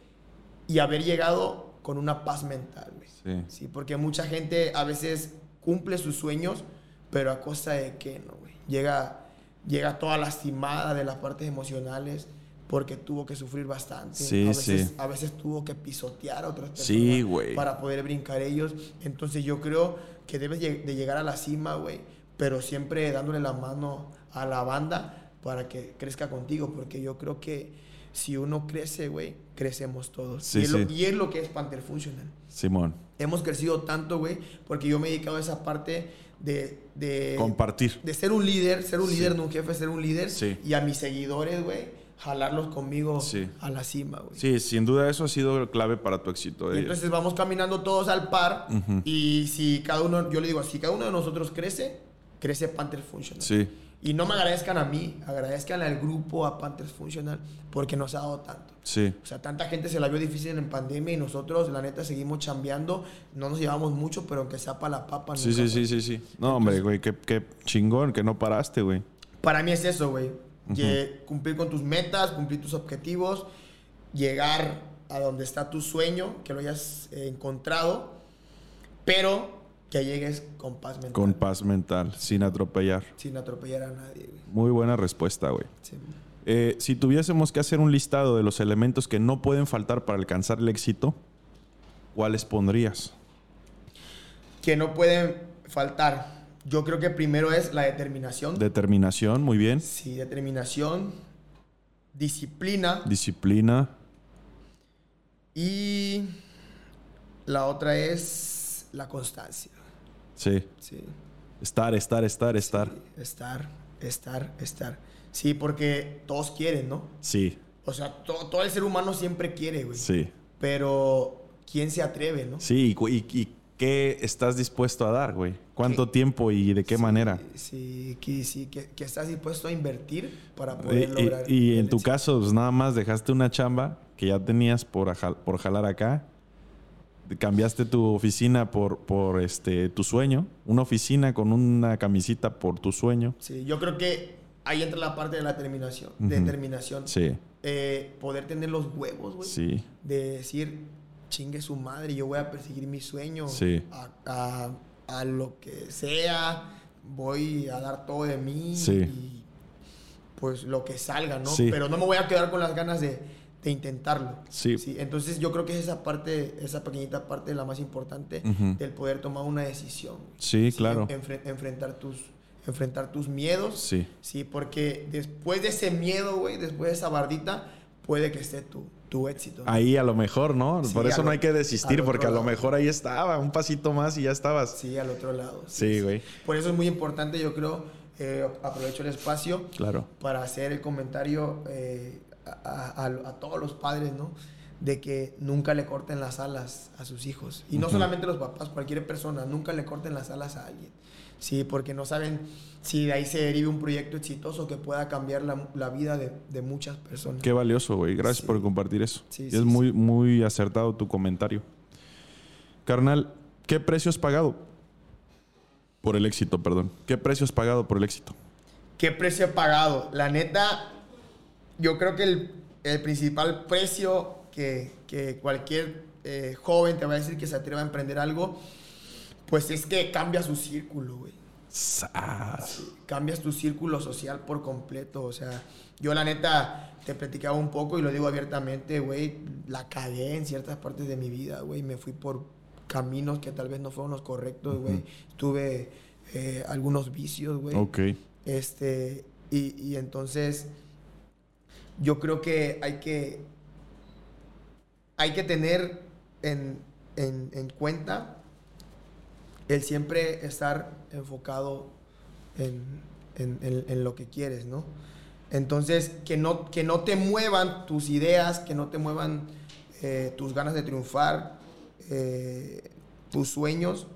y haber llegado con una paz mental, Sí. sí. Porque mucha gente a veces cumple sus sueños, pero a costa de qué, ¿no, güey? Llega llega toda lastimada de las partes emocionales porque tuvo que sufrir bastante. Sí, a veces, sí. A veces tuvo que pisotear a otras personas para poder brincar ellos. Entonces yo creo que debes de llegar a la cima, güey, pero siempre dándole la mano a la banda para que crezca contigo, porque yo creo que si uno crece, güey, crecemos todos. y, es lo, y, es lo, que es Panther Functional. Simón. Hemos crecido tanto, güey, porque yo me he dedicado a esa parte de, compartir. De ser un líder, ser un líder, no un jefe, ser un líder. Y a mis seguidores, güey, jalarlos conmigo a la cima, güey. Sí, sin duda eso ha sido clave para tu éxito. Eh. entonces vamos caminando todos al par y si cada uno, yo le digo, si cada uno de nosotros crece, crece Panther Functional. Sí. Y no me agradezcan a mí, agradezcan al grupo, a Panthers Functional, porque nos ha dado tanto. Sí. O sea, tanta gente se la vio difícil en pandemia y nosotros, la neta, seguimos chambeando. No nos llevamos mucho, pero aunque sea para la papa. Sí, sí, sí, sí, sí. No, hombre, güey, qué, qué, chingón que no paraste, güey. Para mí es eso, güey. Cumplir con tus metas, cumplir tus objetivos, llegar a donde está tu sueño, que lo hayas eh, encontrado pero que llegues con paz mental. Con paz mental, sin atropellar. Sin atropellar a nadie, güey. Muy buena respuesta, güey. Eh, si tuviésemos que hacer un listado de los elementos que no pueden faltar para alcanzar el éxito, ¿cuáles pondrías? Que no pueden faltar. Yo creo que primero es la determinación. Determinación, muy bien. Sí, determinación, disciplina. Disciplina. Y la otra es la constancia. Sí. Sí. Estar, estar, estar, estar. estar, estar, estar. Sí, porque todos quieren, ¿no? Sí. O sea, todo el ser humano siempre quiere, güey. Sí. Pero, ¿quién se atreve, no? Sí, y, qué estás dispuesto a dar, güey? ¿Cuánto tiempo y de qué manera? Sí, que, sí que, estás dispuesto a invertir para poder lograr. Y, en tu caso, pues nada más dejaste una chamba que ya tenías por, por jalar acá cambiaste tu oficina por, por este, tu sueño, una oficina con una camisita por tu sueño. Sí, yo creo que ahí entra la parte de la determinación. Determinación. Sí. Eh, poder tener los huevos, güey. Sí. De decir, chingue su madre, yo voy a perseguir mi sueño. Sí. A, a, lo que sea, voy a dar todo de mí. Sí. Y pues lo que salga, ¿no? Sí. Pero no me voy a quedar con las ganas de de intentarlo. Sí. sí. Entonces yo creo que es esa parte, esa pequeñita parte la más importante del poder tomar una decisión. Sí, claro. enfrentar tus enfrentar tus miedos. Sí. Sí, porque después de ese miedo, güey, después de esa bardita, puede que esté tu, tu éxito. Ahí a lo mejor, ¿no? Por eso no hay que desistir, porque a lo mejor ahí estaba, un pasito más y ya estabas. Sí, al otro lado. Sí, güey. Por eso es muy importante, yo creo, eh, aprovecho el espacio claro. para hacer el comentario eh, a, todos los padres, ¿no? De que nunca le corten las alas a sus hijos. Y no solamente los papás, cualquier persona, nunca le corten las alas a alguien. Sí, porque no saben si de ahí se derive un proyecto exitoso que pueda cambiar la, vida de, muchas personas. Qué valioso, güey. Gracias por compartir eso. es muy, muy acertado tu comentario. Carnal, ¿qué precio has pagado? Por el éxito, perdón. ¿Qué precio has pagado por el éxito? ¿Qué precio he pagado? La neta, yo creo que el, principal precio que, cualquier eh, joven te va a decir que se atreva a emprender algo, pues es que cambia su círculo, güey. cambias tu círculo social por completo. O sea, yo la neta te platicaba un poco y lo digo abiertamente, güey, la cagué en ciertas partes de mi vida, güey. Me fui por caminos que tal vez no fueron los correctos, güey. Tuve eh, algunos vicios, güey. Ok. Este, y, y entonces yo creo que hay que, hay que tener en, cuenta el siempre estar enfocado en, lo que quieres, ¿no? Entonces, que no, que no te muevan tus ideas, que no te muevan eh, tus ganas de triunfar, eh, tus sueños,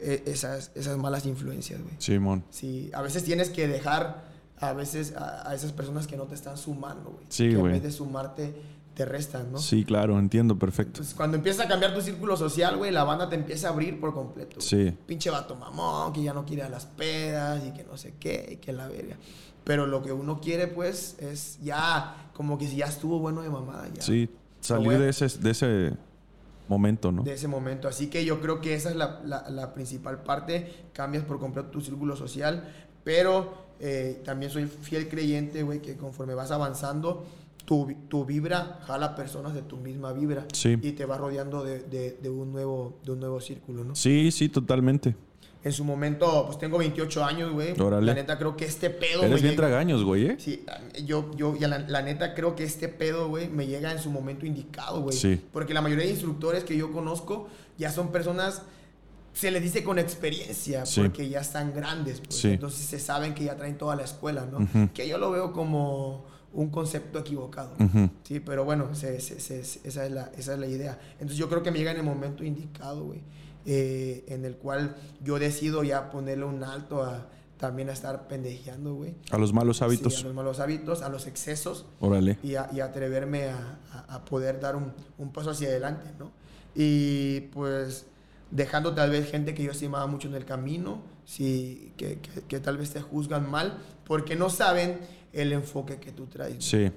eh, esas, esas malas influencias, güey. Simón. Sí, a veces tienes que dejar a veces a, esas personas que no te están sumando, güey. Sí, güey. En vez de sumarte, te restan, ¿no? Sí, claro, entiendo perfecto. Entonces, cuando empiezas a cambiar tu círculo social, güey, la banda te empieza a abrir por completo. Sí. Pinche vato mamón, que ya no quiere a las pedas y que no sé qué, y que la verga. Pero lo que uno quiere, pues, es ya, como que si ya estuvo bueno de mamada. Ya. Sí, salir de ese, de ese momento, ¿no? De ese momento. Así que yo creo que esa es la, la, la principal parte. Cambias por completo tu círculo social, pero eh, también soy fiel creyente, güey, que conforme vas avanzando, tu, tu, vibra jala personas de tu misma vibra. Y te va rodeando de, de, un nuevo, de un nuevo círculo, ¿no? Sí, sí, totalmente. En su momento, pues tengo 28 años, güey. La neta creo que este pedo... Eres bien tragaños, güey, ¿eh? Sí, yo, yo la, la, neta creo que este pedo, güey, me llega en su momento indicado, güey. Sí. Porque la mayoría de instructores que yo conozco ya son personas se les dice con experiencia, porque ya están grandes, pues. entonces se saben que ya traen toda la escuela, ¿no? Que yo lo veo como un concepto equivocado, sí, pero bueno, esa, es la, esa es la idea. Entonces yo creo que me llega en el momento indicado, güey, eh, en el cual yo decido ya ponerle un alto a también a estar pendejeando, güey. A los malos hábitos. a los malos hábitos, a los excesos. Órale. Y, a, y atreverme a, a, poder dar un, un paso hacia adelante, ¿no? Y pues dejando tal vez gente que yo estimaba mucho en el camino, sí, que, que, tal vez te juzgan mal, porque no saben el enfoque que tú traes. Sí.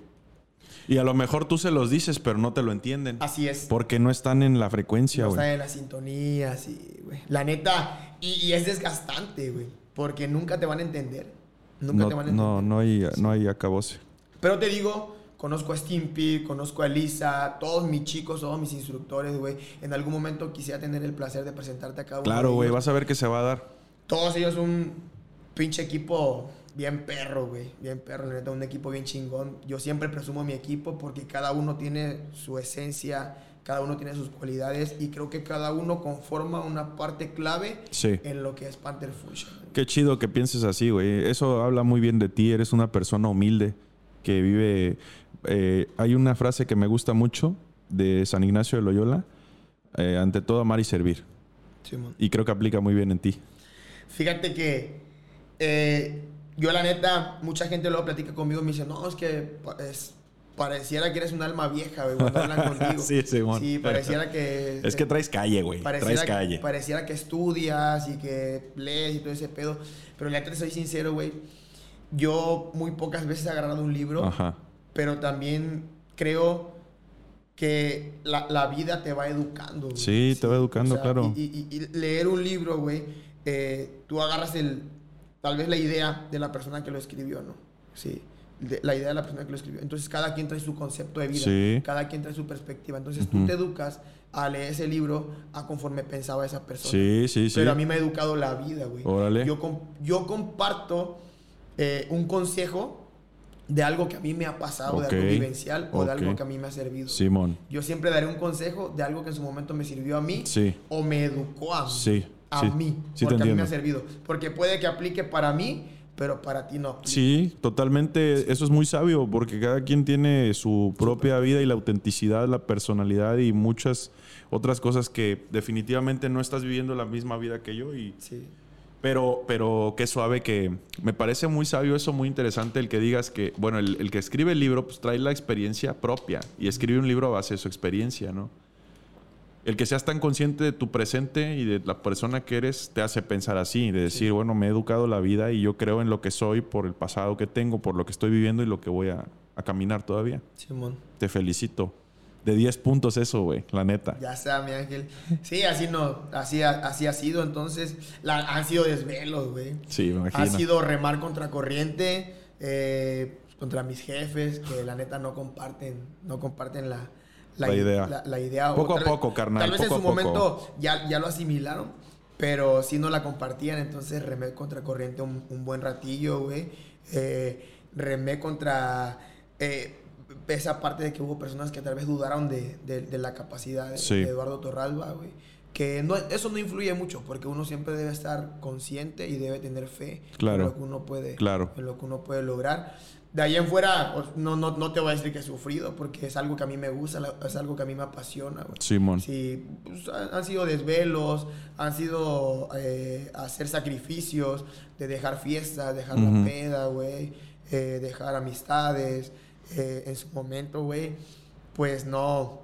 Y a lo mejor tú se los dices, pero no te lo entienden. Así es. Porque no están en la frecuencia, güey. No están en la sintonía, así, güey. La neta, y, es desgastante, güey. Porque nunca te van a entender. Nunca no, te van a entender. No, no hay, no hay acabose. Pero te digo, conozco a Stimpy, conozco a Lisa, todos mis chicos, todos mis instructores, güey. En algún momento quisiera tener el placer de presentarte a cada uno. Claro, güey, vas a ver que se va a dar. Todos ellos un pinche equipo bien perro, güey. Bien perro, neta, un equipo bien chingón. Yo siempre presumo mi equipo porque cada uno tiene su esencia, cada uno tiene sus cualidades y creo que cada uno conforma una parte clave en lo que es Panther Fusion. Qué chido que pienses así, güey. Eso habla muy bien de ti. Eres una persona humilde que vive. Eh, hay una frase que me gusta mucho de San Ignacio de Loyola: eh, ante todo, amar y servir. y creo que aplica muy bien en ti. Fíjate que eh, yo la neta, mucha gente luego platica conmigo y me dice, no, es que es, pareciera que eres un alma vieja, güey, cuando hablan contigo. sí, sí, Sí, pareciera que... Es que traes calle, güey. Traes calle. Pareciera que estudias y que lees y todo ese pedo. Pero la neta, soy sincero, güey. Yo muy pocas veces he agarrado un libro. Ajá. Pero también creo que la, vida te va educando. Sí, te va educando, claro. Y, y, leer un libro, güey, eh, tú agarras el tal vez la idea de la persona que lo escribió, ¿no? Sí. la idea de la persona que lo escribió. Entonces, cada quien trae su concepto de vida, cada quien trae su perspectiva. Entonces, tú te educas a leer ese libro a conforme pensaba esa persona. Sí, sí, sí. Pero a mí me ha educado la vida, güey. Órale. Yo, yo comparto eh, un consejo de algo que a mí me ha pasado, de algo vivencial o de algo que a mí me ha servido. Simón. Yo siempre daré un consejo de algo que en su momento me sirvió a mí sí. o me educó a mí. Sí a mí, porque a mí me ha servido. Porque puede que aplique para mí, pero para ti no. Sí, totalmente. Eso es muy sabio, porque cada quien tiene su propia vida y la autenticidad, la personalidad y muchas otras cosas que definitivamente no estás viviendo la misma vida que yo. Y, sí. Pero, pero qué suave que me parece muy sabio eso, muy interesante el que digas que, bueno, el, el que escribe el libro pues trae la experiencia propia y escribe un libro a base de su experiencia, ¿no? el que seas tan consciente de tu presente y de la persona que eres te hace pensar así, de decir, bueno, me he educado la vida y yo creo en lo que soy por el pasado que tengo, por lo que estoy viviendo y lo que voy a, caminar todavía. Simón. Te felicito. De 10 puntos eso, güey, la neta. Ya está, mi ángel. Sí, así no, así, así ha sido. Entonces, han sido desvelos, güey. Sí, me imagino. Ha sido remar contra corriente, eh, contra mis jefes, que la neta no comparten, no comparten la, la, idea. La, idea poco a poco, carnal. Tal vez en su momento ya, ya lo asimilaron, pero si no la compartían, entonces remé contra corriente un, un buen ratillo, güey. Eh, remé contra eh, esa parte de que hubo personas que tal vez dudaron de, de, la capacidad de, Eduardo Torralba, güey. Que no, eso no influye mucho, porque uno siempre debe estar consciente y debe tener fe en lo que uno puede, claro. en lo que uno puede lograr de ahí en fuera, no, no, no, te voy a decir que he sufrido, porque es algo que a mí me gusta, es algo que a mí me apasiona. Simón. Sí, pues, han, sido desvelos, han sido eh, hacer sacrificios, de dejar fiestas, dejar la peda, güey, eh, dejar amistades. Eh, en su momento, güey, pues no,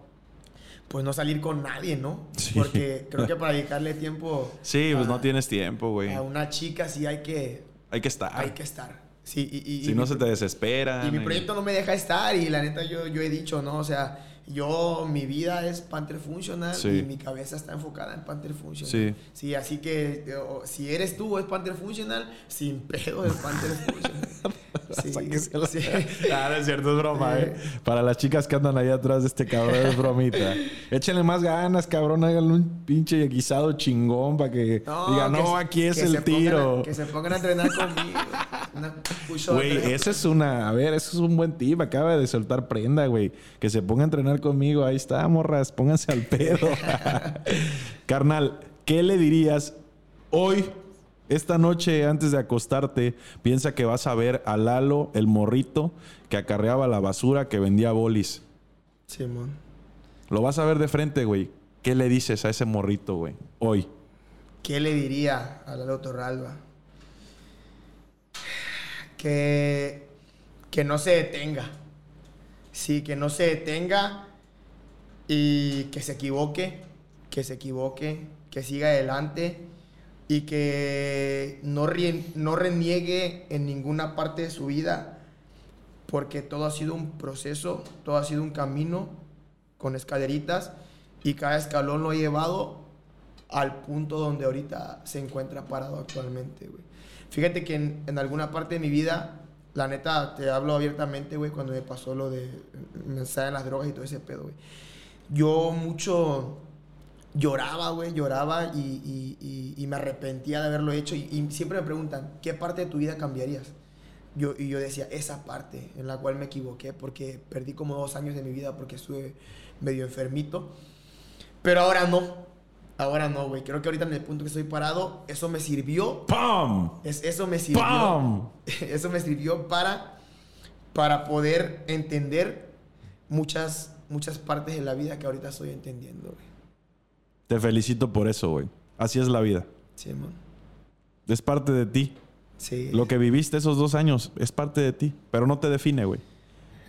pues no salir con nadie, ¿no? Sí. Porque creo que para dedicarle tiempo... Sí, pues no tienes tiempo, güey. A una chica sí hay que... Hay que estar. Hay que estar. Sí, y, si no se te desespera. Y mi proyecto no me deja estar y la neta yo, yo he dicho, ¿no? O sea, yo, mi vida es Panther Funcional y mi cabeza está enfocada en Panther Funcional. Sí. Sí, así que si eres tú, es Panther Funcional, sin pedo es Panther Funcional. sí, sí. Ah, es cierto, es broma, ¿eh? Para las chicas que andan ahí atrás de este cabrón, es bromita. Échenle más ganas, cabrón, háganle un pinche guisado chingón para que digan, no, aquí es el tiro. que se pongan a entrenar conmigo. Güey, eso es una. A ver, eso es un buen tip. Acaba de soltar prenda, güey. Que se ponga a entrenar conmigo. Ahí está, morras. Pónganse al pedo. Carnal, ¿qué le dirías hoy? Esta noche, antes de acostarte, piensa que vas a ver a Lalo, el morrito, que acarreaba la basura, que vendía bolis. Simón. Lo vas a ver de frente, güey. ¿Qué le dices a ese morrito, güey? Hoy. ¿Qué le diría a Lalo Torralba? que, que no se detenga. Sí, que no se detenga y que se equivoque, que se equivoque, que siga adelante y que no, no reniegue en ninguna parte de su vida, porque todo ha sido un proceso, todo ha sido un camino con escaleritas y cada escalón lo he llevado al punto donde ahorita se encuentra parado actualmente, güey. Fíjate que en, en, alguna parte de mi vida, la neta, te hablo abiertamente, güey, cuando me pasó lo de me en las drogas y todo ese pedo, güey. Yo mucho lloraba, güey, lloraba y, y, y, me arrepentía de haberlo hecho. Y, siempre me preguntan, ¿qué parte de tu vida cambiarías? Yo, y yo decía, esa parte en la cual me equivoqué, porque perdí como dos años de mi vida porque estuve medio enfermito. Pero ahora no. Ahora no, güey. Creo que ahorita en el punto que estoy parado, eso me sirvió. ¡Pam! Es, eso me sirvió. ¡Pam! Eso me sirvió para, para poder entender muchas, muchas partes de la vida que ahorita estoy entendiendo, güey. Te felicito por eso, güey. Así es la vida. Sí, man. Es parte de ti. Sí. Lo que viviste esos dos años es parte de ti, pero no te define, güey.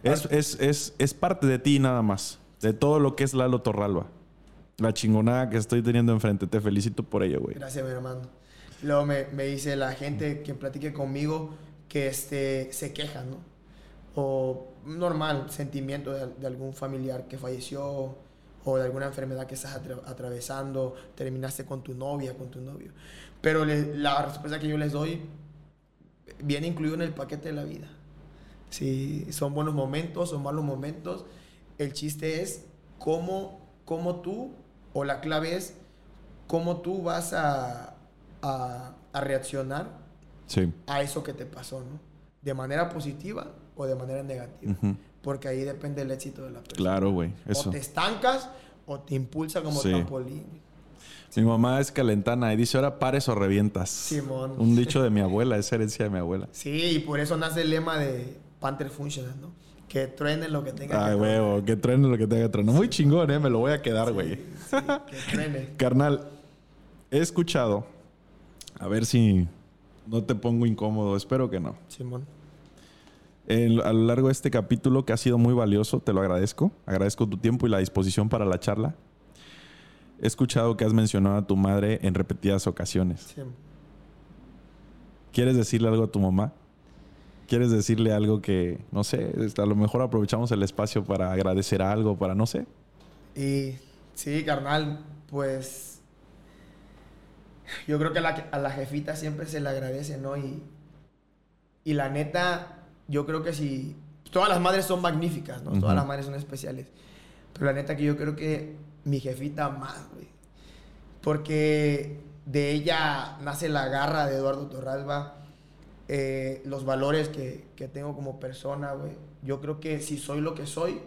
Es, es, es, es parte de ti nada más. De todo lo que es Lalo Torralba la chingonada que estoy teniendo enfrente. Te felicito por ello, güey. Gracias, mi hermano. Luego me, me, dice la gente que platique conmigo que este, se quejan, ¿no? O normal, sentimiento de, algún familiar que falleció o de alguna enfermedad que estás atravesando, terminaste con tu novia, con tu novio. Pero la respuesta que yo les doy viene incluido en el paquete de la vida. Si son buenos momentos, son malos momentos, el chiste es cómo, cómo tú o la clave es cómo tú vas a, a, reaccionar a eso que te pasó, ¿no? De manera positiva o de manera negativa. Porque ahí depende el éxito de la persona. Claro, güey. O te estancas o te impulsa como trampolín. Mi mamá es calentana y dice, ahora pares o revientas. Simón. Un dicho de mi abuela, es herencia de mi abuela. Sí, y por eso nace el lema de Panther Functional, ¿no? Que truene lo que tenga Ay, que huevo, que truene lo que tenga que truene. Muy chingón, ¿eh? Me lo voy a quedar, güey. que truene. Carnal, he escuchado. A ver si no te pongo incómodo. Espero que no. Simón. A lo largo de este capítulo, que ha sido muy valioso, te lo agradezco. Agradezco tu tiempo y la disposición para la charla. He escuchado que has mencionado a tu madre en repetidas ocasiones. Sí. ¿Quieres decirle algo a tu mamá? ¿Quieres decirle algo que, no sé, a lo mejor aprovechamos el espacio para agradecer algo, para no sé? Y sí, carnal, pues yo creo que a la, a la jefita siempre se le agradece, ¿no? Y, y la neta, yo creo que si... Todas las madres son magníficas, ¿no? Todas las madres son especiales. Pero la neta que yo creo que mi jefita más, güey. Porque de ella nace la garra de Eduardo Torralba eh, los valores que, que, tengo como persona, güey. Yo creo que si soy lo que soy,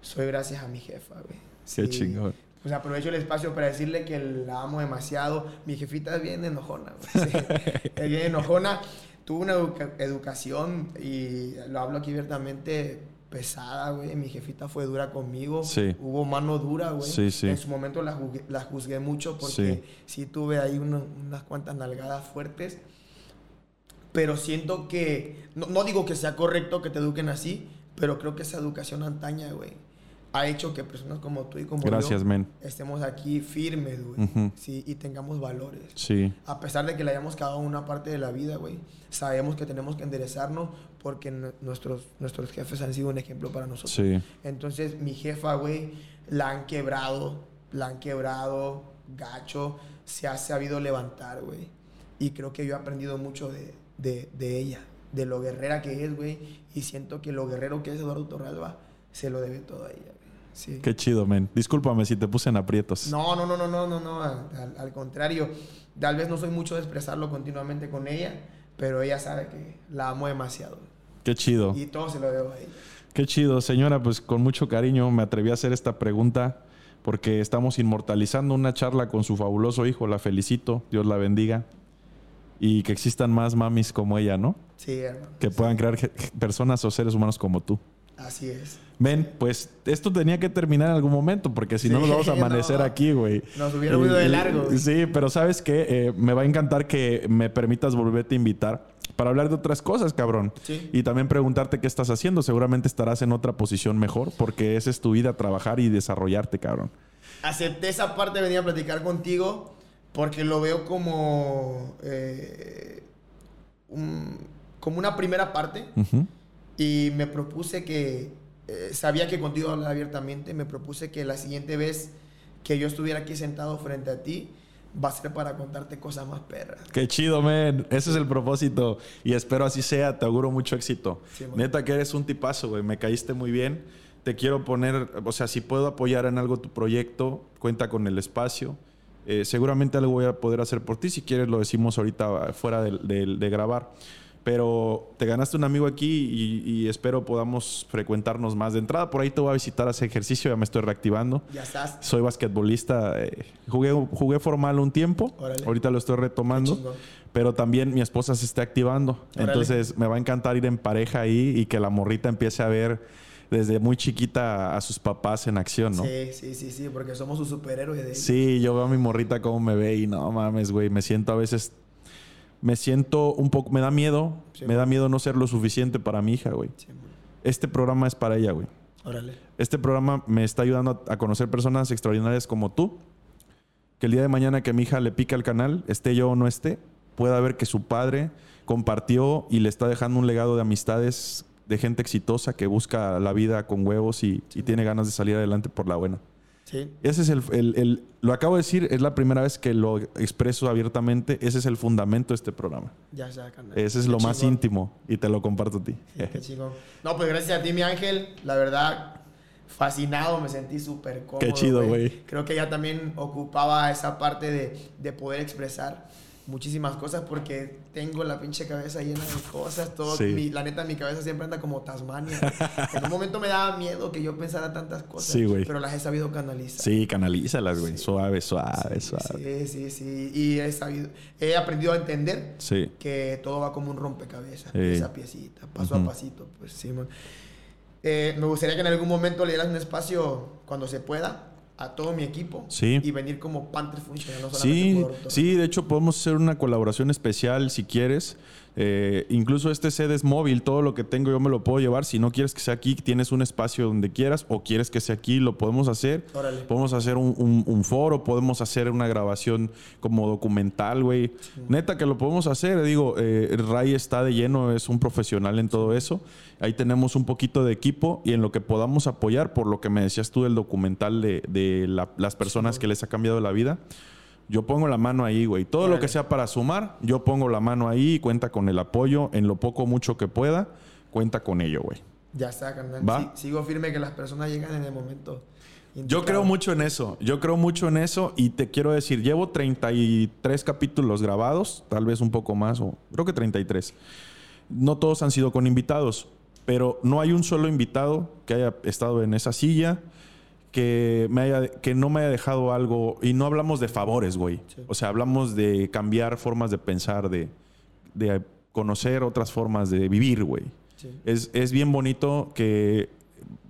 soy gracias a mi jefa, güey. Qué chingón. Pues aprovecho el espacio para decirle que la amo demasiado. Mi jefita es bien enojona, güey. es bien enojona. Tuvo una educación, y lo hablo aquí abiertamente, pesada, güey. Mi jefita fue dura conmigo. Sí. Hubo mano dura, güey. Sí, sí. En su momento la, la juzgué mucho porque sí, tuve ahí unas cuantas nalgadas fuertes pero siento que, no, digo que sea correcto que te eduquen así, pero creo que esa educación antaña, güey, ha hecho que personas como tú y como Gracias, yo estemos aquí firmes, güey, sí, y tengamos valores. Sí. A pesar de que le hayamos cagado una parte de la vida, güey, sabemos que tenemos que enderezarnos porque nuestros, nuestros jefes han sido un ejemplo para nosotros. Sí. Entonces, mi jefa, güey, la han quebrado, la han quebrado, gacho, se ha sabido levantar, güey. Y creo que yo he aprendido mucho de, de, de ella, de lo guerrera que es, güey. Y siento que lo guerrero que es Eduardo Torralba se lo debe todo a ella. Sí. Qué chido, men. Discúlpame si te puse en aprietos. No, no, no, no, no, no, no. Al, al, contrario. Tal vez no soy mucho de expresarlo continuamente con ella, pero ella sabe que la amo demasiado. Qué chido. Y todo se lo debo a ella. Qué chido, señora. Pues con mucho cariño me atreví a hacer esta pregunta porque estamos inmortalizando una charla con su fabuloso hijo. La felicito. Dios la bendiga y que existan más mamis como ella, ¿no? Sí, hermano. Que puedan crear personas o seres humanos como tú. Así es. Ven, pues esto tenía que terminar en algún momento, porque si no nos vamos a amanecer aquí, güey. Nos hubiera huido de largo. Sí, pero sabes qué, eh, me va a encantar que me permitas volverte a invitar para hablar de otras cosas, cabrón. Sí. Y también preguntarte qué estás haciendo. Seguramente estarás en otra posición mejor, porque esa es tu vida, trabajar y desarrollarte, cabrón. Acepté esa parte, venía a platicar contigo porque lo veo como, eh, como una primera parte. Y me propuse que, eh, sabía que contigo hablar abiertamente, me propuse que la siguiente vez que yo estuviera aquí sentado frente a ti, va a ser para contarte cosas más perras. Qué chido, men. Ese es el propósito. Y espero así sea. Te auguro mucho éxito. Neta que eres un tipazo, güey. Me caíste muy bien. Te quiero poner, o sea, si puedo apoyar en algo tu proyecto, cuenta con el espacio. Eh, seguramente algo voy a poder hacer por ti. Si quieres, lo decimos ahorita fuera de grabar. Pero te ganaste un amigo aquí y, espero podamos frecuentarnos más. De entrada, por ahí te voy a visitar a ese ejercicio, ya me estoy reactivando. Ya estás. Soy basquetbolista. Eh, jugué, jugué formal un tiempo. Ahorita lo estoy retomando. Pero también mi esposa se está activando. Entonces me va a encantar ir en pareja ahí y que la morrita empiece a ver desde muy chiquita a sus papás en acción, ¿no? Sí, sí, sí, sí, porque somos sus superhéroes. De sí, yo veo a mi morrita cómo me ve y no mames, güey, me siento a veces me siento un poco, me da miedo, me da miedo no ser lo suficiente para mi hija, güey. este programa es para ella, güey. Órale. Este programa me está ayudando a, conocer personas extraordinarias como tú. Que el día de mañana que mi hija le pique al canal, esté yo o no esté, pueda ver que su padre compartió y le está dejando un legado de amistades de gente exitosa que busca la vida con huevos y tiene ganas de salir adelante por la buena. Ese es el, Lo acabo de decir, es la primera vez que lo expreso abiertamente. Ese es el fundamento de este programa. Ya, ya, Ese es lo más íntimo y te lo comparto a ti. No, pues gracias a ti, mi ángel. La verdad, fascinado, me sentí súper cómodo. Qué chido, güey. Creo que ella también ocupaba esa parte de, de poder expresar muchísimas cosas porque tengo la pinche cabeza llena de cosas. Todo, la neta, mi cabeza siempre anda como Tasmania. en un momento me daba miedo que yo pensara tantas cosas, pero las he sabido canalizar. Sí, canalízalas, güey. Suave, suave, suave. Sí, sí, sí. Y he, sabido, he aprendido a entender que todo va como un rompecabezas, esa piecita, paso a pasito. Pues sí, eh, me gustaría que en algún momento le dieras un espacio cuando se pueda a todo mi equipo y venir como Panther Funcional. sí, sí, de hecho podemos hacer una colaboración especial si quieres. Eh, incluso este sede es móvil, todo lo que tengo yo me lo puedo llevar. Si no quieres que sea aquí, tienes un espacio donde quieras o quieres que sea aquí, lo podemos hacer. Podemos hacer un, foro, podemos hacer una grabación como documental, güey. Neta que lo podemos hacer. Digo, eh, Ray está de lleno, es un profesional en todo eso. Ahí tenemos un poquito de equipo y en lo que podamos apoyar, por lo que me decías tú del documental de, las personas que les ha cambiado la vida yo pongo la mano ahí, güey. Todo lo que sea para sumar, yo pongo la mano ahí y cuenta con el apoyo en lo poco mucho que pueda, cuenta con ello, güey. Ya está, carnal. sigo firme que las personas llegan en el momento. Yo creo mucho en eso. Yo creo mucho en eso y te quiero decir, llevo 33 capítulos grabados, tal vez un poco más, o creo que 33. No todos han sido con invitados, pero no hay un solo invitado que haya estado en esa silla que, me haya, que no me haya dejado algo. Y no hablamos de favores, güey. O sea, hablamos de cambiar formas de pensar, de, de conocer otras formas de vivir, güey. Es, es, bien bonito que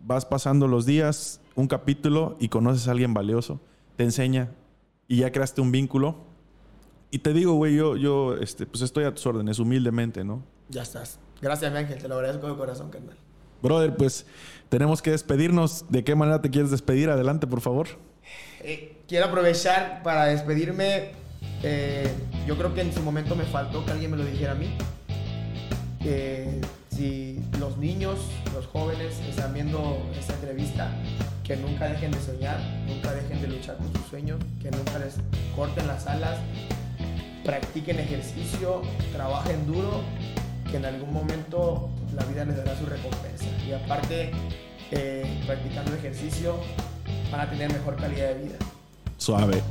vas pasando los días, un capítulo, y conoces a alguien valioso, te enseña, y ya creaste un vínculo. Y te digo, güey, yo, yo este, pues estoy a tus órdenes, humildemente, ¿no? Ya estás. Gracias, mi ángel. Te lo agradezco de corazón, carnal. Brother, pues tenemos que despedirnos. ¿De qué manera te quieres despedir? Adelante, por favor. Eh, quiero aprovechar para despedirme. Eh, yo creo que en su momento me faltó que alguien me lo dijera a mí. si los niños, los jóvenes están viendo esta entrevista, que nunca dejen de soñar, nunca dejen de luchar por sus sueños, que nunca les corten las alas, practiquen ejercicio, trabajen duro, que en algún momento la vida les dará su recompensa. Y aparte, eh, practicando ejercicio, van a tener mejor calidad de vida. Suave.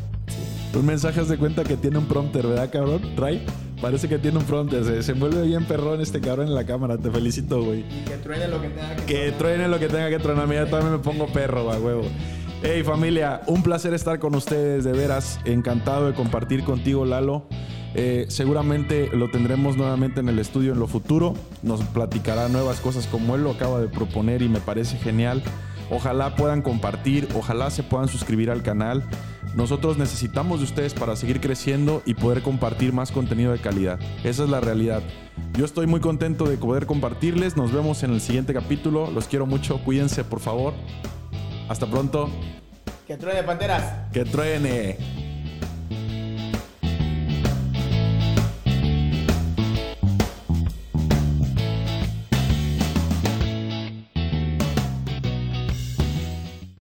Un mensaje de cuenta que tiene un prompter, ¿verdad, cabrón? Ray. Parece que tiene un prompter. Se, se envuelve bien perrón este cabrón en la cámara. Te felicito, güey. Y que truene lo que tenga que Que truene lo que tenga que tronar. Mira, también me pongo perro, va, huevo. Hey familia, un placer estar con ustedes, de veras. Encantado de compartir contigo, Lalo. Eh, seguramente lo tendremos nuevamente en el estudio en lo futuro. Nos platicará nuevas cosas como él lo acaba de proponer y me parece genial. Ojalá puedan compartir, ojalá se puedan suscribir al canal. Nosotros necesitamos de ustedes para seguir creciendo y poder compartir más contenido de calidad. Esa es la realidad. Yo estoy muy contento de poder compartirles. Nos vemos en el siguiente capítulo. Los quiero mucho. Cuídense, por favor. Hasta pronto. Que truene, panteras. Que truene.